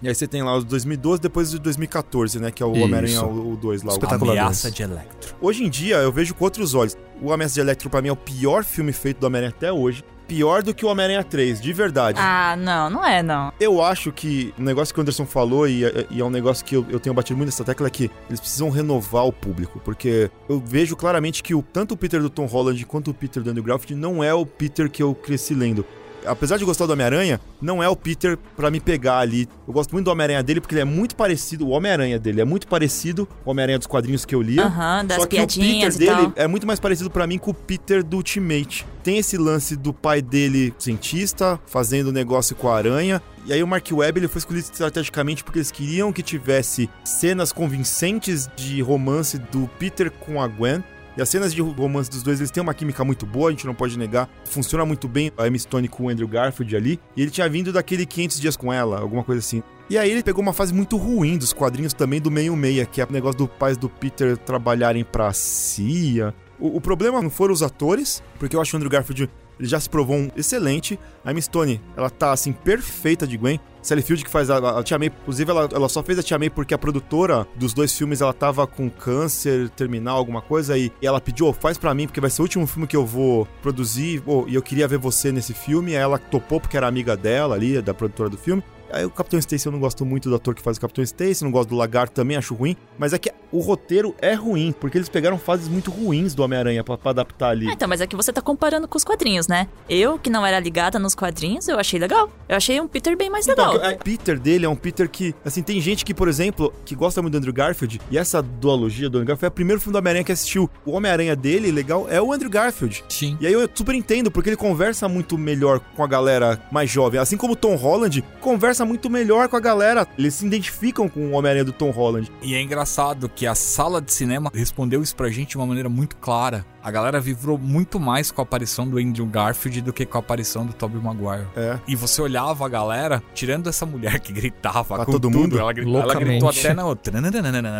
E aí você tem lá os 2012, depois o 2014, né? Que é o. Homem-Aranha, o 2 lá. o Espetacular. Ameaça de Electro. Hoje em dia, eu vejo com outros olhos. O Ameaça de Electro, pra mim, é o pior filme feito do Homem-Aranha até hoje. Pior do que o Homem-Aranha 3, de verdade. Ah, não, não é, não. Eu acho que o negócio que o Anderson falou, e, e é um negócio que eu, eu tenho batido muito nessa tecla, é que eles precisam renovar o público. Porque eu vejo claramente que o, tanto o Peter do Tom Holland quanto o Peter do Andrew Garfield não é o Peter que eu cresci lendo. Apesar de gostar do Homem-Aranha, não é o Peter pra me pegar ali. Eu gosto muito do Homem-Aranha dele porque ele é muito parecido, o Homem-Aranha dele é muito parecido com o Homem-Aranha dos quadrinhos que eu lia. Aham, das Só que o Peter dele é muito mais parecido pra mim com o Peter do Ultimate. Tem esse lance do pai dele cientista, fazendo negócio com a aranha. E aí o Mark Webb ele foi escolhido estrategicamente porque eles queriam que tivesse cenas convincentes de romance do Peter com a Gwen. E as cenas de romance dos dois, eles têm uma química muito boa, a gente não pode negar. Funciona muito bem a Emma Stone com o Andrew Garfield ali. E ele tinha vindo daquele 500 dias com ela, alguma coisa assim. E aí ele pegou uma fase muito ruim dos quadrinhos também do meio-meia, que é o negócio do pais do Peter trabalharem pra CIA. O, o problema não foram os atores, porque eu acho o Andrew Garfield ele já se provou um excelente. A Emma Stone, ela tá assim perfeita de Gwen. Sally Field que faz a, a Tia May, inclusive ela, ela só fez a Tia May porque a produtora dos dois filmes ela tava com câncer terminal, alguma coisa, e, e ela pediu, "Ô, faz pra mim, porque vai ser o último filme que eu vou produzir, ô, e eu queria ver você nesse filme. Aí ela topou porque era amiga dela ali, da produtora do filme. Aí o Capitão Stacy eu não gosto muito do ator que faz o Capitão Stacy, não gosto do Lagarto também, acho ruim. Mas é que o roteiro é ruim, porque eles pegaram fases muito ruins do Homem-Aranha pra, pra adaptar ali. Ah, então, mas é que você tá comparando com os quadrinhos, né? Eu, que não era ligada nos quadrinhos, eu achei legal. Eu achei um Peter bem mais legal. Então, o Peter dele é um Peter que, assim, tem gente que, por exemplo, que gosta muito do Andrew Garfield, e essa duologia do Andrew Garfield foi o primeiro filme do Homem-Aranha que assistiu. O Homem-Aranha dele, legal, é o Andrew Garfield. Sim. E aí eu super entendo, porque ele conversa muito melhor com a galera mais jovem. Assim como o Tom Holland conversa muito melhor com a galera. Eles se identificam com o Homem-Aranha do Tom Holland. E é engraçado que a sala de cinema respondeu isso pra gente de uma maneira muito clara. A galera vibrou muito mais com a aparição do Andrew Garfield do que com a aparição do Tobey Maguire. É. E você olhava a galera, tirando essa mulher que gritava Pra com todo tudo, mundo? Ela, gri- ela gritou até na outra.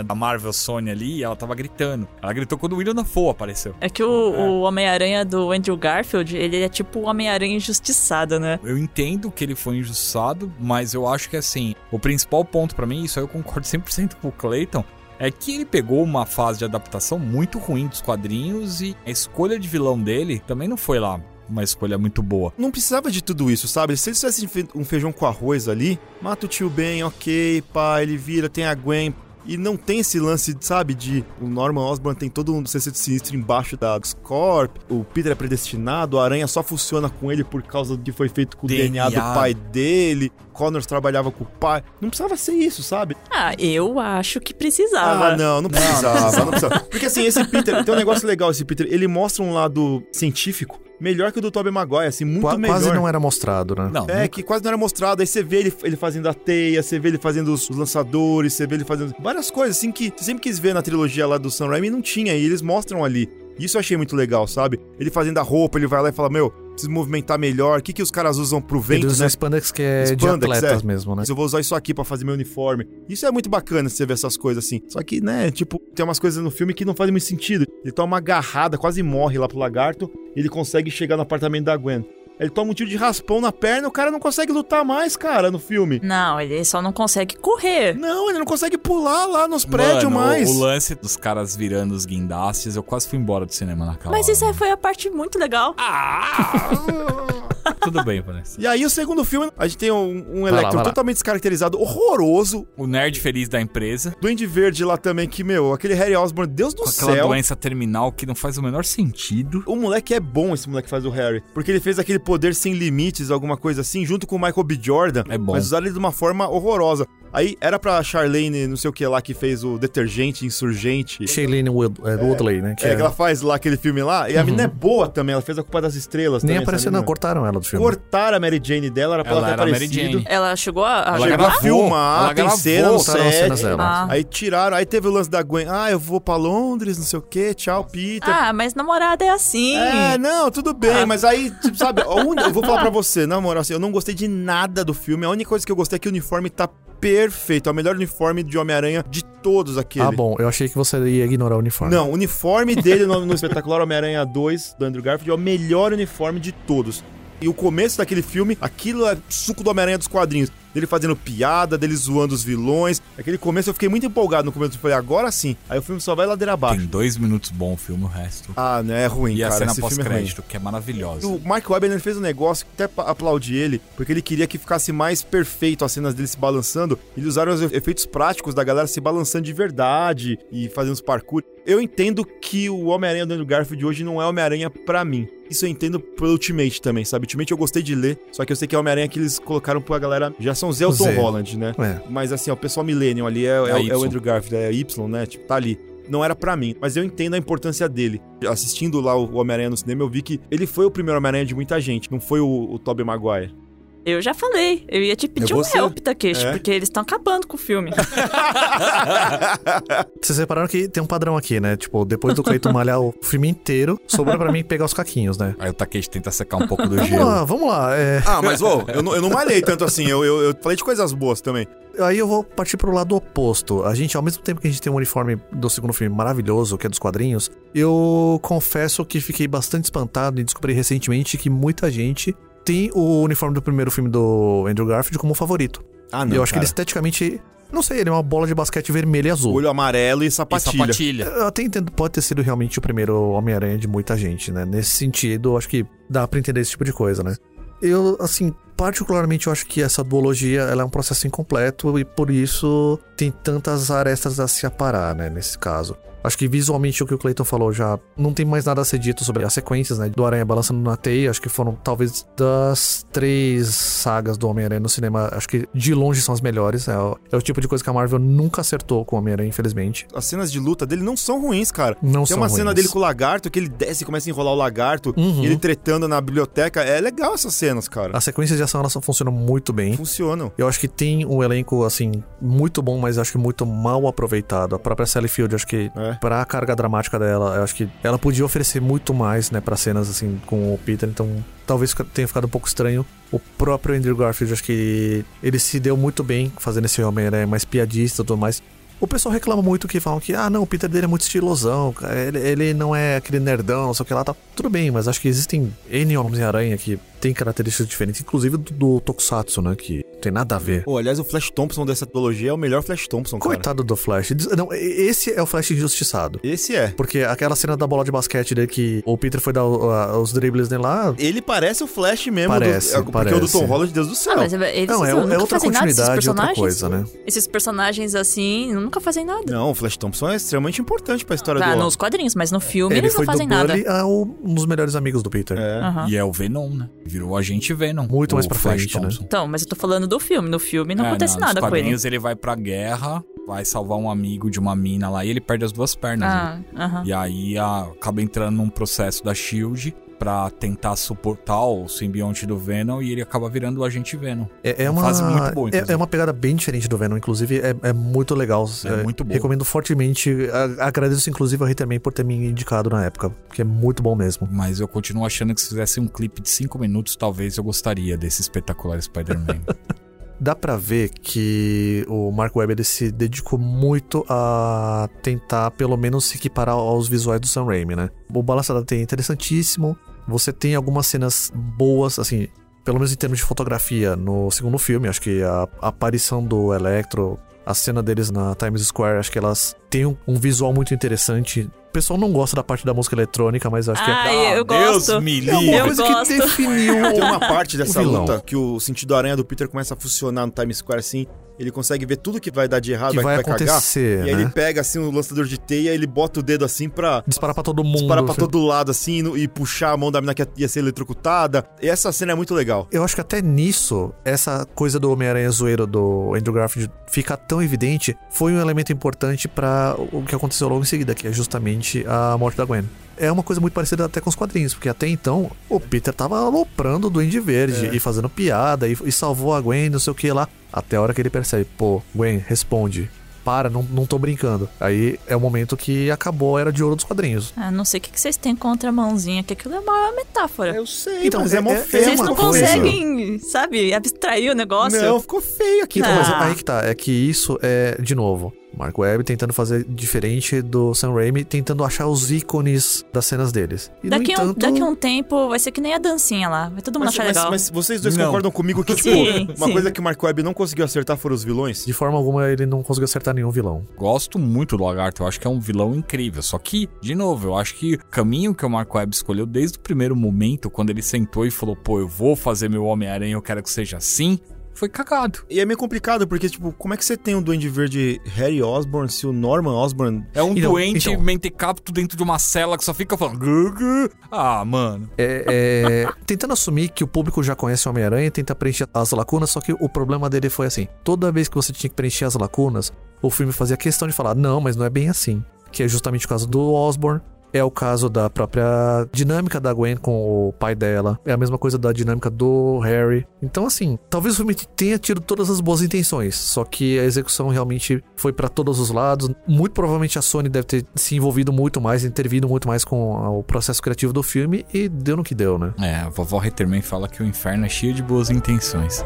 Da Marvel Sony ali, ela tava gritando. Ela gritou quando o William Dafoe apareceu. É que o, o Homem-Aranha do Andrew Garfield, ele é tipo o Homem-Aranha injustiçado, né? Eu entendo que ele foi injustiçado, mas eu acho que assim, o principal ponto pra mim, isso aí eu concordo *laughs* 100% com o Clayton, é que ele pegou uma fase de adaptação muito ruim dos quadrinhos e a escolha de vilão dele também não foi lá uma escolha muito boa. Não precisava de tudo isso, sabe? Se eles tivessem feito um feijão com arroz ali, mata o tio Ben, ok, pá, ele vira, tem a Gwen. E não tem esse lance, sabe, de o Norman Osborn tem todo um de sinistro embaixo da Scorp, o Peter é predestinado, a aranha só funciona com ele por causa do que foi feito com o DNA, DNA. do pai dele, Connors trabalhava com o pai. Não precisava ser isso, sabe? Ah, eu acho que precisava. Ah, não, não precisava, não precisava. Porque assim, esse Peter, tem um negócio legal, esse Peter, ele mostra um lado científico melhor que o do Tobey Maguire, assim, muito Qua- melhor. Quase não era mostrado, né? Não, É, nunca- que quase não era mostrado. Aí você vê ele, ele fazendo a teia, você vê ele fazendo os, os lançadores, você vê ele fazendo várias coisas, assim, que você sempre quis ver na trilogia lá do Sam Raimi e não tinha, e eles mostram ali. Isso eu achei muito legal, sabe? Ele fazendo a roupa, ele vai lá e fala, meu, preciso movimentar melhor. O que, que os caras usam pro Ele vento, usa né? spandex que é de Spandex, atletas é. mesmo, né? Eu vou usar isso aqui pra fazer meu uniforme. Isso é muito bacana você ver essas coisas assim. Só que, né, tipo, tem umas coisas no filme que não fazem muito sentido. Ele toma uma agarrada, quase morre lá pro lagarto, e ele consegue chegar no apartamento da Gwen. Ele toma um tiro de raspão na perna e o cara não consegue lutar mais, cara, no filme. Não, ele só não consegue correr. Não, ele não consegue pular lá nos prédios Mano, mais. O lance dos caras virando os guindastes, eu quase fui embora do cinema naquela Mas hora. isso aí foi a parte muito legal. *laughs* Tudo bem, Vanessa. E aí, o segundo filme, a gente tem um, um Electro totalmente descaracterizado, horroroso. O nerd feliz da empresa, Duende Verde lá também, que, meu, aquele Harry Osborn, Deus do com aquela céu. doença terminal que não faz o menor sentido. O moleque é bom, esse moleque que faz o Harry. Porque ele fez aquele poder sem limites, alguma coisa assim, junto com o Michael B. Jordan. É bom. Mas usaram ele de uma forma horrorosa. Aí era pra Charlene, não sei o que lá, que fez o Detergente, Insurgente. Shailene Wood- é, Woodley, né? Que É, é- que ela faz lá aquele filme lá. E a menina é boa também, ela fez a Culpa das Estrelas Nem também. apareceu, não, cortaram ela do filme. Cortaram a Mary Jane dela, era pra ela, Ela ter era a Mary aparecido. Jane. Ela chegou a, Ela Chegou gravou, a filmar, ela tem cena no set. Ah. Aí tiraram, aí teve o lance da Gwen. Ah, eu vou pra Londres, não sei o que, tchau, Peter. Ah, mas namorada é assim. É, não, tudo bem, mas aí, tipo, sabe, eu vou falar pra você, na moral, assim, eu não gostei de nada do filme. A única coisa que eu gostei é que o uniforme tá perfeito. É o melhor uniforme de Homem-Aranha de todos aquele. Ah, bom, eu achei que você ia ignorar o uniforme. Não, o uniforme dele no, no espetacular Homem-Aranha 2 do Andrew Garfield é o melhor uniforme de todos. E o começo daquele filme, aquilo é suco do Homem-Aranha dos quadrinhos. Dele fazendo piada, dele zoando os vilões. Aquele começo eu fiquei muito empolgado no começo. Eu falei, agora sim. Aí o filme só vai ladeira abaixo. Tem dois minutos bom o filme, o resto. Ah, né? É ruim, e a cara. cena Esse filme é pós-crédito, que é maravilhosa. O Mark Webber ele fez um negócio que até aplaudi ele, porque ele queria que ficasse mais perfeito as cenas dele se balançando. Eles usaram os efeitos práticos da galera se balançando de verdade e fazendo os parkour. Eu entendo que o Homem-Aranha do Andrew Garfield hoje não é Homem-Aranha pra mim. Isso eu entendo pelo Ultimate também, sabe? Ultimate eu gostei de ler, só que eu sei que é Homem-Aranha que eles colocaram pra galera. Já são Zelton Zé. Holland, né? É. Mas assim, ó, o pessoal Millennium ali é, é, É o- é Andrew Garfield, é Y, né? Tipo, tá ali. Não era pra mim, mas eu entendo a importância dele. Assistindo lá o Homem-Aranha no cinema, eu vi que ele foi o primeiro Homem-Aranha de muita gente, não foi o, o Tobey Maguire. Eu já falei. Eu ia te pedir É um help, Takeshi, É? porque eles estão acabando com o filme. *laughs* Vocês repararam que tem um padrão aqui, né? Tipo, depois do Cleiton malhar o filme inteiro, sobrou pra mim pegar os caquinhos, né? Aí o Takeshi tenta secar um pouco do Vamos gelo. lá, vamos lá. é, Ah, mas ô, eu, não, eu não malhei tanto assim, eu, eu, eu falei de coisas boas também. Aí eu vou partir pro lado oposto. A gente, ao mesmo tempo que a gente tem um uniforme do segundo filme maravilhoso, que é dos quadrinhos, eu confesso que fiquei bastante espantado e descobri recentemente que muita gente tem o uniforme do primeiro filme do Andrew Garfield como favorito. Ah, e eu acho que ele esteticamente. Não sei, ele é uma bola de basquete vermelha e azul. Olho amarelo e E sapatilha. sapatilha. Eu até entendo, pode ter sido realmente o primeiro Homem-Aranha de muita gente, né? Nesse sentido, eu acho que dá pra entender esse tipo de coisa, né? Eu, assim, particularmente eu acho que essa duologia ela é um processo incompleto e por isso tem tantas arestas a se aparar, né? Nesse caso. Acho que visualmente o que o Clayton falou já não tem mais nada a ser dito sobre as sequências, né? Do Aranha balançando na teia. Acho que foram talvez das três sagas do Homem-Aranha no cinema. Acho que de longe são as melhores. É o, é o tipo de coisa que a Marvel nunca acertou com o Homem-Aranha, infelizmente. As cenas de luta dele não são ruins, cara. Não Tem são uma cena ruins. dele com o lagarto, que ele desce e começa a enrolar o lagarto, Uhum. ele tretando na biblioteca. É legal essas cenas, cara. As sequências de ação elas funcionam muito bem. Funcionam. Eu acho que tem um elenco, assim, muito bom, mas acho que muito mal aproveitado. A própria Sally Field, acho que É. pra carga dramática dela, eu acho que ela podia oferecer muito mais, né, pra cenas assim com o Peter, então talvez tenha ficado um pouco estranho. O próprio Andrew Garfield, acho que ele se deu muito bem fazendo esse Homem-Aranha mais piadista e tudo mais. O pessoal reclama muito que falam que, ah, não, o Peter dele é muito estilosão, ele, ele não é aquele nerdão, o que lá, tá. Tudo bem, mas acho que existem N Homens-Aranha que tem características diferentes, inclusive do, do Tokusatsu, né, que tem nada a ver. Pô, aliás, o Flash Thompson dessa trilogia é o melhor Flash Thompson, cara. Coitado do Flash. Não, esse é o Flash injustiçado. Esse é. Porque aquela cena da bola de basquete dele que o Peter foi dar a- os dribles dele lá. Ele parece o Flash mesmo. Parece, do, é, Porque o do. Tom Holland, Deus do céu. Ah, mas eles Não, é, nunca é outra fazem nada desses continuidade, outra coisa, né? Esses personagens assim nunca fazem nada. Não, o Flash Thompson é extremamente importante pra história Ah, do... nos quadrinhos, mas no filme Ele eles não foi do fazem nada. Bully a um dos melhores amigos do Peter. É. Aham. E é o Venom, né? Virou o agente Venom. Muito mais pra Flash frente, né? Thompson. Então, mas eu tô falando do filme. No filme não É, acontece nos nada com ele. ele vai pra guerra, vai salvar um amigo de uma mina lá e ele perde as duas pernas. né? Ah, aham. E aí a- acaba entrando num processo da SHIELD pra tentar suportar o simbionte do Venom e ele acaba virando o agente Venom. É, é Uma uma, fase muito boa, é, é uma pegada bem diferente do Venom, inclusive é, é muito legal. É muito boa. Recomendo fortemente. a- agradeço inclusive ao também por ter me indicado na época, porque é muito bom mesmo. Mas eu continuo achando que se fizesse um clipe de 5 minutos, talvez eu gostaria desse espetacular Spider-Man. *laughs* Dá pra ver que o Mark Webb ele se dedicou muito a tentar pelo menos se equiparar aos visuais do Sam Raimi, né? O Balança da Teia é interessantíssimo. Você tem algumas cenas boas, assim, pelo menos em termos de fotografia no segundo filme. Acho que a, aparição do Electro, a cena deles na Times Square, acho que elas têm um visual muito interessante. O pessoal não gosta da parte da música eletrônica, mas acho que é Ai, eu Deus gosto. me é uma livre. eu coisa gosto. que definiu Tem uma parte dessa luta que o sentido aranha do Peter começa a funcionar no Times Square assim. Ele consegue ver tudo que vai dar de errado, que vai, vai vai cagar. acontecer, E aí ele né? pega assim o lançador de teia, ele bota o dedo assim pra Disparar pra todo mundo. disparar pra todo lado assim no- e puxar a mão da mina que ia ser eletrocutada. E essa cena é muito legal. Eu acho que até nisso, essa coisa do Homem-Aranha zoeiro do Andrew Garfield ficar tão evidente foi um elemento importante pra o que aconteceu logo em seguida, que é justamente a morte da Gwen. É uma coisa muito parecida até com os quadrinhos, porque até então o Peter tava aloprando o Duende Verde e fazendo piada e, e salvou a Gwen, não sei o que lá. Até a hora que ele percebe, pô, Gwen, responde. Para, não, não tô brincando. Aí é o momento que acabou a era de ouro dos quadrinhos. Ah, não sei o que que vocês têm contra a mãozinha, que aquilo é uma metáfora. Eu sei, Então, mas é, é- mó é- feio. Vocês não coisa. conseguem, sabe, abstrair o negócio. Não, ficou feio aqui. Então, Ah. mas aí que tá, é que isso é, de novo, Mark Webb tentando fazer diferente do Sam Raimi, tentando achar os ícones das cenas deles. E, Daqui, no um, entanto, daqui a um tempo vai ser que nem a dancinha lá. Vai todo mundo Mas, achar mas- legal. mas vocês dois Não. concordam comigo que, *laughs* tipo, Sim, uma sim. coisa que o Mark Webb não conseguiu acertar foram os vilões? de forma alguma, ele não conseguiu acertar nenhum vilão. Gosto muito do Lagarto, eu acho que é um vilão incrível. Só que, de novo, eu acho que o caminho que o Mark Webb escolheu desde o primeiro momento, quando ele sentou e falou, pô, eu vou fazer meu Homem-Aranha, eu quero que seja assim, foi cagado. E é meio complicado, porque, tipo, como é que você tem um Duende Verde Harry Osborn se o Norman Osborn... É um Então, doente então. mentecapto dentro de uma cela que só fica falando. Ah, mano. É, é, tentando assumir que o público já conhece o Homem-Aranha, tenta preencher as lacunas, só que o problema dele foi assim: toda vez que você tinha que preencher as lacunas, o filme fazia questão de falar, não, mas não é bem assim. Que é justamente o caso do Osborn. É o caso da própria dinâmica da Gwen com o pai dela. É a mesma coisa da dinâmica do Harry. Então, assim, talvez o filme tenha tido todas as boas intenções. Só que a execução realmente foi pra todos os lados. Muito provavelmente a Sony deve ter se envolvido muito mais, intervido muito mais com o processo criativo do filme. E deu no que deu, né? É, a vovó Retterman fala que o inferno é cheio de boas intenções.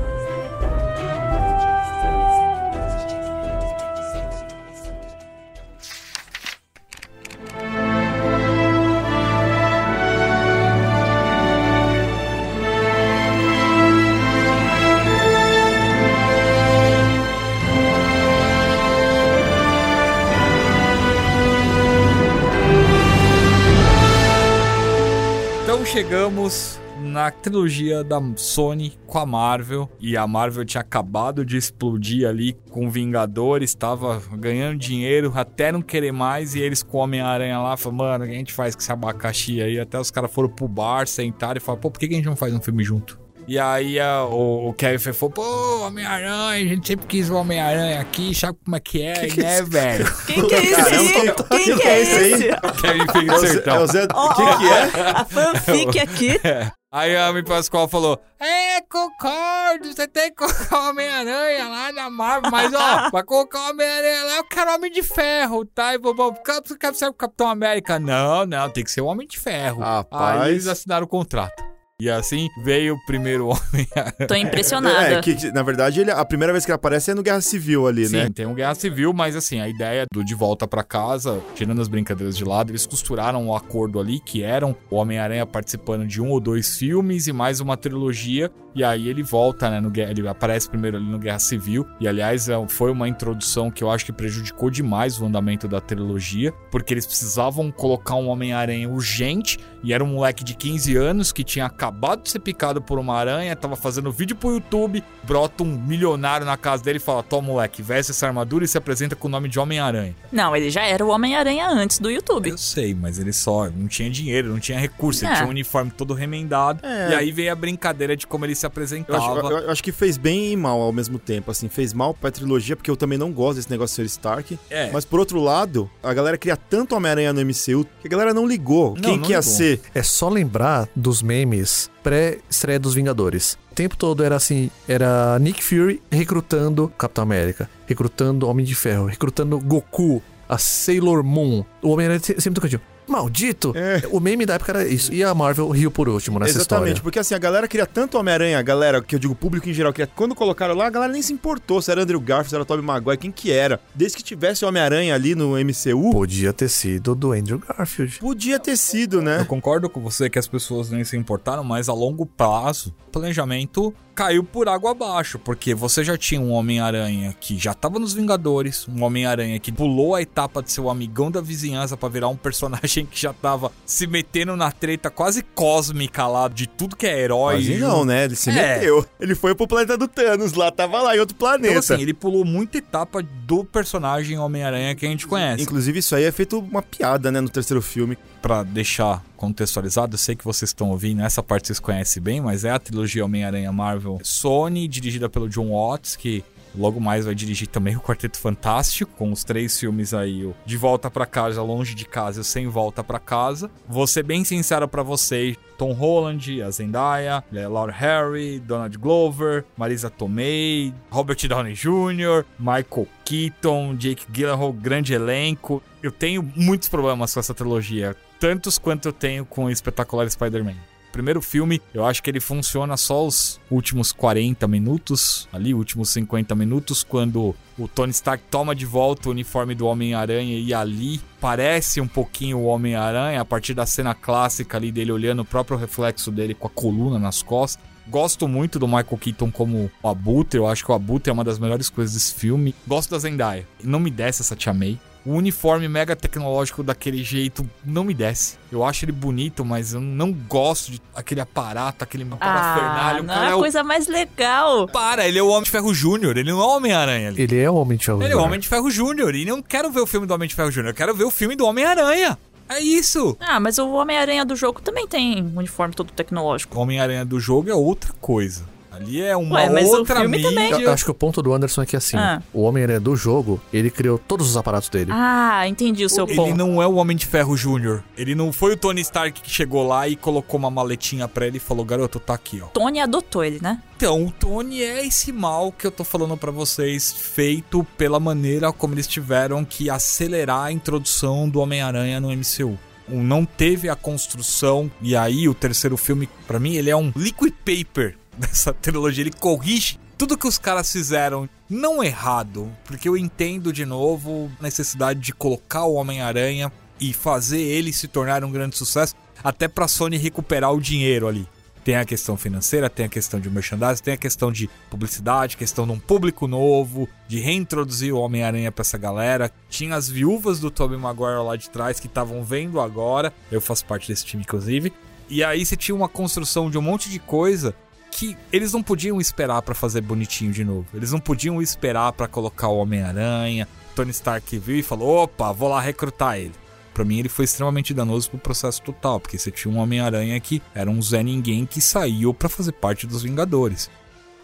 Chegamos na trilogia da Sony com a Marvel. E a Marvel tinha acabado de explodir ali com Vingadores, estava ganhando dinheiro até não querer mais. E eles com o Homem-Aranha lá falaram, mano, o que a gente faz com esse abacaxi aí? Até os caras foram pro bar, sentaram e falaram, pô, por que a gente não faz um filme junto? E aí a- o, o Kevin Feige falou, pô, Homem-Aranha, a gente sempre quis o Homem-Aranha aqui, sabe como é que é, né, velho? *laughs* Quem que é esse quem- que que é é esse? Kevin Feige É o Zé... Sertão. É o Zé... O que que é? A fanfic aqui. *laughs* Aí a Amy Pascoal falou: É, concordo, você tem que colocar o Homem-Aranha lá na Marvel, mas ó, *laughs* pra colocar o Homem-Aranha lá, eu quero Homem de Ferro, tá? E vou, vou, você quer ser o Capitão América? Não, não, tem que ser o Homem de Ferro. Rapaz. Aí eles assinaram o contrato. E assim veio o primeiro *laughs* homem. Tô impressionada. É, que, que, na verdade, ele, a primeira vez que ele aparece é no Guerra Civil ali, Sim, né? tem um Guerra Civil, mas assim, a ideia do De Volta pra Casa, tirando as brincadeiras de lado, eles costuraram um acordo ali que eram o Homem-Aranha participando de um ou dois filmes e mais uma trilogia. E aí ele volta, né? No, ele aparece primeiro ali no Guerra Civil. E aliás, é, foi uma introdução que eu acho que prejudicou demais o andamento da trilogia, porque eles precisavam colocar um Homem-Aranha urgente. E era um moleque de 15 anos que tinha acabado de ser picado por uma aranha, tava fazendo vídeo pro YouTube, brota um milionário na casa dele e fala: Toma, moleque, veste essa armadura e se apresenta com o nome de Homem-Aranha. Não, ele já era o Homem-Aranha antes do YouTube. Eu sei, mas ele só não tinha dinheiro, não tinha recurso, ele É. tinha um uniforme todo remendado. É. E aí veio a brincadeira de como ele se Eu apresentava. acho, eu- eu acho que fez bem e mal ao mesmo tempo, assim. Fez mal pra trilogia, porque eu também não gosto desse negócio de ser Stark. É. Mas por outro lado, a galera cria tanto Homem-Aranha no MCU que a galera não ligou Não, quem não que ia ligou. É só lembrar dos memes pré-estreia dos Vingadores. O tempo todo era assim, era Nick Fury recrutando Capitão América, recrutando Homem de Ferro, recrutando Goku, a Sailor Moon. O Homem-Aranha se- sempre tocando. Maldito! É. O meme da época era isso. E a Marvel riu por último nessa Exatamente, história. porque assim, a galera queria tanto Homem-Aranha, a galera, que eu digo público em geral, queria, quando colocaram lá, a galera nem se importou se era Andrew Garfield, se era Tobey Maguire, quem que era. Desde que tivesse Homem-Aranha ali no MCU, Podia ter sido do Andrew Garfield. podia ter sido, né? Eu concordo com você que as pessoas nem se importaram, mas a longo prazo, o planejamento caiu por água abaixo, porque você já tinha um Homem-Aranha que já tava nos Vingadores, um Homem-Aranha que pulou a etapa de ser o amigão da vizinhança pra virar um personagem que já tava se metendo na treta quase cósmica lá de tudo que é herói. Quase não, né? Ele se É. meteu. Ele foi pro planeta do Thanos lá, tava lá em outro planeta. Então, assim, ele pulou muita etapa do personagem Homem-Aranha que a gente conhece. Inclusive, isso aí é feito uma piada, né, no terceiro filme. Pra deixar contextualizado, eu sei que vocês estão ouvindo, essa parte vocês conhecem bem, mas é a trilogia Homem-Aranha Marvel Sony, dirigida pelo John Watts, que logo mais vai dirigir também o Quarteto Fantástico, com os três filmes aí, o De Volta Pra Casa, Longe de Casa e Sem Volta Pra Casa. Vou ser bem sincero pra vocês, Tom Holland, a Zendaya, eh, Laura Harry, Donald Glover, Marisa Tomei, Robert Downey Jr., Michael Keaton, Jake Gyllenhaal, grande elenco. Eu tenho muitos problemas com essa trilogia, tantos quanto eu tenho com o espetacular Spider-Man. Primeiro filme, eu acho que ele funciona só os últimos 40 minutos, ali, últimos 50 minutos, quando o Tony Stark toma de volta o uniforme do Homem-Aranha e ali parece um pouquinho o Homem-Aranha, a partir da cena clássica ali dele olhando o próprio reflexo dele com a coluna nas costas. Gosto muito do Michael Keaton como o Abutre, eu acho que o Abutre é uma das melhores coisas desse filme. Gosto da Zendaya, não me desce essa Tia May. O uniforme mega tecnológico daquele jeito não me desce. Eu acho ele bonito, mas eu não gosto de aquele aparato, aquele Ah, parafernália. o não cara é é a o... coisa mais legal. Para, ele é o Homem de Ferro Júnior, ele não é o Homem-Aranha ali. Ele é o Homem de Ferro. Ele é o Homem de Ferro Júnior e não quero ver o filme do Homem de Ferro Júnior, eu quero ver o filme do Homem-Aranha. É isso. Ah, mas o Homem-Aranha do jogo também tem um uniforme todo tecnológico. O Homem-Aranha do jogo é outra coisa. Ali é uma Ué, mas o outra filme mídia. também. Eu, eu acho que o ponto do Anderson é que assim, Ah. o Homem-Aranha do jogo, ele criou todos os aparatos dele. Ah, entendi o seu Ele ponto. não é o Homem de Ferro Júnior. Ele não foi o Tony Stark que chegou lá e colocou uma maletinha pra ele e falou: Garoto, tá aqui, ó. Tony adotou ele, né? Então, o Tony é esse mal que eu tô falando pra vocês, feito pela maneira como eles tiveram que acelerar a introdução do Homem-Aranha no MCU. Não teve a construção, e aí o terceiro filme, pra mim, ele é um liquid paper *laughs* dessa trilogia. Ele corrige tudo que os caras fizeram, não errado, porque eu entendo de novo a necessidade de colocar o Homem-Aranha e fazer ele se tornar um grande sucesso, até pra Sony recuperar o dinheiro ali. Tem a questão financeira, tem a questão de merchandising, tem a questão de publicidade, questão de um público novo, de reintroduzir o Homem-Aranha pra essa galera. Tinha as viúvas do Tobey Maguire lá de trás que estavam vendo agora. Eu faço parte desse time, inclusive. E aí você tinha uma construção de um monte de coisa que eles não podiam esperar pra fazer bonitinho de novo. Eles não podiam esperar pra colocar o Homem-Aranha. Tony Stark viu e falou: opa, vou lá recrutar ele. Pra mim, ele foi extremamente danoso pro processo total, porque você tinha um Homem-Aranha que era um Zé Ninguém que saiu pra fazer parte dos Vingadores.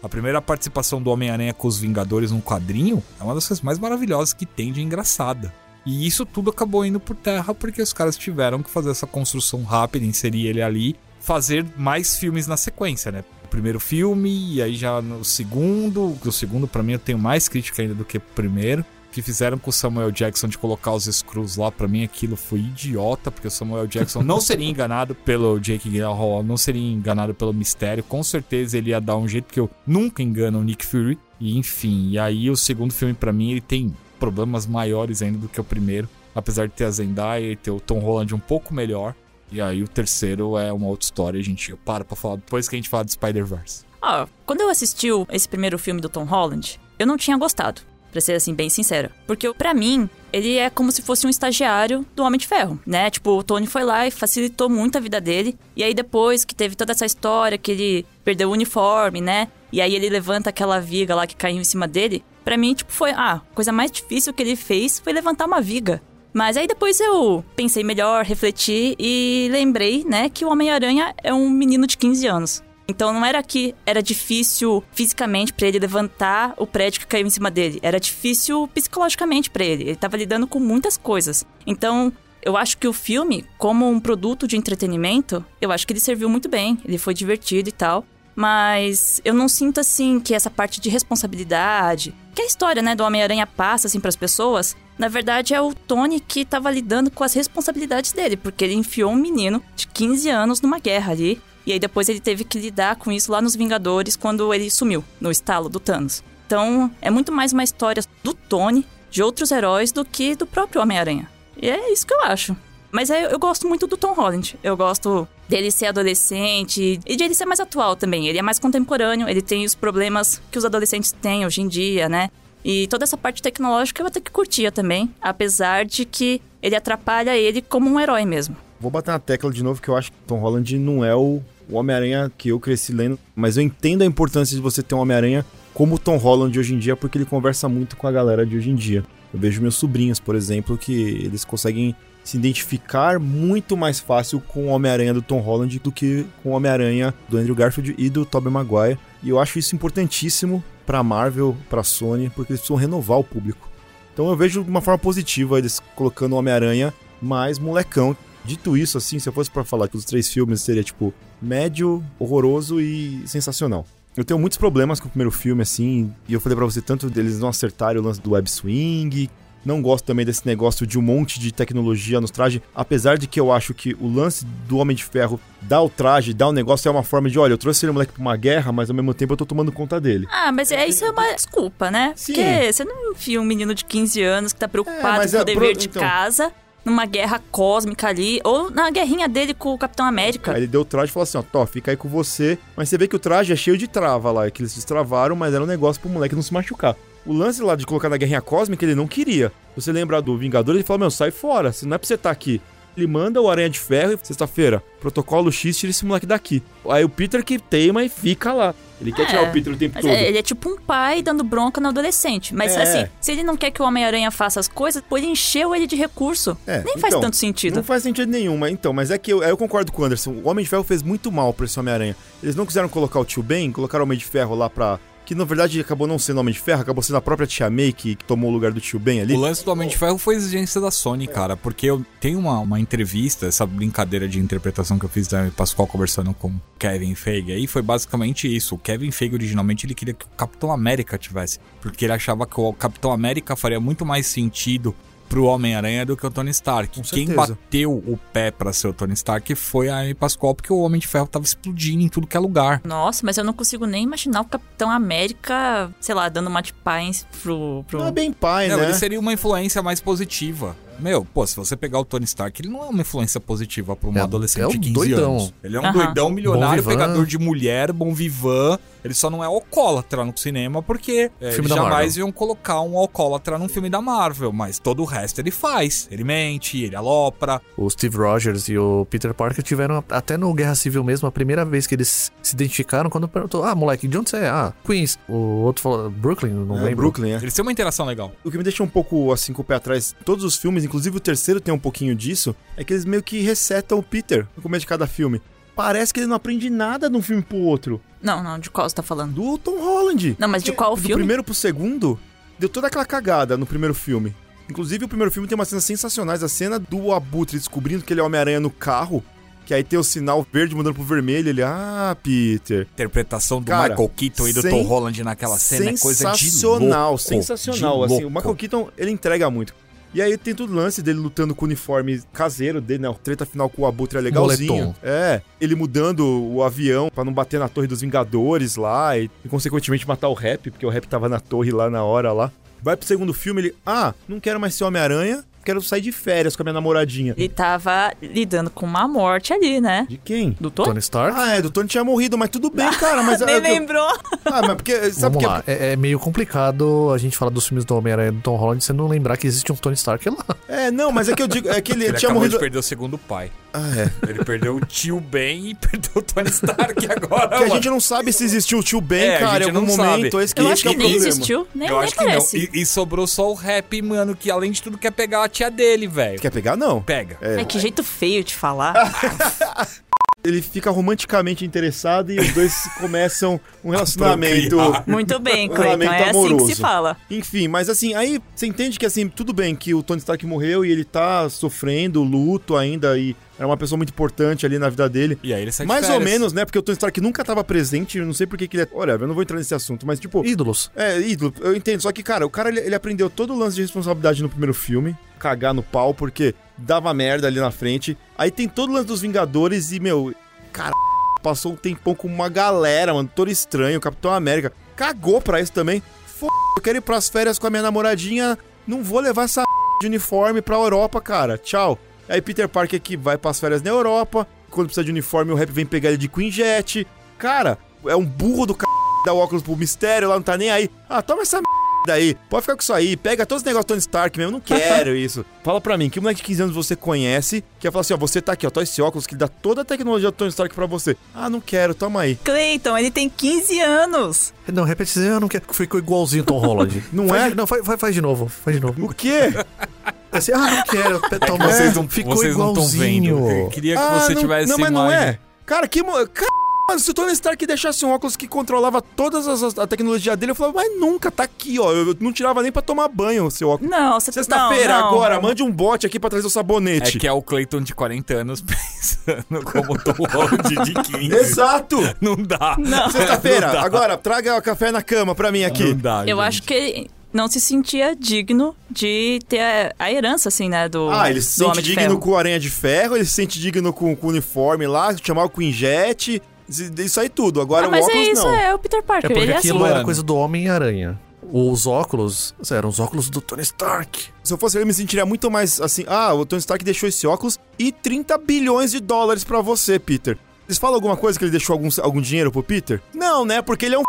A primeira participação do Homem-Aranha com os Vingadores num quadrinho é uma das coisas mais maravilhosas que tem de engraçada. E isso tudo acabou indo por terra porque os caras tiveram que fazer essa construção rápida, inserir ele ali, fazer mais filmes na sequência, né? O primeiro filme, e aí já no segundo. O segundo, para mim, eu tenho mais crítica ainda do que o primeiro que fizeram com o Samuel Jackson de colocar os Screws lá, para mim aquilo foi idiota, porque o Samuel Jackson não seria enganado pelo Jake Gyllenhaal, não seria enganado pelo mistério, com certeza ele ia dar um jeito, porque eu nunca engano o Nick Fury, e enfim, e aí o segundo filme para mim ele tem problemas maiores ainda do que o primeiro, apesar de ter a Zendaya e ter o Tom Holland um pouco melhor, e aí o terceiro é uma outra história, gente, eu paro pra falar depois que a gente fala de Spider-Verse. Ah, quando eu assisti esse primeiro filme do Tom Holland, eu não tinha gostado pra ser assim, bem sincera. Porque para mim, ele é como se fosse um estagiário do Homem de Ferro, né? Tipo, o Tony foi lá e facilitou muito a vida dele. E aí depois que teve toda essa história que ele perdeu o uniforme, né? E aí ele levanta aquela viga lá que caiu em cima dele. Para mim, tipo, foi, ah, a coisa mais difícil que ele fez foi levantar uma viga. Mas aí depois eu pensei melhor, refleti e lembrei, né, que o Homem-Aranha é um menino de 15 anos. Então não era que era difícil fisicamente para ele levantar o prédio que caiu em cima dele, era difícil psicologicamente para ele. Ele estava lidando com muitas coisas. Então, eu acho que o filme, como um produto de entretenimento, eu acho que ele serviu muito bem, ele foi divertido e tal. Mas eu não sinto assim que essa parte de responsabilidade, que a história, né, do Homem-Aranha passa assim para as pessoas, na verdade é o Tony que estava lidando com as responsabilidades dele, porque ele enfiou um menino de 15 anos numa guerra ali e aí depois ele teve que lidar com isso lá nos Vingadores quando ele sumiu no estalo do Thanos. Então é muito mais uma história do Tony, de outros heróis, do que do próprio Homem-Aranha. E é isso que eu acho. Mas é, eu gosto muito do Tom Holland. Eu gosto dele ser adolescente e de ele ser mais atual também. Ele é mais contemporâneo, ele tem os problemas que os adolescentes têm hoje em dia, né? E toda essa parte tecnológica eu até que curtia também, apesar de que ele atrapalha ele como um herói mesmo. Vou bater na tecla de novo que eu acho que Tom Holland não é o Homem-Aranha que eu cresci lendo, mas eu entendo a importância de você ter um Homem-Aranha como o Tom Holland hoje em dia, porque ele conversa muito com a galera de hoje em dia. Eu vejo meus sobrinhos, por exemplo, que eles conseguem se identificar muito mais fácil com o Homem-Aranha do Tom Holland do que com o Homem-Aranha do Andrew Garfield e do Tobey Maguire. E eu acho isso importantíssimo para Marvel, para Sony, porque eles precisam renovar o público. Então eu vejo de uma forma positiva eles colocando o Homem-Aranha mais molecão, Dito isso, assim, se eu fosse para falar que os três filmes seria tipo médio, horroroso e sensacional. Eu tenho muitos problemas com o primeiro filme, assim, e eu falei para você tanto deles não acertarem o lance do web swing. Não gosto também desse negócio de um monte de tecnologia nos trajes, apesar de que eu acho que o lance do Homem de Ferro dar o traje, dar o negócio é uma forma de, olha, eu trouxe ele moleque pra uma guerra, mas ao mesmo tempo eu tô tomando conta dele. Ah, mas é, isso é uma desculpa, né? Sim. Porque você não enfia um menino de 15 anos que tá preocupado é, com o é, dever pro... de então... casa numa guerra cósmica ali, ou na guerrinha dele com o Capitão América. Aí ele deu o traje e falou assim: ó, Tó, fica aí com você. Mas você vê que o traje é cheio de trava lá, que eles destravaram, mas era um negócio pro moleque não se machucar. O lance lá de colocar na guerrinha cósmica ele não queria. Você lembra do Vingador, ele falou: Meu, sai fora, se não é pra você estar tá aqui. Ele manda o Aranha de Ferro e sexta-feira, protocolo X, tira esse moleque daqui. Aí o Peter que teima e fica lá. Ele quer é, tirar o Peter o tempo todo. É, ele é tipo um pai dando bronca no adolescente. Mas é. assim, se ele não quer que o Homem-Aranha faça as coisas, pô, ele encheu ele de recurso. É, Nem faz então, tanto sentido. Não faz sentido nenhum, mas então, mas é que eu, eu concordo com o Anderson. O Homem de Ferro fez muito mal pra esse Homem-Aranha. Eles não quiseram colocar o tio Ben, colocaram o Homem de Ferro lá pra que na verdade acabou não sendo Homem de Ferro, acabou sendo a própria Tia May que, que tomou o lugar do tio Ben ali. O lance do Homem de Ferro foi exigência da Sony, cara, porque eu tenho uma, uma entrevista, essa brincadeira de interpretação que eu fiz da Pascoal conversando com Kevin Feige aí, foi basicamente isso. O Kevin Feige originalmente ele queria que o Capitão América tivesse, porque ele achava que o Capitão América faria muito mais sentido pro Homem-Aranha do que o Tony Stark. Quem bateu o pé para ser o Tony Stark foi a Amy Pascoal, porque o Homem de Ferro tava explodindo em tudo que é lugar. Nossa, mas eu não consigo nem imaginar o Capitão América, sei lá, dando uma de pro, pro... Não é bem pai, não, né? Ele seria uma influência mais positiva. Meu, pô, se você pegar o Tony Stark, ele não é uma influência positiva pra um é, adolescente é um de 15 doidão. anos. Ele é um uhum. doidão milionário, pegador de mulher, bom vivan. Ele só não é alcoólatra no cinema porque é, jamais iam colocar um alcoólatra num filme da Marvel, mas todo o resto ele faz. Ele mente, ele alopra. O Steve Rogers e o Peter Parker tiveram até no Guerra Civil mesmo, a primeira vez que eles se identificaram, quando perguntou: Ah, moleque, de onde você é? Ah, Queens. O outro falou: Brooklyn, não é, lembro. Brooklyn, é. Eles têm uma interação legal. O que me deixa um pouco assim com o pé atrás, todos os filmes inclusive o terceiro tem um pouquinho disso, é que eles meio que resetam o Peter no começo de cada filme. Parece que ele não aprende nada de um filme pro outro. Não, não, de qual você tá falando? Do Tom Holland. Não, mas de qual do filme? Do primeiro pro segundo, deu toda aquela cagada no primeiro filme. Inclusive, o primeiro filme tem umas cenas sensacionais. A cena do Abutre descobrindo que ele é Homem-Aranha no carro. que aí tem o sinal verde mudando pro vermelho. Ele, ah, Peter. Interpretação do Cara, Michael Keaton e do Tom Holland naquela cena é coisa de sensacional, louco, sensacional. de Assim, o. Michael Keaton, ele entrega muito. E aí tem todo o lance dele lutando com o uniforme caseiro dele, né? O treta final com o Abutre é legalzinho. Moletom. É, ele mudando o avião pra não bater na torre dos Vingadores lá e, e, consequentemente matar o Rap, porque o Rap tava na torre lá na hora lá. Vai pro segundo filme, ele, ah, não quero mais ser Homem-Aranha, quero sair de férias com a minha namoradinha. Ele tava lidando com uma morte ali, né? De quem? Do Tony? Tony Stark? Ah, é, do Tony tinha morrido, mas tudo bem, *laughs* cara, mas... Nem ah, lembrou. *laughs* Ah, mas porque, sabe Vamos por quê? lá, é, é meio complicado a gente falar dos filmes do Homem-Aranha do Tom Holland sem não lembrar que existe um Tony Stark lá. É, não, mas é que eu digo, é que ele, Ele tinha morrido... de perder o segundo pai. Ah, é. Ele perdeu o tio Ben e *laughs* perdeu o Tony Stark agora, Porque a gente não sabe se existiu o tio Ben, É, cara, em algum não momento. sabe. Esse que, Eu esse acho que é que nem problema. existiu, nem, Eu nem acho que parece. não. E, e sobrou só o rap, mano, que além de tudo quer pegar a tia dele, velho. Quer pegar? Não. Pega. É. Ai, que jeito feio de falar. *laughs* Ele fica romanticamente interessado e os dois começam um *laughs* relacionamento. Muito bem, Um Cleiton. É relacionamento assim que amoroso. se fala. Enfim, mas assim, aí você entende que assim, tudo bem que o Tony Stark morreu e ele tá sofrendo luto ainda e era uma pessoa muito importante ali na vida dele. E aí ele sai de Mais ou menos, né? Porque o Tony Stark nunca tava presente, eu não sei por que que ele é. Olha, eu não vou entrar nesse assunto, mas tipo. Ídolos. É, ídolo, eu entendo. Só que, cara, o cara ele, ele aprendeu todo o lance de responsabilidade no primeiro filme. Cagar no pau, porque dava merda ali na frente. Aí tem todo o lance dos Vingadores e, meu, cara, passou um tempão com uma galera, mano. Todo estranho, Capitão América. Cagou pra isso também. F, eu quero ir pras férias com a minha namoradinha. Não vou levar essa *laughs* de uniforme pra Europa, cara. Tchau. Aí Peter Parker que vai pras férias na Europa. Quando precisa de uniforme, o rap vem pegar ele de Queen Jet. Cara, é um burro do c... dá o óculos pro mistério lá, não tá nem aí. Ah, toma essa merda aí. Pode ficar com isso aí. Pega todos os negócios do Tony Stark mesmo. Não quero *laughs* isso. Fala pra mim, que moleque de 15 anos você conhece que ia falar assim, ó, você tá aqui, ó, toma esse óculos que dá toda a tecnologia do Tony Stark pra você. Ah, não quero, toma aí. Cleiton, ele tem 15 anos. Não, repete eu não quero. Ficou igualzinho o Tom Holland. Não Faz é? Não, faz, faz, faz de novo. Faz de novo. O quê? *laughs* Assim, ah, não quero. Toma. *laughs* É Vocês não, Ficou vocês não estão vendo. igualzinho. Eu queria que ah, você não, tivesse Não, mas não imagem. é. Cara, que... Cara, mano, se o Tony Stark deixasse um óculos que controlava todas as, a tecnologia dele, eu falava, mas nunca, tá aqui, ó. Eu não tirava nem pra tomar banho o seu óculos. Não, você Sexta-feira, não, não. agora, mande um bot aqui pra trazer o sabonete. É que é o Clayton de 40 anos *laughs* pensando como o Tom Holland de 15. Exato! Não dá. Não. Sexta-feira, Não agora, traga o café na cama pra mim aqui. Não dá, Eu gente. acho que não se sentia digno de ter a, a herança, assim, né, do, Ah, ele se sente digno com o Aranha de Ferro, ele se sente digno com, com o uniforme lá, chamar o Queen Jet, isso- aí tudo. Agora Ah, o mas óculos é isso, não. é o Peter É Parker, porque ele é aquilo assim. era mano. coisa do Homem-Aranha. Os óculos eram os óculos do Tony Stark. Se eu fosse ele, eu me sentiria muito mais assim, ah, o Tony Stark deixou esse óculos e 30 bilhões de dólares pra você, Peter. Eles falam alguma coisa que ele deixou algum, algum dinheiro pro Peter? Não, né? Porque ele é um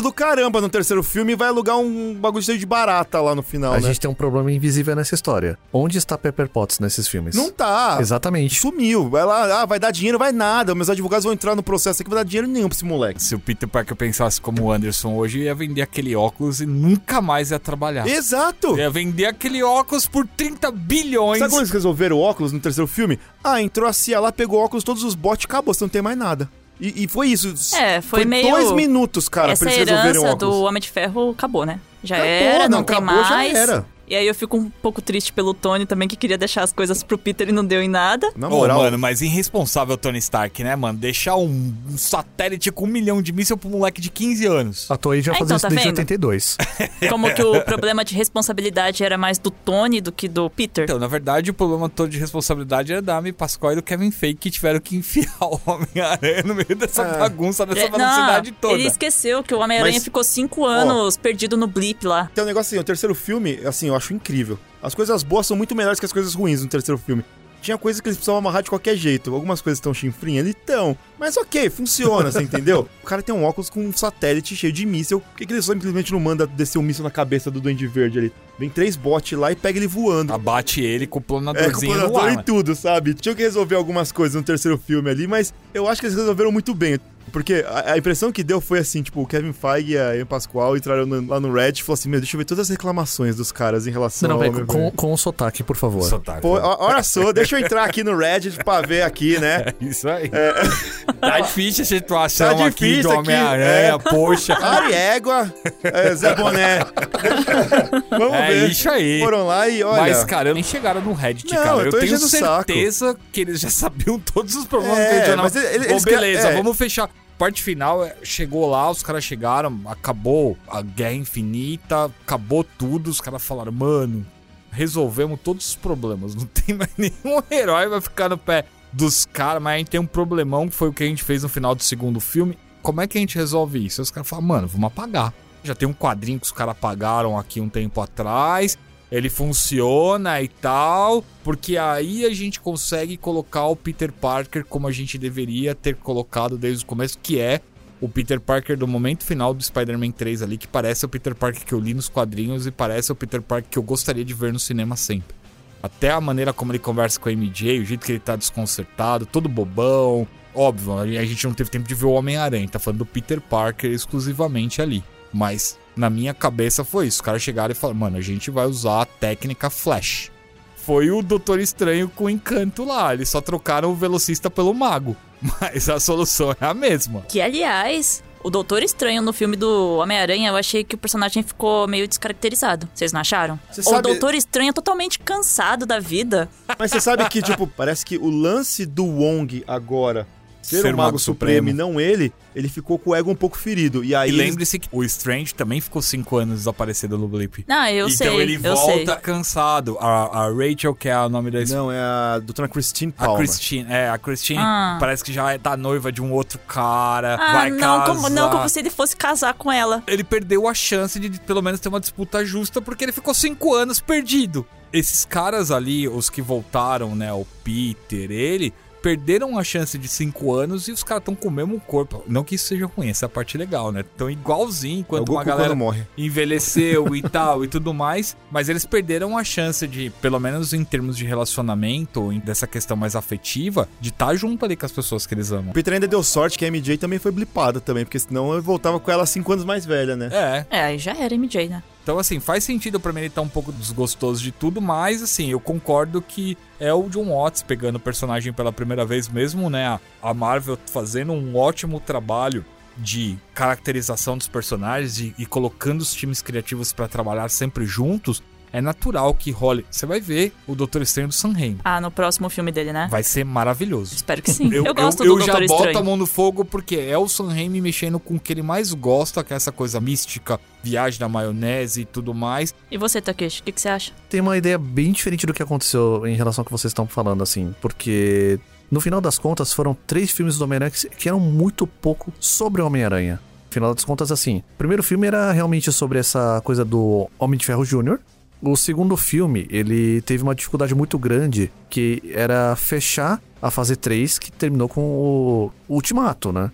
do caramba no terceiro filme e vai alugar um bagulho cheio de barata lá no final, a né? gente tem um problema invisível nessa história. Onde está Pepper Potts nesses filmes? Não tá. Exatamente. Sumiu. Vai lá, ah, vai dar dinheiro, vai nada. Meus advogados vão entrar no processo aqui, vai dar dinheiro nenhum pra esse moleque. Se o Peter Parker pensasse como o Anderson hoje, ia vender aquele óculos e nunca mais ia trabalhar. Exato! Ia vender aquele óculos por 30 bilhões. Sabe como eles resolveram o óculos no terceiro filme? Ah, entrou a CIA lá, pegou o óculos, todos os bots, acabou, você não tem mais nada. E, e foi isso. É, foi meio- dois minutos, cara, Essa pra eles resolverem o óculos. do Homem de Ferro acabou, né? Já Acabou, era, não, não, tem acabou, já mais. era. E aí eu fico um pouco triste pelo Tony também, que queria deixar as coisas pro Peter e não deu em nada. Na moral, mano, mas irresponsável Tony Stark, né, mano? Deixar um, um satélite com um milhão de míssil pro moleque de 15 anos. A Toei já Ah, fazia então, isso tá desde vendo? 82. *laughs* *laughs* Como que o problema de responsabilidade era mais do Tony do que do Peter. Então, na verdade, o problema todo de responsabilidade era da Amy Pascoal e do Kevin Feige que tiveram que *laughs* enfiar o Homem-Aranha no meio dessa É. bagunça, dessa É, velocidade toda. Ele esqueceu que o Homem-Aranha ficou cinco anos perdido no blip lá. tem um negócio assim, o terceiro filme, assim, eu acho incrível. As coisas boas são muito melhores que as coisas ruins no terceiro filme. Tinha coisas que eles precisavam amarrar de qualquer jeito. Algumas coisas estão chinfrinhas, estão. Mas ok, funciona, você entendeu? O cara tem um óculos com um satélite cheio de míssil. Por que, que ele simplesmente não manda descer um míssil na cabeça do Duende Verde ali? Vem três bots lá e pega ele voando. Abate ele com o É, com o planadorzinho planador ar. e tudo, sabe? Tinha que resolver algumas coisas no terceiro filme ali, mas eu acho que eles resolveram muito bem. Porque a, a impressão que deu foi assim, tipo, o Kevin Feige e a Ian Pascoal entraram no- lá no Reddit e falaram assim, meu, deixa eu ver todas as reclamações dos caras em relação Não, não, ao velho, com, Homem-Aranha." com o sotaque, por favor. Sotaque. Pô, olha só, deixa eu entrar aqui no Reddit pra ver aqui, né? É *laughs* isso aí. *laughs* Tá difícil a situação Tá aqui do Homem-Aranha, é. poxa. *laughs* Ari Égua, é, Zé Boné. *laughs* Vamos É ver. isso aí. Foram lá e olha. Mas, cara, nem chegaram no Reddit, Não, cara. eu Eu, tenho o saco. certeza que eles já *laughs* sabiam todos os problemas É, do regional. mas ele- eles- beleza, é. vamos fechar. Parte final, é, chegou lá, os caras chegaram, acabou a Guerra Infinita, acabou tudo, os caras falaram, mano, resolvemos todos os problemas, não tem mais nenhum herói vai ficar no pé dos caras, mas a gente tem um problemão que foi o que a gente fez no final do segundo filme. Como é que a gente resolve isso? Aí os caras falam, mano, vamos apagar. Já tem um quadrinho que os caras apagaram aqui um tempo atrás. Ele funciona e tal, porque aí a gente consegue colocar o Peter Parker como a gente deveria ter colocado desde o começo, que é o Peter Parker do momento final do Spider-Man 3 ali, que parece o Peter Parker que eu li nos quadrinhos e parece o Peter Parker que eu gostaria de ver no cinema sempre. Até a maneira como ele conversa com a MJ, o jeito que ele tá desconcertado, todo bobão. Óbvio, a gente não teve tempo de ver o Homem-Aranha, tá falando do Peter Parker exclusivamente ali. Mas na minha cabeça foi isso. Os caras chegaram e falaram, mano, a gente vai usar a técnica Flash. Foi o Doutor Estranho com o encanto lá. Eles só trocaram o velocista pelo mago. *laughs* Mas a solução é a mesma. Que, aliás, o Doutor Estranho no filme do Homem-Aranha, eu achei que o personagem ficou meio descaracterizado. Vocês não acharam? Você o sabe- Doutor Estranho é totalmente cansado da vida. Mas você sabe que, tipo, parece que o lance do Wong agora ser, Ser o Mago Supremo, e não ele, ele ficou com o ego um pouco ferido. E aí E lembre-se que o Strange também ficou cinco anos desaparecido no Blip. Não, eu então sei, ele eu sei. volta cansado. A, a Rachel, que é o nome da Não, é a doutora Christine A Palmer. Christine, é, a Christine Ah. parece que já tá noiva de um outro cara, Ah, vai não casar. como, não como se ele fosse casar com ela. Ele perdeu a chance de pelo menos ter uma disputa justa porque ele ficou cinco anos perdido. Esses caras ali, os que voltaram, né, o Peter, ele, perderam a chance de cinco anos e os caras estão com o mesmo corpo. Não que isso seja ruim, essa é a parte legal, né? Tão igualzinho É enquanto Goku uma galera morre. envelheceu e *laughs* tal e tudo mais, mas eles perderam a chance de, pelo menos em termos de relacionamento, dessa questão mais afetiva, de estar junto ali com as pessoas que eles amam. O Peter ainda deu sorte que a MJ também foi blipada também, porque senão eu voltava com ela cinco anos mais velha, né? É, É, aí já era MJ, né? Então assim, faz sentido pra mim ele estar um pouco desgostoso de tudo, mas assim, eu concordo que é o John Watts pegando o personagem pela primeira vez mesmo, né? a- Marvel fazendo um ótimo trabalho de caracterização dos personagens e, e colocando os times criativos pra trabalhar sempre juntos, é natural que role. Você vai ver o Doutor Estranho do Sam Raimi. Ah, no próximo filme dele, né? Vai ser maravilhoso. Espero que sim. Eu, Eu, gosto eu, do eu já Doutor boto a Estranho. mão no fogo porque é o Sam Raimi mexendo com o que ele mais gosta, que é essa coisa mística, viagem da maionese e tudo mais. E você, Takeshi, o que, que você acha? Tem uma ideia bem diferente do que aconteceu em relação ao que vocês estão falando, assim, porque no final das contas foram três filmes do Homem-Aranha que, que eram muito pouco sobre o Homem-Aranha. No final das contas, assim, o primeiro filme era realmente sobre essa coisa do Homem de Ferro Jr., o segundo filme, ele teve uma dificuldade muito grande, que era fechar a fase 3, que terminou com o Ultimato, né?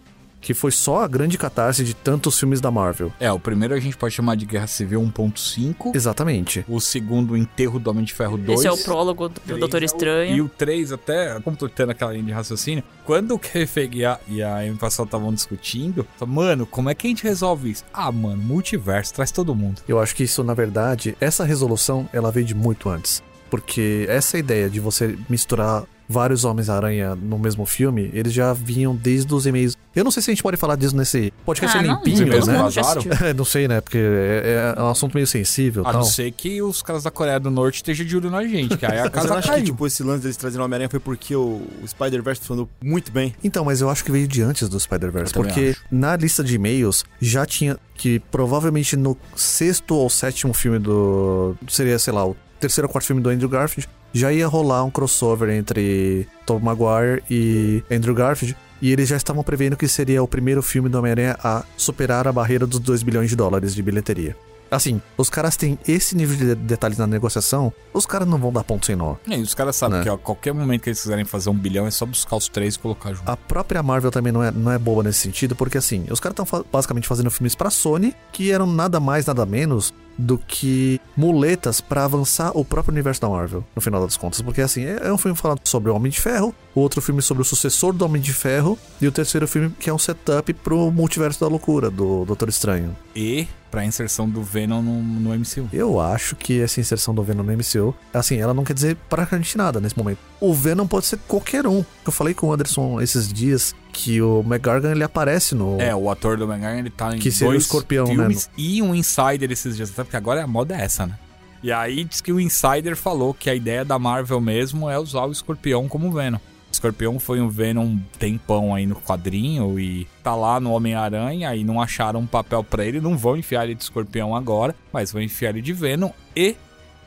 Que foi só a grande catarse de tantos filmes da Marvel. É, o primeiro a gente pode chamar de Guerra Civil 1.5. Exatamente. O segundo, o Enterro do Homem de Ferro 2. Esse é o prólogo do Três Doutor é o- Estranho. E o 3, até completando aquela linha de raciocínio, quando o Kevin Feige e a, e a Amy Pascal estavam discutindo, falou, mano, como é que a gente resolve isso? Ah, mano, multiverso, traz todo mundo. Eu acho que isso, na verdade, essa resolução, ela veio de muito antes. Porque essa ideia de você misturar vários Homens-Aranha no mesmo filme, eles já vinham desde os e-mails. Eu não sei se a gente pode falar disso nesse podcast ah, não, limpinho, mesmo né? assistiu. *laughs* não sei, né? Porque é, é um assunto meio sensível e A tal. não ser que os caras da Coreia do Norte estejam de olho na gente, que aí a *laughs* Mas eu casa acho caiu. que, tipo, esse lance deles trazendo Homem-Aranha foi porque o, o Spider-Verse funcionou muito bem. Então, mas eu acho que veio de antes do Spider-Verse. Porque acho. na lista de e-mails já tinha que provavelmente no sexto ou sétimo filme do. Seria, sei lá, o terceiro ou quarto filme do Andrew Garfield, já ia rolar um crossover entre Tom Maguire e Andrew Garfield. E eles já estavam prevendo que seria o primeiro filme do Homem-Aranha a superar a barreira dos 2 bilhões de dólares de bilheteria. Assim, os caras têm esse nível de detalhes na negociação, os caras não vão dar ponto sem nó. É, e os caras sabem Né? que a qualquer momento que eles quiserem fazer um bilhão é só buscar os três e colocar junto. A própria Marvel também não é, não é boa nesse sentido, porque assim, os caras estão basicamente fazendo filmes pra Sony que eram nada mais, nada menos do que muletas pra avançar o próprio universo da Marvel, no final das contas. Porque assim, é, é um filme falando sobre o Homem de Ferro, o outro filme sobre o sucessor do Homem de Ferro, e o terceiro filme que é um setup pro multiverso da loucura, do Doutor Estranho. E pra inserção do Venom no, no MCU. Eu acho que essa inserção do Venom no MCU, assim, ela não quer dizer praticamente nada nesse momento. O Venom pode ser qualquer um. Eu falei com o Anderson esses dias que o McGargan ele aparece no. É, o ator do McGargan, ele tá em Que dois escorpião, né, filmes e um Insider esses dias, até porque agora a moda é essa, né? E aí diz que o Insider falou que a ideia da Marvel mesmo é usar o escorpião como Venom. O escorpião foi um Venom tempão aí no quadrinho e tá lá no Homem-Aranha e não acharam um papel pra ele, não vão enfiar ele de escorpião agora, mas vão enfiar ele de Venom e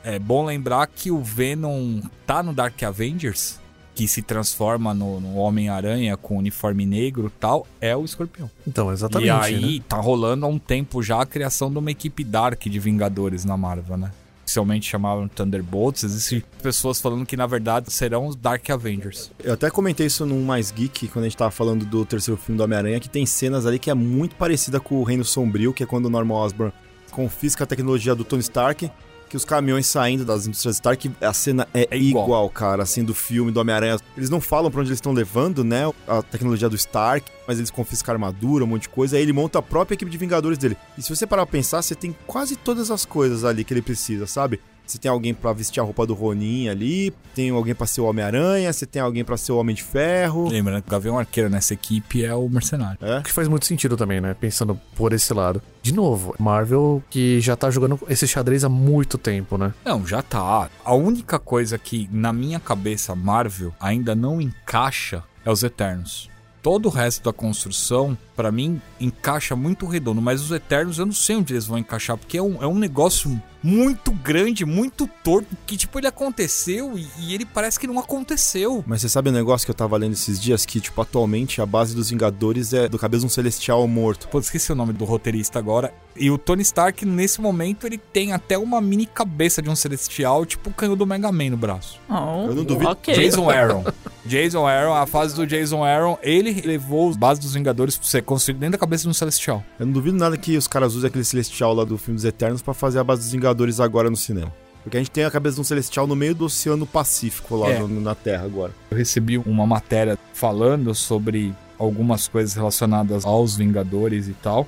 é bom lembrar que o Venom tá no Dark Avengers, que se transforma no, no Homem-Aranha com uniforme negro e tal, é o escorpião. Então, exatamente. E aí né? tá rolando há um tempo já a criação de uma equipe Dark de Vingadores na Marvel, né? Oficialmente chamavam Thunderbolts. Existem pessoas falando que na verdade serão os Dark Avengers. Eu até comentei isso num Mais Geek, quando a gente tava falando do terceiro filme do Homem-Aranha, que tem cenas ali que é muito parecida com o Reino Sombrio, que é quando o Norman Osborn confisca a tecnologia do Tony Stark, que os caminhões saindo das indústrias Stark, a cena é, É igual. igual. cara, assim, do filme do Homem-Aranha. Eles não falam pra onde eles estão levando, né, a tecnologia do Stark, mas eles confiscam armadura, um monte de coisa, aí ele monta a própria equipe de Vingadores dele. E se você parar pra pensar, você tem quase todas as coisas ali que ele precisa, sabe? Você tem alguém pra vestir a roupa do Ronin ali, tem alguém pra ser o Homem-Aranha, você tem alguém pra ser o Homem de Ferro. Lembrando que o Gavião Arqueiro nessa equipe é o mercenário. É? O que faz muito sentido também, né? Pensando por esse lado. De novo, Marvel que já tá jogando esse xadrez há muito tempo, né? Não, já tá. A única coisa que na minha cabeça Marvel ainda não encaixa é os Eternos. Todo o resto da construção, pra mim, encaixa muito redondo, mas os Eternos eu não sei onde eles vão encaixar, porque é um, é um negócio muito grande, muito torto, que tipo, ele aconteceu e, e ele parece que não aconteceu. Mas você sabe o negócio que eu tava lendo esses dias? Que, tipo, atualmente a base dos Vingadores é do cabeça de um celestial morto. Pô, esqueci o nome do roteirista agora. E o Tony Stark, nesse momento, ele tem até uma mini cabeça de um celestial, tipo o canhão do Mega Man no braço. Oh, Eu não duvido. Ok. Jason Aaron. *laughs* Jason Aaron, a fase do Jason Aaron, ele levou as bases dos Vingadores pra ser construído dentro da cabeça de um celestial. Eu não duvido nada que os caras usem aquele celestial lá do filme dos Eternos pra fazer a base dos Vingadores agora no cinema. Porque a gente tem a cabeça de um celestial no meio do Oceano Pacífico lá É. no- na Terra agora. Eu recebi uma matéria falando sobre algumas coisas relacionadas aos Vingadores e tal.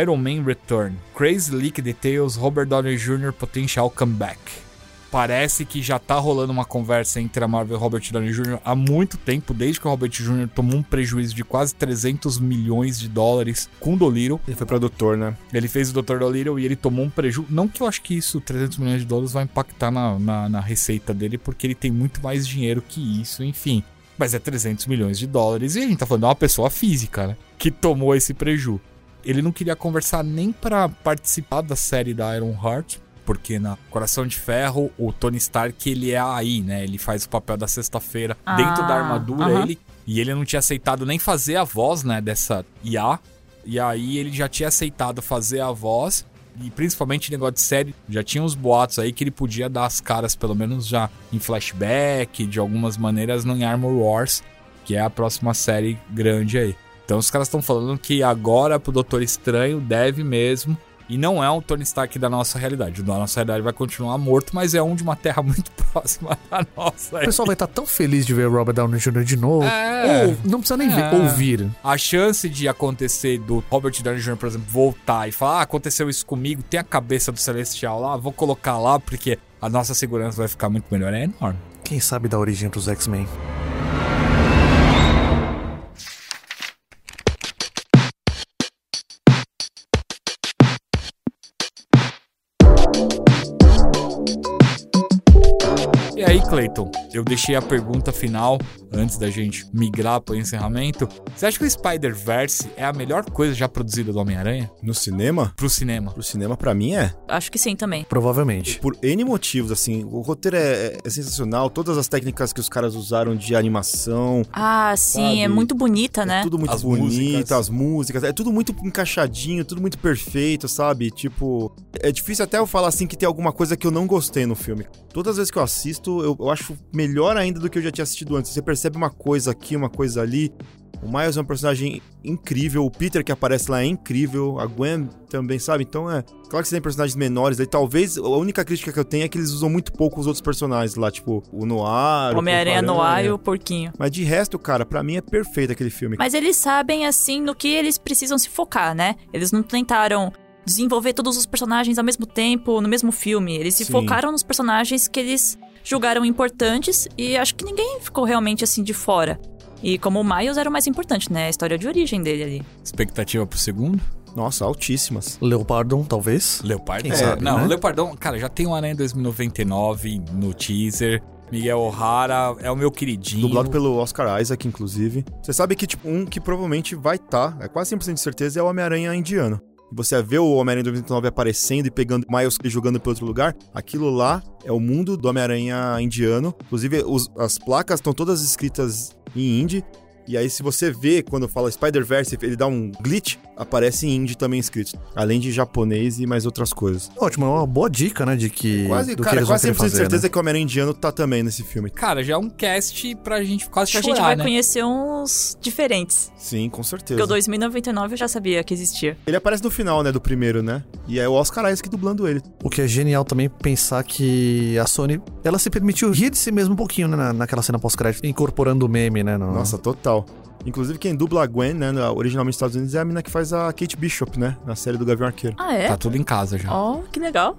Iron Man Return. Crazy Leak Details Robert Downey Jr. Potential Comeback. Parece que já tá rolando uma conversa entre a Marvel e o Robert Downey Jr. há muito tempo, desde que o Robert Jr. tomou um prejuízo de quase 300 milhões de dólares com o Dolittle. Ele foi produtor, né? Ele fez o Dr. Dolittle e ele tomou um prejuízo. Não que eu acho que isso, 300 milhões de dólares, vai impactar na, na, na receita dele, porque ele tem muito mais dinheiro que isso, enfim. Mas é 300 milhões de dólares e a gente tá falando de uma pessoa física, né? Que tomou esse preju. Ele não queria conversar nem pra participar da série da Iron Heart, porque na Coração de Ferro, o Tony Stark, ele é aí, né? Ele faz o papel da sexta-feira Ah, dentro da armadura, aham. ele e ele não tinha aceitado nem fazer a voz, né, dessa IA. E aí ele já tinha aceitado fazer a voz. E principalmente negócio de série, já tinha uns boatos aí que ele podia dar as caras, pelo menos já em flashback, de algumas maneiras, no em Armor Wars, que é a próxima série grande aí. Então os caras estão falando que agora pro Doutor Estranho deve mesmo. E não é um Tony Stark da nossa realidade. O da nossa realidade vai continuar morto, mas é um de uma terra *laughs* muito próxima da nossa. O pessoal vai estar tão feliz de ver o Robert Downey Jr. de novo. É. Ou não precisa nem ver, É. ouvir. A chance de acontecer do Robert Downey Jr., por exemplo, voltar e falar: ah, aconteceu isso comigo, tem a cabeça do Celestial lá, vou colocar lá porque a nossa segurança vai ficar muito melhor. É enorme. Quem sabe da origem pros X-Men? Clayton, eu deixei a pergunta final antes da gente migrar para o encerramento. Você acha que o Spider-Verse é a melhor coisa já produzida do Homem-Aranha No cinema? pro cinema? Pro cinema, pra mim, é. Acho que sim também. Provavelmente. Por N motivos, assim. O roteiro é, é sensacional. Todas as técnicas que os caras usaram de animação. Ah, sim, Sabe? é muito bonita, né? É tudo muito As bonito, músicas. as músicas. É tudo muito encaixadinho, tudo muito perfeito, sabe? Tipo, é difícil até eu falar assim que tem alguma coisa que eu não gostei no filme. Todas as vezes que eu assisto, eu, eu acho melhor ainda do que eu já tinha assistido antes. Você percebe uma coisa aqui, uma coisa ali. O Miles é um personagem incrível, o Peter que aparece lá é incrível, a Gwen também, sabe? Então é. Claro que você tem personagens menores aí. Talvez a única crítica que eu tenho é que eles usam muito pouco os outros personagens lá, tipo o Noir. Homem-Aranha no ar e o porquinho. Mas de resto, cara, pra mim é perfeito aquele filme. Mas eles sabem, assim, no que eles precisam se focar, né? Eles não tentaram desenvolver todos os personagens ao mesmo tempo, no mesmo filme. Eles se Sim. focaram nos personagens que eles julgaram importantes e acho que ninguém ficou realmente assim de fora. E como o Miles era o mais importante, né? A história de origem dele ali. Expectativa pro segundo? Nossa, altíssimas. Leopardon, talvez. Leopardon? Sabe, não, né? Leopardon, cara, já tem o Aranha 2099 no teaser. Miguel O'Hara é o meu queridinho. Dublado pelo Oscar Isaac, inclusive. Você sabe que, tipo, um que provavelmente vai estar, é quase 100% de certeza, é o Homem-Aranha indiano. Você vê o Homem-Aranha 2099 aparecendo e pegando Miles e jogando para outro lugar, aquilo lá é o mundo do Homem-Aranha indiano. Inclusive, os- as placas estão todas escritas em hindi. E aí, se você vê quando fala Spider-Verse, ele dá um glitch, aparece em hindi também escrito. Além de japonês e mais outras coisas. Ótimo, é uma boa dica, né? De que. Quase, do que cara, eles vão quase 100% querer de fazer, certeza né? que o Homem-Aranha indiano tá também nesse filme. Cara, já é um cast pra gente quase Que a chorar, gente vai né? conhecer uns diferentes. Sim, com certeza. Porque o 2099 eu já sabia que existia. Ele aparece no final, né, do primeiro, né? E é o Oscar Isaac dublando ele. O que é genial também pensar que a Sony, ela se permitiu rir de si mesmo um pouquinho, né? na- Naquela cena pós-crédito, incorporando o meme, né? no- Nossa, total. Inclusive, quem dubla a Gwen, né, na- originalmente nos Estados Unidos, é a mina que faz a Kate Bishop, né? Na série do Gavião Arqueiro. Ah, é? Tá tudo em casa já. Ó, que legal.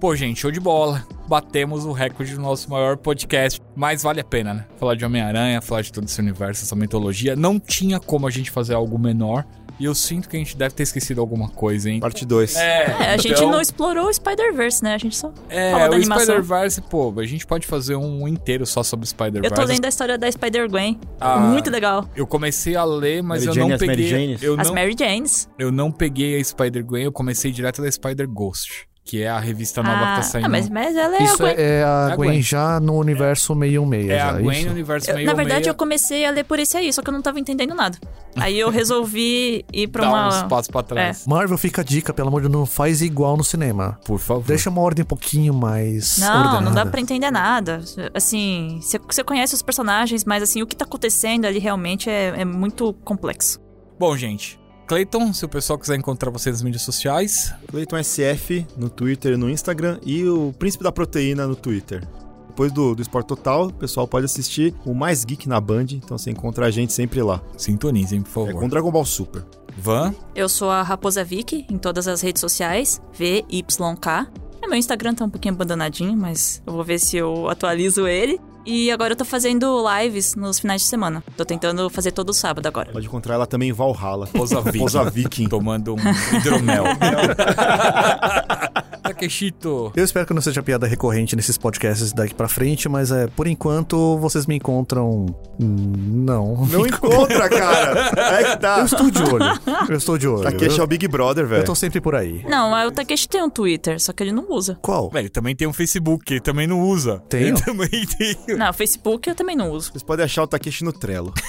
Pô, gente, show de bola. Batemos o recorde do nosso maior podcast. Mas vale a pena, né? Falar de Homem-Aranha, falar de todo esse universo, essa mitologia. Não tinha como a gente fazer algo menor. E eu sinto que a gente deve ter esquecido alguma coisa, hein? Parte 2. É, a gente então- não explorou o Spider-Verse, né? A gente só É, falou da o animação. Spider-Verse, pô, a gente pode fazer um inteiro só sobre Spider-Verse. Eu tô lendo a história da Spider-Gwen. Ah. Muito legal. Eu comecei a ler, mas Mary eu Jane, não as Mary peguei. Janes? Eu As não, Mary Janes. eu não peguei a Spider-Gwen, eu comecei direto da Spider-Ghost, que é a revista nova que tá Ah, saindo. ah, mas, mas ela é a Isso Gwen. é, é a É a Gwen, Gwen. já no universo 616. É a já, Gwen isso? no universo Eu- meio na verdade, eu comecei a ler por esse aí, só que eu não tava entendendo nada. Aí eu resolvi ir pra *laughs* Dá uma. uns passos pra trás. Marvel, fica a dica, pelo amor de Deus, não faz igual no cinema. Por favor. Deixa uma ordem um pouquinho mais Não, não ordenada. dá pra entender nada. Assim, você- você conhece os personagens, mas assim, o que tá acontecendo ali realmente é, é muito complexo. Bom, gente. Clayton, se o pessoal quiser encontrar você nas mídias sociais, Clayton SF no Twitter e no Instagram e o Príncipe da Proteína no Twitter. Depois do, do Esporte Total, o pessoal pode assistir o Mais Geek na Band, então você encontra a gente sempre lá. sintonizem, por É favor. com Dragon Ball Super. Van, Eu sou a Raposa Vicky em todas as redes sociais, VYK. É, meu Instagram tá um pouquinho abandonadinho, mas eu vou ver se eu atualizo ele. E agora eu tô fazendo lives nos finais de semana. Tô tentando fazer todo sábado agora. Pode encontrar ela também em Valhalla. Posa Viking. Posa Viking. tomando um hidromel. *laughs* *laughs* Takeshito. Eu espero que não seja piada recorrente nesses podcasts daqui pra frente, mas é, por enquanto vocês me encontram. Não. Não *laughs* encontra, cara! É que tá. Eu estou de olho. Eu estou de olho. Takeshi é eu, o Big Brother, eu velho. tô sempre por aí. Não, o Takeshi tem um Twitter, só que ele não usa. Qual? Velho, também tem um Facebook, ele também não usa. Tenho? Ele também tem. Não, o Facebook eu também não uso. Vocês podem achar o Takeshi no Trello. *laughs*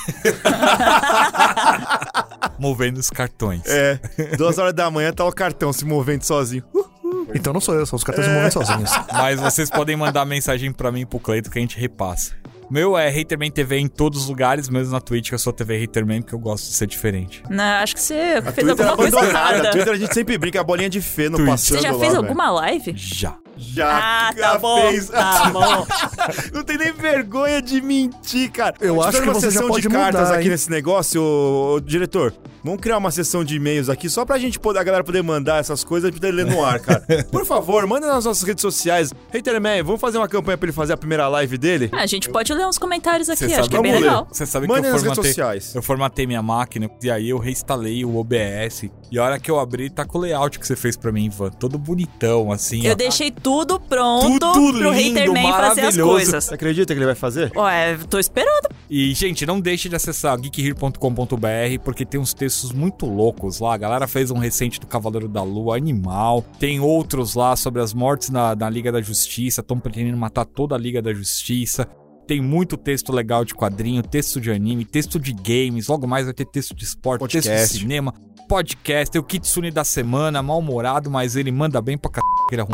Movendo os cartões. É, duas horas da manhã tá o cartão se movendo sozinho. Uh, Então não sou eu, são os caras se movendo sozinhos. Mas vocês podem mandar mensagem pra mim e pro Cleito que a gente repassa. Meu é Haterman TV em todos os lugares, mesmo na Twitch, que eu sou TV Haterman, porque eu gosto de ser diferente. Não, acho que você a fez Twitter alguma coisa abandonada. A errada. Twitter a gente sempre brinca, a bolinha de fê no Twitch. passando Você já lá, fez velho. alguma live? Já. Já, Ah, tá bom. fez. Tá bom. *laughs* Não tem nem vergonha de mentir, cara. Eu acho que uma você já sessão pode de cartas mudar, aqui hein? nesse negócio, ô, ô, diretor. Vamos criar uma sessão de e-mails aqui só pra gente poder, a galera poder mandar essas coisas e poder ler no ar, cara. *laughs* Por favor, manda nas nossas redes sociais. Haterman, vamos fazer uma campanha pra ele fazer a primeira live dele? Ah, a gente pode ler uns comentários aqui, Cê acho sabe- que é bem ler. legal. Você sabe Mandem que eu nas redes formatei, sociais. eu formatei minha máquina e aí eu reinstalei o OBS. E a hora que eu abri, tá com o layout que você fez pra mim, Ivan. Todo bonitão, assim. Eu ó. deixei tudo pronto Tudo pro lindo, Haterman fazer as coisas. Você acredita que ele vai fazer? Ué, tô esperando. E, gente, não deixe de acessar geekhere.com.br, porque tem uns textos muito loucos lá. A galera fez um recente do Cavaleiro da Lua, animal. Tem outros lá sobre as mortes na, na Liga da Justiça. Estão pretendendo matar toda a Liga da Justiça. Tem muito texto legal de quadrinho, texto de anime, texto de games. Logo mais vai ter texto de esporte, texto Podcast. de cinema, podcast. Tem o Kitsune da semana, mal-humorado, mas ele manda bem pra c... que ele é.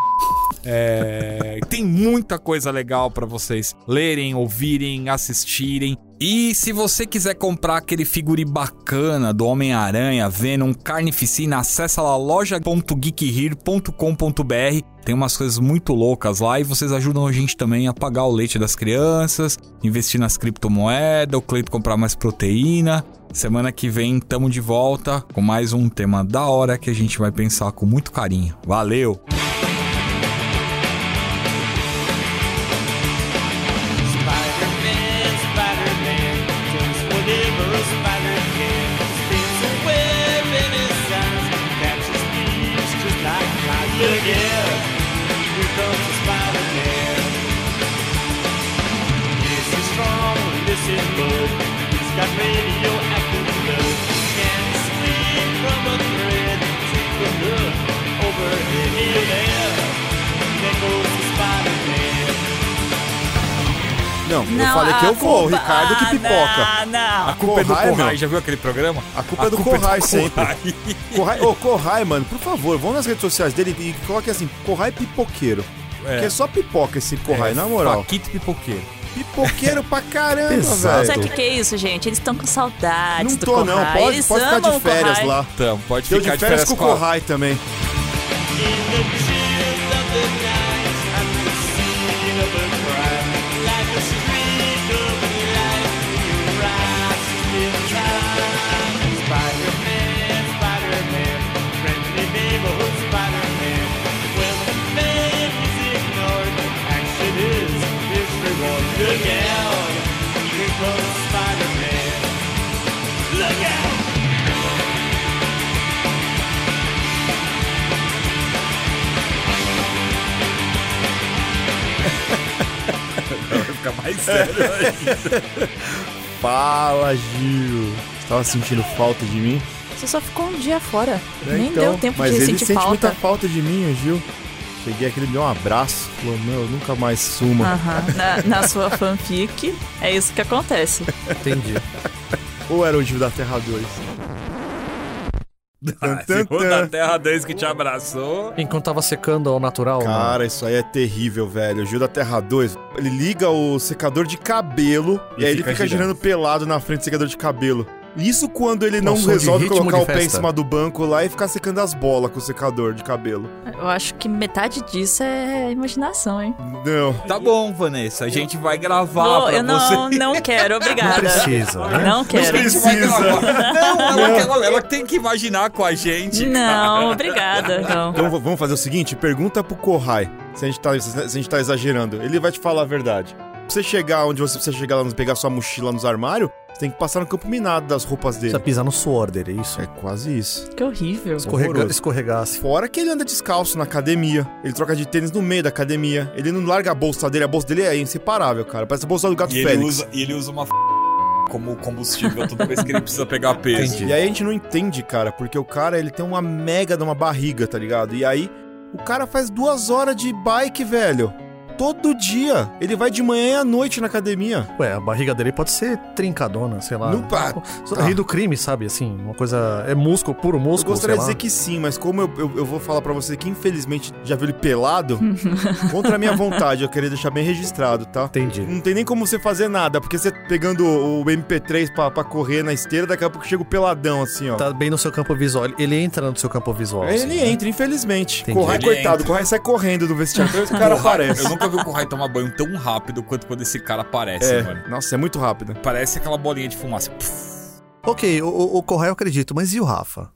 É, *laughs* tem muita coisa legal pra vocês lerem, ouvirem, assistirem. E se você quiser comprar aquele figuri bacana do Homem-Aranha, Venom, Carnificina, acessa lá loja.geekhere.com.br. Tem umas coisas muito loucas lá e vocês ajudam a gente também a pagar o leite das crianças, investir nas criptomoedas, o Cleito comprar mais proteína. Semana que vem tamo de volta com mais um tema da hora que a gente vai pensar com muito carinho. Valeu! Yes, he's strong, this is good. He's got radioactive. Can't from a thread. Overhead. Here, there. Não, eu Não, falei que a eu vou, o Ricardo que Ah, pipoca. A Não, culpa é do Corrai, já viu aquele programa? A culpa é do Corrai sempre. Corrai. Corrai, ô, Corrai, mano, por favor, vão nas redes sociais dele e coloque assim, Corrai pipoqueiro. Porque é só pipoca esse Corrai, na moral. Paquito pipoqueiro. Pipoqueiro pra caramba, Pesado. sabe o velho. que, que é isso, gente? Eles estão com saudades Não do tô, não. Corrai. Pode, Eles pode ficar amam de férias lá. Então, pode Deu ficar de férias com o a- Corrai também. In the Look out, here comes Spider-Man. Look out! Vai ficar mais sério. *laughs* Fala, Gil. Você tava sentindo falta de mim? Você só ficou um dia fora. É, Nem então, deu tempo mas de ele sentir sente falta. muita falta de mim, o Gil. Cheguei aqui, ele me deu um abraço. Falou, meu, nunca mais suma. Na, na sua fanfic, é isso que acontece. Entendi. Ou era o Gil da Terra 2? Ah, se for da Terra 2 que te abraçou. Enquanto tava secando ao natural, mano. Cara, isso aí é terrível, velho. O Gil da Terra 2, ele liga o secador de cabelo e, E aí ele fica fica girando. girando pelado na frente do secador de cabelo. Isso quando ele não resolve colocar o pé em cima do banco lá e ficar secando as bolas com o secador de cabelo. Eu acho que metade disso é imaginação, hein? Não. Tá bom, Vanessa. A gente vai gravar Vou- pra eu não, você. não quero, Não obrigada. precisa, né? Não quero. A gente vai Precisa. gravar. Não, ela, ela- ela tem que imaginar com a gente. Não, obrigada. Não. Então v- vamos fazer o seguinte, pergunta pro Kohai se a, gente tá, se a gente tá exagerando. Ele vai te falar a verdade. Pra você chegar onde você precisa chegar lá, pegar sua mochila nos armários, você tem que passar no campo minado das roupas dele. Precisa pisar no suor dele, é isso? É quase isso. Que horrível. Escorrega, horroroso. escorregasse. Fora que ele anda descalço na academia. Ele troca de tênis no meio da academia. Ele não larga a bolsa dele. A bolsa dele é inseparável, cara. Parece a bolsa do gato E ele Félix. usa, e ele usa uma f... como combustível toda vez que ele precisa pegar peso. Entendi. E aí a gente não entende, cara, porque o cara, ele tem uma mega de uma barriga, tá ligado? E aí, o cara faz duas horas de bike, velho. Todo dia. Ele vai de manhã e à noite na academia. Ué, a barriga dele pode ser trincadona, sei lá. No Só tá. Rir do crime, sabe? Assim, uma coisa. É músculo, puro Eu músculo. gostaria de dizer que sim, mas como eu, eu, eu vou falar pra você que infelizmente já viu ele pelado, *laughs* contra a minha vontade, eu queria deixar bem registrado, tá? Entendi. Não tem nem como você fazer nada, porque você pegando o MP3 pra, pra correr na esteira, daqui a pouco chega o peladão, assim, ó. Tá bem no seu campo visual. Ele entra no seu campo visual. Ele assim, né? entra, infelizmente. Entendi. Corrai, Ele coitado, entra. Corrai sai correndo do vestiário. *laughs* O cara aparece. Eu nunca vi o Corrai tomar banho tão rápido quanto quando esse cara aparece, É, mano. nossa, é muito rápido. Parece aquela bolinha de fumaça. Ok, o, o, eu acredito, mas e o Rafa?